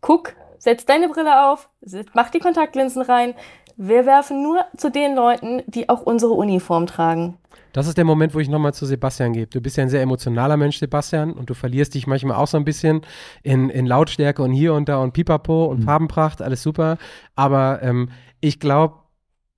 Guck, setz deine Brille auf, mach die Kontaktlinsen rein, wir werfen nur zu den Leuten, die auch unsere Uniform tragen. Das ist der Moment, wo ich nochmal zu Sebastian gebe. Du bist ja ein sehr emotionaler Mensch, Sebastian, und du verlierst dich manchmal auch so ein bisschen in, in Lautstärke und hier und da und Pipapo und mhm. Farbenpracht, alles super. Aber ähm, ich glaube,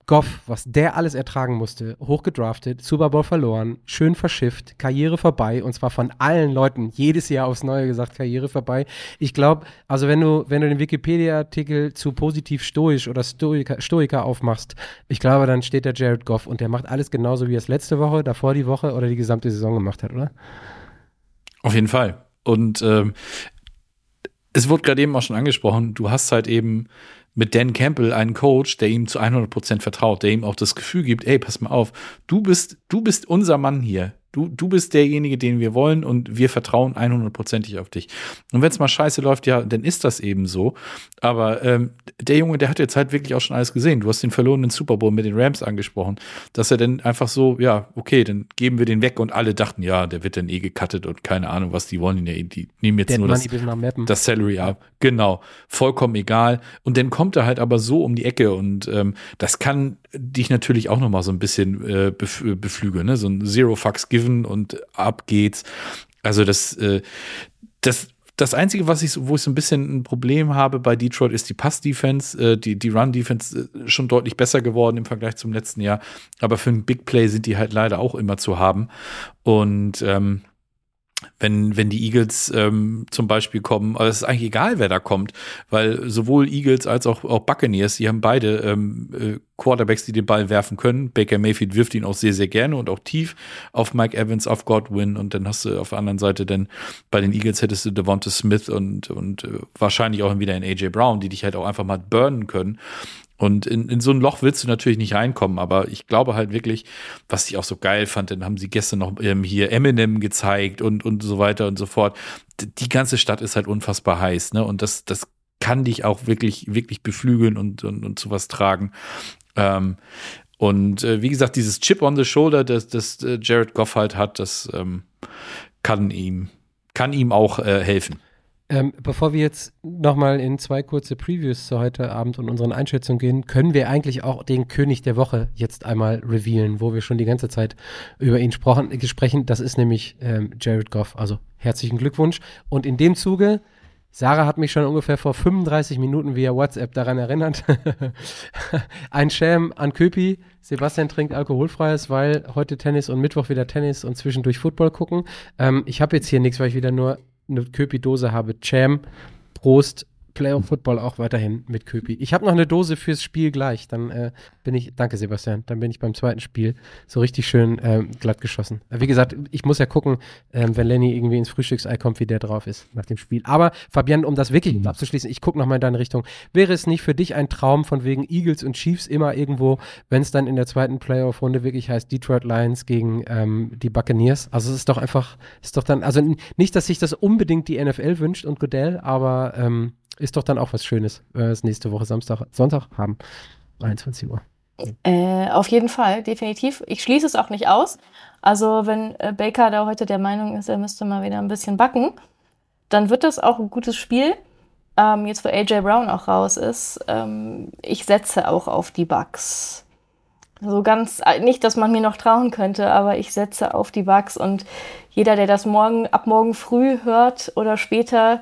Goff, was der alles ertragen musste, hochgedraftet, Super Bowl verloren, schön verschifft, Karriere vorbei und zwar von allen Leuten, jedes Jahr aufs Neue gesagt, Karriere vorbei. Ich glaube, also wenn du, wenn du den Wikipedia-Artikel zu positiv stoisch oder Stoiker, Stoiker aufmachst, ich glaube, dann steht der Jared Goff und der macht alles genauso, wie er es letzte Woche, davor die Woche oder die gesamte Saison gemacht hat, oder? Auf jeden Fall. Und ähm, es wurde gerade eben auch schon angesprochen, du hast halt eben mit Dan Campbell einen Coach, der ihm zu 100% vertraut, der ihm auch das Gefühl gibt, ey, pass mal auf, du bist, du bist unser Mann hier. Du, du bist derjenige, den wir wollen und wir vertrauen 100%ig auf dich. Und wenn es mal scheiße läuft, ja, dann ist das eben so. Aber ähm, der Junge, der hat jetzt halt wirklich auch schon alles gesehen. Du hast den verlorenen Super Bowl mit den Rams angesprochen, dass er dann einfach so, ja, okay, dann geben wir den weg und alle dachten, ja, der wird dann eh gecuttet und keine Ahnung, was die wollen. Die, die nehmen jetzt Dead nur das, das Salary ab. Genau, vollkommen egal. Und dann kommt er halt aber so um die Ecke und ähm, das kann dich natürlich auch noch mal so ein bisschen äh, bef beflügeln, ne? So ein Zero Fucks Given und ab geht's. Also das, äh, das das Einzige, was ich, wo ich so ein bisschen ein Problem habe bei Detroit, ist die Pass-Defense. Äh, die, die Run-Defense äh, schon deutlich besser geworden im Vergleich zum letzten Jahr. Aber für ein Big Play sind die halt leider auch immer zu haben. Und ähm, wenn, wenn die Eagles ähm, zum Beispiel kommen, aber es ist eigentlich egal, wer da kommt, weil sowohl Eagles als auch, auch Buccaneers, die haben beide ähm, äh, Quarterbacks, die den Ball werfen können. Baker Mayfield wirft ihn auch sehr, sehr gerne und auch tief auf Mike Evans, auf Godwin und dann hast du auf der anderen Seite dann bei den Eagles hättest du Devonta Smith und, und äh, wahrscheinlich auch wieder in AJ Brown, die dich halt auch einfach mal burnen können. Und in, in so ein Loch willst du natürlich nicht reinkommen, aber ich glaube halt wirklich, was ich auch so geil fand, dann haben sie gestern noch ähm, hier Eminem gezeigt und, und so weiter und so fort. Die ganze Stadt ist halt unfassbar heiß, ne? Und das, das kann dich auch wirklich, wirklich beflügeln und, und, und zu was tragen. Ähm, und äh, wie gesagt, dieses Chip on the Shoulder, das, das äh, Jared Goff halt hat, das ähm, kann ihm, kann ihm auch äh, helfen. Ähm, bevor wir jetzt nochmal in zwei kurze Previews zu heute Abend und unseren Einschätzungen gehen, können wir eigentlich auch den König der Woche jetzt einmal revealen, wo wir schon die ganze Zeit über ihn sprechen. sprechen. Das ist nämlich ähm, Jared Goff. Also herzlichen Glückwunsch. Und in dem Zuge, Sarah hat mich schon ungefähr vor 35 Minuten via WhatsApp daran erinnert. [laughs] Ein Sham an Köpi. Sebastian trinkt alkoholfreies, weil heute Tennis und Mittwoch wieder Tennis und zwischendurch Football gucken. Ähm, ich habe jetzt hier nichts, weil ich wieder nur eine Köpi-Dose habe. Cham, Prost, Playoff Football auch weiterhin mit Köpi. Ich habe noch eine Dose fürs Spiel gleich. Dann äh, bin ich, danke Sebastian, dann bin ich beim zweiten Spiel so richtig schön ähm, glatt geschossen. Wie gesagt, ich muss ja gucken, ähm, wenn Lenny irgendwie ins Frühstücksei kommt, wie der drauf ist nach dem Spiel. Aber Fabian, um das wirklich abzuschließen, ich gucke nochmal in deine Richtung. Wäre es nicht für dich ein Traum von wegen Eagles und Chiefs immer irgendwo, wenn es dann in der zweiten Playoff-Runde wirklich heißt Detroit Lions gegen ähm, die Buccaneers? Also es ist doch einfach, ist doch dann, also nicht, dass sich das unbedingt die NFL wünscht und Goodell, aber ähm, ist doch dann auch was Schönes, wenn wir es nächste Woche Samstag, Sonntag haben. 21 Uhr. Äh, auf jeden Fall, definitiv. Ich schließe es auch nicht aus. Also, wenn äh, Baker da heute der Meinung ist, er müsste mal wieder ein bisschen backen, dann wird das auch ein gutes Spiel. Ähm, jetzt, wo AJ Brown auch raus ist, ähm, ich setze auch auf die Bugs. So ganz, äh, nicht, dass man mir noch trauen könnte, aber ich setze auf die Bugs und jeder, der das morgen, ab morgen früh hört oder später,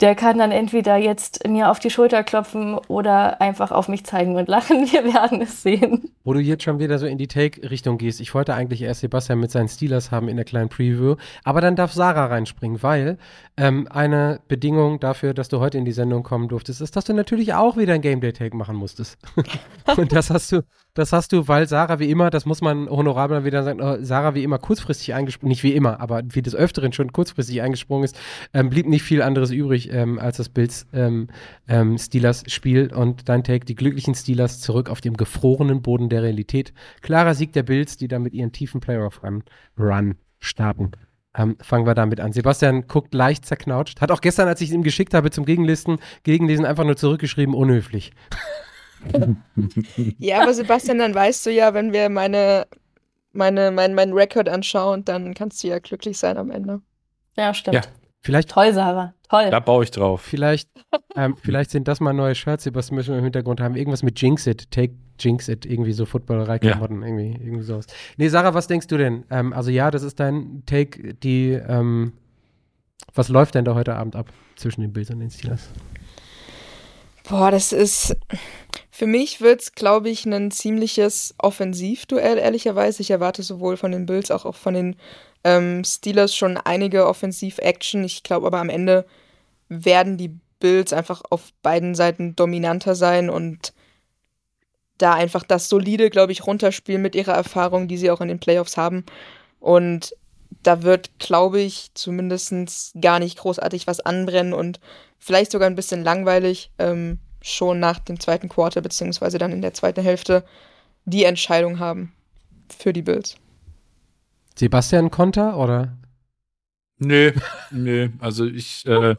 der kann dann entweder jetzt mir auf die Schulter klopfen oder einfach auf mich zeigen und lachen. [laughs] Wir werden es sehen. Wo du jetzt schon wieder so in die Take-Richtung gehst. Ich wollte eigentlich erst Sebastian mit seinen Steelers haben in der kleinen Preview, aber dann darf Sarah reinspringen, weil ähm, eine Bedingung dafür, dass du heute in die Sendung kommen durftest, ist, dass du natürlich auch wieder ein Game Day Take machen musstest. [laughs] und das hast du, das hast du, weil Sarah wie immer, das muss man honorabel wieder sagen, äh, Sarah wie immer kurzfristig eingesprungen, nicht wie immer, aber wie des Öfteren schon kurzfristig eingesprungen ist, ähm, blieb nicht viel anderes übrig ähm, als das Bills ähm, ähm, Steelers Spiel und dein Take, die glücklichen Steelers zurück auf dem gefrorenen Boden der Realität. Klarer Sieg der Bills, die da mit ihren tiefen Playoff Run, Run starten. Ähm, fangen wir damit an. Sebastian guckt leicht zerknautscht. Hat auch gestern, als ich es ihm geschickt habe zum Gegenlisten, Gegenlesen einfach nur zurückgeschrieben, unhöflich. [laughs] ja, aber Sebastian, dann weißt du ja, wenn wir meine, meine, mein, mein Rekord anschauen, dann kannst du ja glücklich sein am Ende. Ja, stimmt. Ja, vielleicht. Toll, Sarah. Toll. Da baue ich drauf. Vielleicht, [laughs] ähm, vielleicht sind das mal neue Shirts, was müssen wir im Hintergrund haben. Irgendwas mit Jinx It, Take Jinx It, irgendwie so Footballerei-Klamotten, ja. irgendwie, irgendwie sowas. Nee, Sarah, was denkst du denn? Ähm, also ja, das ist dein Take, die, ähm, was läuft denn da heute Abend ab zwischen den Bills und den Steelers? Boah, das ist. Für mich wird es, glaube ich, ein ziemliches Offensivduell, ehrlicherweise. Ich erwarte sowohl von den Bills als auch von den ähm, Steelers schon einige Offensiv-Action. Ich glaube aber am Ende werden die Bills einfach auf beiden Seiten dominanter sein und da einfach das solide, glaube ich, runterspielen mit ihrer Erfahrung, die sie auch in den Playoffs haben. Und da wird, glaube ich, zumindest gar nicht großartig was anbrennen und vielleicht sogar ein bisschen langweilig ähm, schon nach dem zweiten Quarter, beziehungsweise dann in der zweiten Hälfte, die Entscheidung haben für die Bills. Sebastian Konter oder? Nö, nö. Also ich, äh,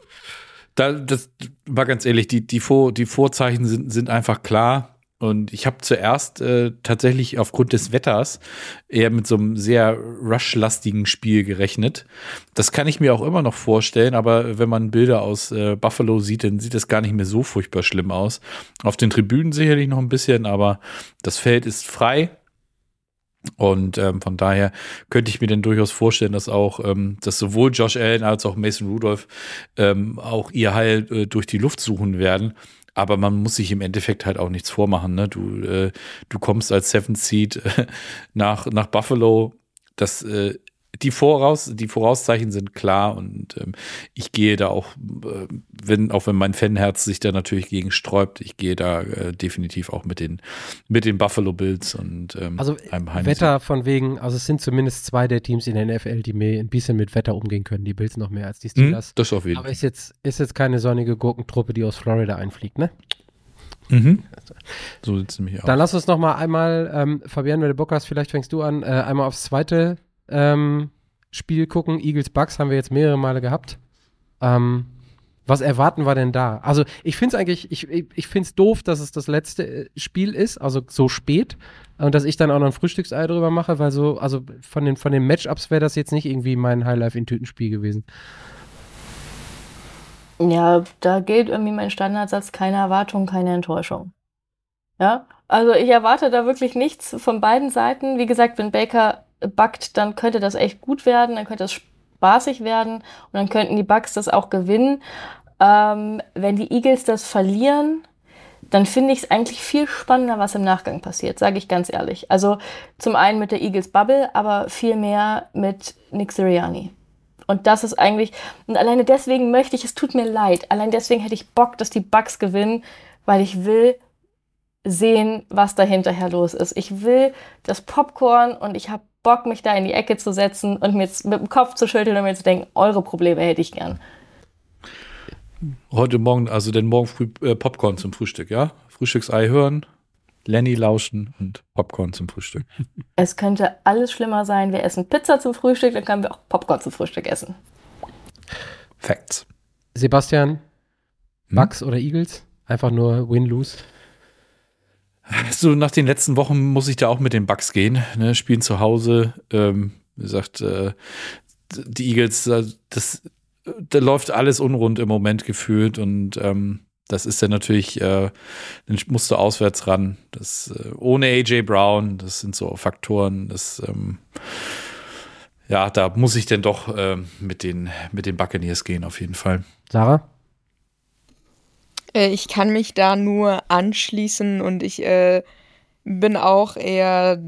da, das war ganz ehrlich, die, die, Vor, die Vorzeichen sind, sind einfach klar. Und ich habe zuerst äh, tatsächlich aufgrund des Wetters eher mit so einem sehr rush-lastigen Spiel gerechnet. Das kann ich mir auch immer noch vorstellen, aber wenn man Bilder aus äh, Buffalo sieht, dann sieht das gar nicht mehr so furchtbar schlimm aus. Auf den Tribünen sicherlich noch ein bisschen, aber das Feld ist frei. Und ähm, von daher könnte ich mir denn durchaus vorstellen, dass auch, ähm, dass sowohl Josh Allen als auch Mason Rudolph ähm, auch ihr Heil äh, durch die Luft suchen werden. Aber man muss sich im Endeffekt halt auch nichts vormachen. Ne? Du, äh, du kommst als Seventh Seed äh, [laughs] nach, nach Buffalo. Das äh, die, Voraus, die Vorauszeichen sind klar und ähm, ich gehe da auch, äh, wenn, auch wenn mein Fanherz sich da natürlich gegen sträubt, ich gehe da äh, definitiv auch mit den, mit den Buffalo Bills und ähm, also Wetter von wegen, also es sind zumindest zwei der Teams in der NFL, die mehr, ein bisschen mit Wetter umgehen können, die Bills noch mehr als die hm, Steelers. Hm, das auf jeden Fall. Aber ist jetzt, ist jetzt keine sonnige Gurkentruppe, die aus Florida einfliegt, ne? Mhm. So sieht es nämlich aus. Dann lass uns noch mal einmal, ähm, Fabian, wenn du Bock hast, vielleicht fängst du an, äh, einmal aufs zweite ähm, Spiel gucken. Eagles Bucks haben wir jetzt mehrere Male gehabt. Ähm, was erwarten wir denn da? Also, ich finde es eigentlich, ich, ich, finde es doof, dass es das letzte äh, Spiel ist, also so spät. Und dass ich dann auch noch ein Frühstücksei drüber mache, weil so, also von den, von den Matchups wäre das jetzt nicht irgendwie mein Highlife in Tütenspiel gewesen. Ja, da gilt irgendwie mein Standardsatz, keine Erwartung, keine Enttäuschung. Ja, also ich erwarte da wirklich nichts von beiden Seiten. Wie gesagt, wenn Baker backt, dann könnte das echt gut werden, dann könnte das spaßig werden und dann könnten die Bucks das auch gewinnen. Ähm, wenn die Eagles das verlieren, dann finde ich es eigentlich viel spannender, was im Nachgang passiert, sage ich ganz ehrlich. Also zum einen mit der Eagles Bubble, aber viel mehr mit Nick Sirianni. Und das ist eigentlich, und alleine deswegen möchte ich, es tut mir leid, allein deswegen hätte ich Bock, dass die Bucks gewinnen, weil ich will sehen, was da hinterher los ist. Ich will das Popcorn und ich habe Bock, mich da in die Ecke zu setzen und mir jetzt mit dem Kopf zu schütteln und mir zu denken, eure Probleme hätte ich gern. Heute Morgen, also denn morgen früh äh, Popcorn zum Frühstück, ja? Frühstücksei hören, Lenny lauschen und Popcorn zum Frühstück. [laughs] Es könnte alles schlimmer sein. Wir essen Pizza zum Frühstück, dann können wir auch Popcorn zum Frühstück essen. Facts. Sebastian? Bucks hm? oder Eagles? Einfach nur Win-Lose? So, nach den letzten Wochen muss ich da auch mit den Bucks gehen. Ne? Spielen zu Hause. Ähm, wie gesagt, äh, die Eagles, das, da läuft alles unrund im Moment gefühlt und ähm, das ist dann natürlich, äh, dann musst du auswärts ran. Das, äh, ohne AJ Brown, das sind so Faktoren, das, ähm, ja, da muss ich denn doch äh, mit, den, mit den Buccaneers gehen, auf jeden Fall. Sarah? Äh, ich kann mich da nur anschließen und ich äh, bin auch eher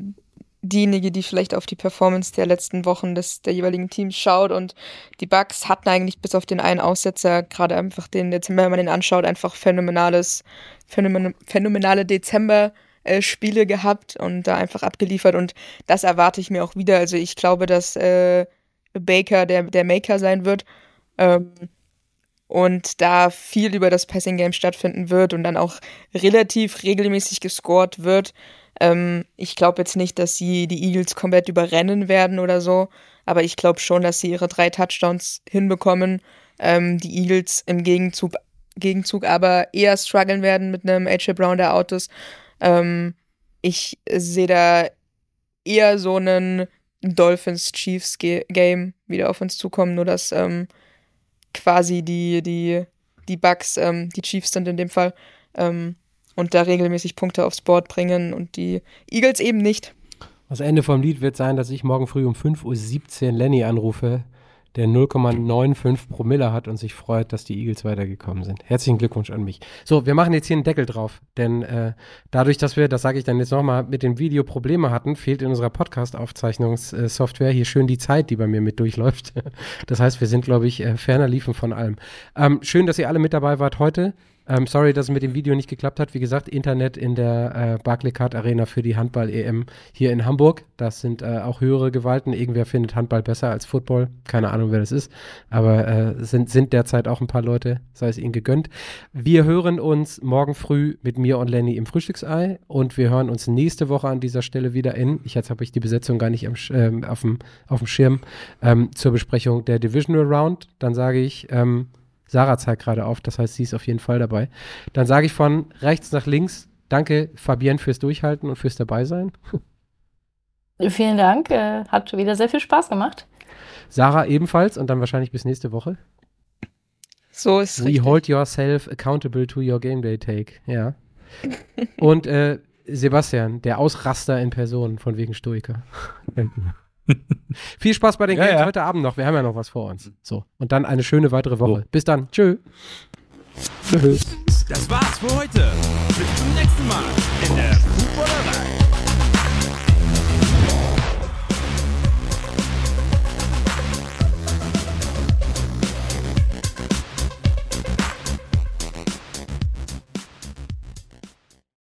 diejenige, die vielleicht auf die Performance der letzten Wochen des der jeweiligen Teams schaut und die Bucks hatten eigentlich bis auf den einen Aussetzer gerade einfach den Dezember, wenn man den anschaut, einfach phänomenales phänomen, phänomenale Dezember äh, gehabt und da einfach abgeliefert und das erwarte ich mir auch wieder. Also ich glaube, dass äh, Baker der der Maker sein wird. Ähm, und da viel über das Passing Game stattfinden wird und dann auch relativ regelmäßig gescored wird. Ähm, ich glaube jetzt nicht, dass sie die Eagles komplett überrennen werden oder so, aber ich glaube schon, dass sie ihre drei Touchdowns hinbekommen. Ähm, die Eagles im Gegenzug, Gegenzug aber eher strugglen werden mit einem AJ Brown der Autos. Ähm, ich sehe da eher so einen Dolphins-Chiefs-Game wieder auf uns zukommen, nur dass ähm, quasi die, die, die Bugs, ähm, die Chiefs sind in dem Fall, ähm, und da regelmäßig Punkte aufs Board bringen und die Eagles eben nicht. Das Ende vom Lied wird sein, dass ich morgen früh um 5.17 Uhr Lenny anrufe, der 0,95 Promille hat und sich freut, dass die Eagles weitergekommen sind. Herzlichen Glückwunsch an mich. So, wir machen jetzt hier einen Deckel drauf, denn äh, dadurch, dass wir, das sage ich dann jetzt nochmal, mit dem Video Probleme hatten, fehlt in unserer Podcast-Aufzeichnungssoftware hier schön die Zeit, die bei mir mit durchläuft. [laughs] Das heißt, wir sind, glaube ich, äh, ferner liefen von allem. Ähm, schön, dass ihr alle mit dabei wart heute. Ähm, sorry, dass es mit dem Video nicht geklappt hat. Wie gesagt, Internet in der äh, Barclaycard Arena für die Handball-EM hier in Hamburg. Das sind äh, auch höhere Gewalten. Irgendwer findet Handball besser als Football. Keine Ahnung, wer das ist. Aber äh, sind, sind derzeit auch ein paar Leute, sei es ihnen gegönnt. Wir hören uns morgen früh mit mir und Lenny im Frühstücksei und wir hören uns nächste Woche an dieser Stelle wieder in. Ich, jetzt habe ich die Besetzung gar nicht ähm, auf, dem, auf Schirm ähm, zur Besprechung der Divisional Round. Dann sage ich, ähm, Sarah zeigt gerade auf, das heißt, sie ist auf jeden Fall dabei. Dann sage ich von rechts nach links, danke Fabienne fürs Durchhalten und fürs Dabeisein. [laughs] Vielen Dank, äh, hat wieder sehr viel Spaß gemacht. Sarah ebenfalls und dann wahrscheinlich bis nächste Woche. So ist es. We richtig. hold yourself accountable to your game day take, ja. und äh, Sebastian, der Ausraster in Person von wegen Stoiker. [laughs] [laughs] Viel Spaß bei den ja, Games ja. heute Abend noch. Wir haben ja noch was vor uns. So. Und dann eine schöne weitere Woche. Oh. Bis dann. Tschö. Tschüss. Das war's für heute. Bis zum nächsten Mal in der Fußballerei.